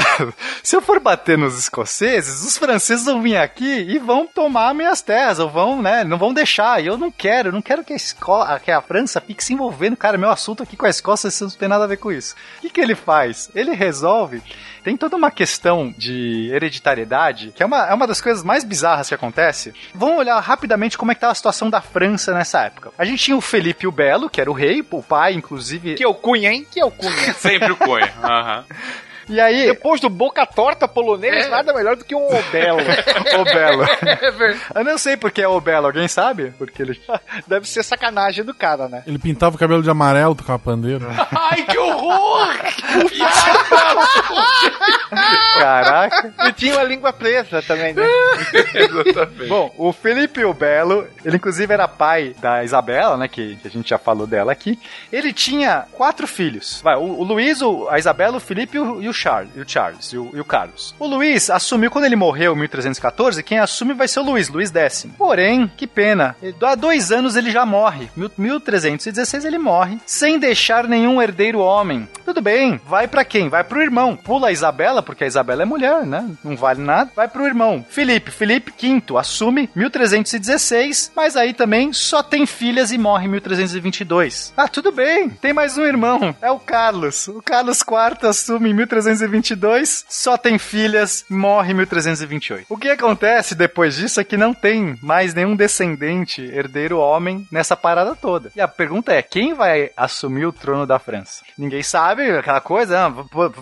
Speaker 5: Se eu for bater nos escoceses, os franceses vão vir aqui e vão tomar minhas terras, ou vão, né, não vão deixar. E eu não quero, eu não quero que a, Esco que a França fique se envolvendo. Cara, meu assunto aqui com a Escócia isso não tem nada a ver com isso. O que, que ele faz? Ele resolve. Tem toda uma questão de hereditariedade, que é uma, é uma das coisas mais bizarras que acontece. Vamos olhar rapidamente como é que tá a situação da França nessa época. A gente tinha o Felipe o Belo, que era o rei, o pai, inclusive.
Speaker 3: Que é o Cunha, hein? Que é o Cunha.
Speaker 2: Sempre o Cunha. Aham.
Speaker 5: E aí,
Speaker 3: Depois do boca torta polonês,
Speaker 2: É.
Speaker 3: nada melhor do que um obelo.
Speaker 5: o Belo.
Speaker 2: É verdade.
Speaker 5: Eu não sei porque é o Belo, alguém sabe? Porque ele.
Speaker 3: Deve ser sacanagem do cara, né?
Speaker 1: Ele pintava o cabelo de amarelo, tocava pandeiro.
Speaker 2: Ai, que horror!
Speaker 5: Caraca.
Speaker 3: E tinha uma língua presa também, né?
Speaker 2: Exatamente.
Speaker 5: Bom, o Felipe o Belo, ele inclusive era pai da Isabela, né? Que, que a gente já falou dela aqui. Ele tinha quatro filhos. Vai, o, o Luiz, o- a Isabela, o Felipe e o, e o Charles, e o Charles e o, e o Carlos. O Luiz assumiu quando ele morreu em 1314. Quem assume vai ser o Luiz, Luiz X. Porém, que pena. ele- Há dois anos ele já morre. Mil- 1316 ele morre sem deixar nenhum herdeiro homem. Tudo bem, vai pra quem? Vai pro irmão. Pula a Isabela, porque a Isabela é mulher, né? Não vale nada. Vai pro irmão. Felipe, Felipe V assume 1316, mas aí também só tem filhas e morre em 1322. Ah, tudo bem. Tem mais um irmão, é o Carlos. O Carlos IV assume em 1322, só tem filhas, morre em 1328. O que acontece depois disso é que não tem mais nenhum descendente herdeiro homem nessa parada toda. E a pergunta é, quem vai assumir o trono da França? Ninguém sabe, aquela coisa, ah,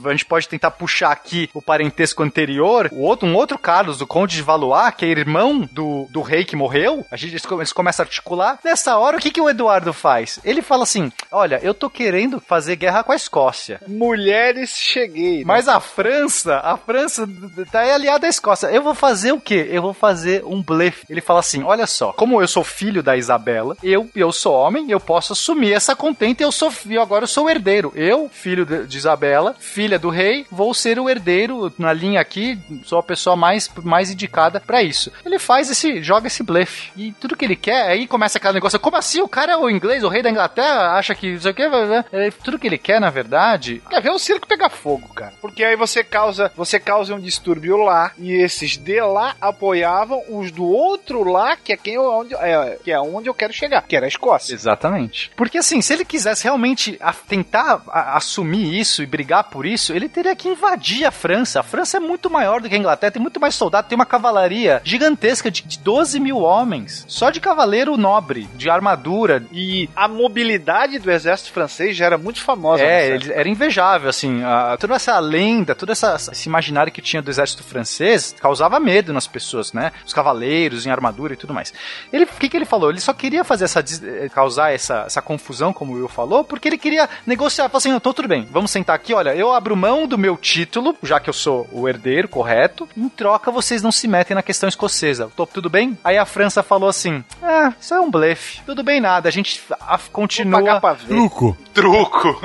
Speaker 5: a gente pode tentar puxar aqui o parentesco anterior, o outro, um outro Carlos, do Conde de Valois, que é irmão do, do rei que morreu, a gente, eles começam a articular. Nessa hora, o que, que o Eduardo faz? Ele fala assim, olha, eu tô querendo fazer guerra com a Escócia.
Speaker 3: Mulheres, cheguei.
Speaker 5: Mas a França, a França tá aí aliada à Escócia. Eu vou fazer o quê? Eu vou fazer um blefe. Ele fala assim: olha só, como eu sou filho da Isabela, eu, eu sou homem, eu posso assumir essa contenta e eu sou eu agora eu sou o herdeiro. Eu, filho de, Isabela, filha do rei, vou ser o herdeiro na linha aqui, sou a pessoa mais, mais indicada pra isso. Ele faz esse, joga esse blefe. E tudo que ele quer, aí começa aquele negócio, como assim? O cara é o inglês, o rei da Inglaterra, acha que isso aqui é, tudo que ele quer, na verdade,
Speaker 3: Quer ver o circo pegar fogo, cara. Porque aí você causa, você causa um distúrbio lá, e esses de lá apoiavam os do outro lá, que é quem eu, onde, é, que é onde eu quero chegar, que era a Escócia.
Speaker 5: Exatamente. Porque assim, se ele quisesse realmente a- tentar a- assumir isso e brigar por isso, ele teria que invadir a França. A França é muito maior do que a Inglaterra, tem muito mais soldado, tem uma cavalaria gigantesca de, de 12 mil homens. Só de cavaleiro nobre, de armadura.
Speaker 3: E a mobilidade do exército francês já era muito famosa.
Speaker 5: É, era invejável, assim, a- toda essa lenda, todo essa, esse imaginário que tinha do exército francês causava medo nas pessoas, né? Os cavaleiros em armadura e tudo mais. Ele, o que, que ele falou? Ele só queria fazer essa, eh, causar essa, essa confusão, como o Will falou, porque ele queria negociar, falou assim, então tudo bem, vamos sentar aqui, olha, eu abro mão do meu título, já que eu sou o herdeiro, correto, em troca vocês não se metem na questão escocesa. Tô, tudo bem? Aí a França falou assim, ah, isso é um blefe, tudo bem nada, a gente a-
Speaker 3: Vou
Speaker 5: continua...
Speaker 3: pagar pra ver.
Speaker 1: Truco.
Speaker 2: Truco.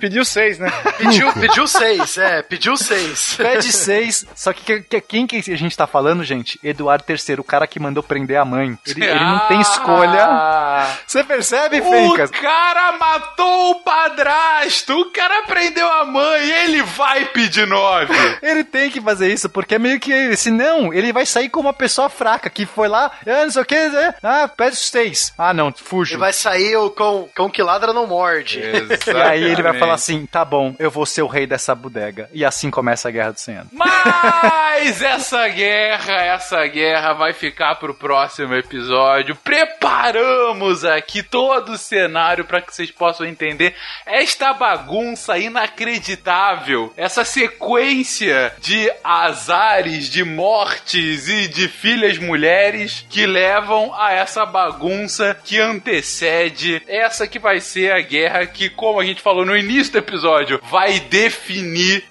Speaker 3: Pediu seis, né?
Speaker 4: Pediu, pediu seis, é, pediu seis.
Speaker 5: Pede seis. Só que, que- que- quem que a gente tá falando, gente? Eduardo III, o cara que mandou prender a mãe. Ele, ele não tem escolha.
Speaker 2: Ah.
Speaker 5: Você percebe,
Speaker 2: O
Speaker 5: Fencas?
Speaker 2: cara matou o padrasto, o cara prendeu a mãe, ele vai pedir nove.
Speaker 5: Ele tem que fazer isso, porque é meio que. Senão, ele vai sair como uma pessoa fraca que foi lá, ah, não sei o que, né? ah, pede seis. Ah, não, fujo.
Speaker 4: Ele vai sair o com, com que ladra não morde.
Speaker 5: E aí ele vai falar assim: tá bom, eu vou ser o rei dessa bodega. E assim começa a Guerra do Cem Anos.
Speaker 2: Mas essa guerra, essa guerra vai ficar pro próximo episódio. Preparamos aqui todo o cenário para que vocês possam entender esta bagunça inacreditável, essa sequência de azares, de mortes e de filhas mulheres que levam a essa bagunça que antecede essa que vai ser a guerra que, como a gente falou no início do episódio, vai definir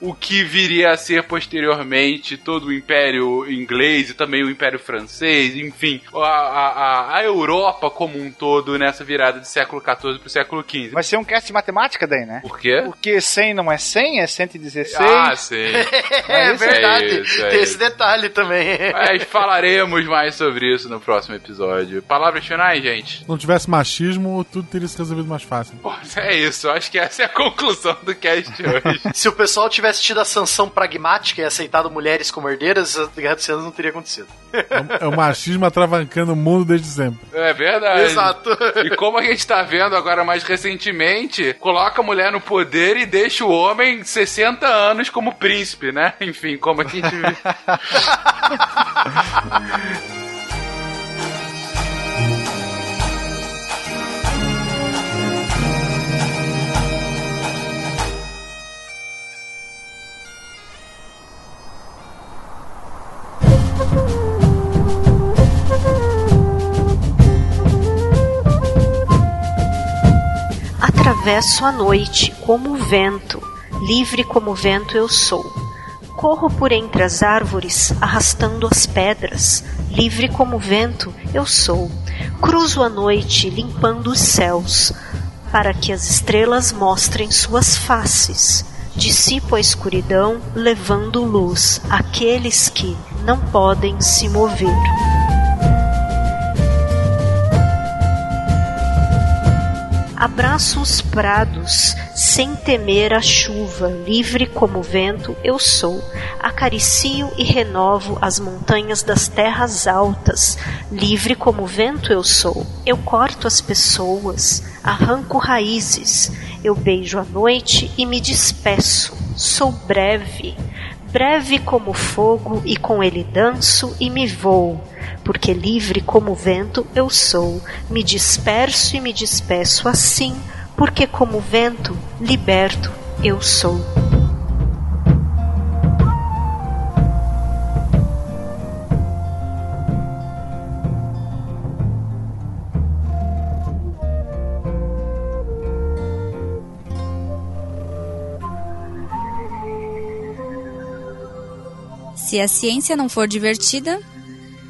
Speaker 2: o que viria a ser posteriormente todo o Império Inglês e também o Império Francês, enfim, a, a, a Europa como um todo nessa virada de século XIV pro século XV.
Speaker 3: Vai ser um cast de matemática daí, né?
Speaker 2: Por quê?
Speaker 3: Porque 100 não é 100, é 116.
Speaker 2: Ah, sim.
Speaker 4: É,
Speaker 3: isso é
Speaker 4: verdade.
Speaker 2: isso, é
Speaker 4: Tem
Speaker 2: isso.
Speaker 4: esse detalhe também.
Speaker 2: Mas falaremos mais sobre isso no próximo episódio. Palavras finais, gente?
Speaker 1: Se não tivesse machismo, tudo teria se resolvido mais fácil.
Speaker 2: Pô, é isso. eu Acho que essa é a conclusão do cast hoje.
Speaker 4: Se o pessoal tivesse tido a sanção pragmática e aceitado mulheres como herdeiras, a Guerra dos Anos não teria acontecido.
Speaker 1: É o machismo atravancando o mundo desde sempre.
Speaker 2: É verdade.
Speaker 4: Exato.
Speaker 2: E como a gente tá vendo agora mais recentemente, coloca a mulher no poder e deixa o homem 60 anos como príncipe, né? Enfim, como a gente vê.
Speaker 8: Atravesso a noite como o vento, livre como o vento eu sou. Corro por entre as árvores, arrastando as pedras, livre como o vento eu sou. Cruzo a noite, limpando os céus, para que as estrelas mostrem suas faces. Dissipo a escuridão, levando luz àqueles que não podem se mover. Abraço os prados, sem temer a chuva, livre como o vento eu sou. Acaricio e renovo as montanhas das terras altas, livre como o vento eu sou. Eu corto as pessoas, arranco raízes, eu beijo a noite e me despeço. Sou breve, breve como fogo, e com ele danço e me vou porque livre como o vento eu sou, me disperso e me despeço assim, porque como o vento, liberto eu sou.
Speaker 6: Se a ciência não for divertida,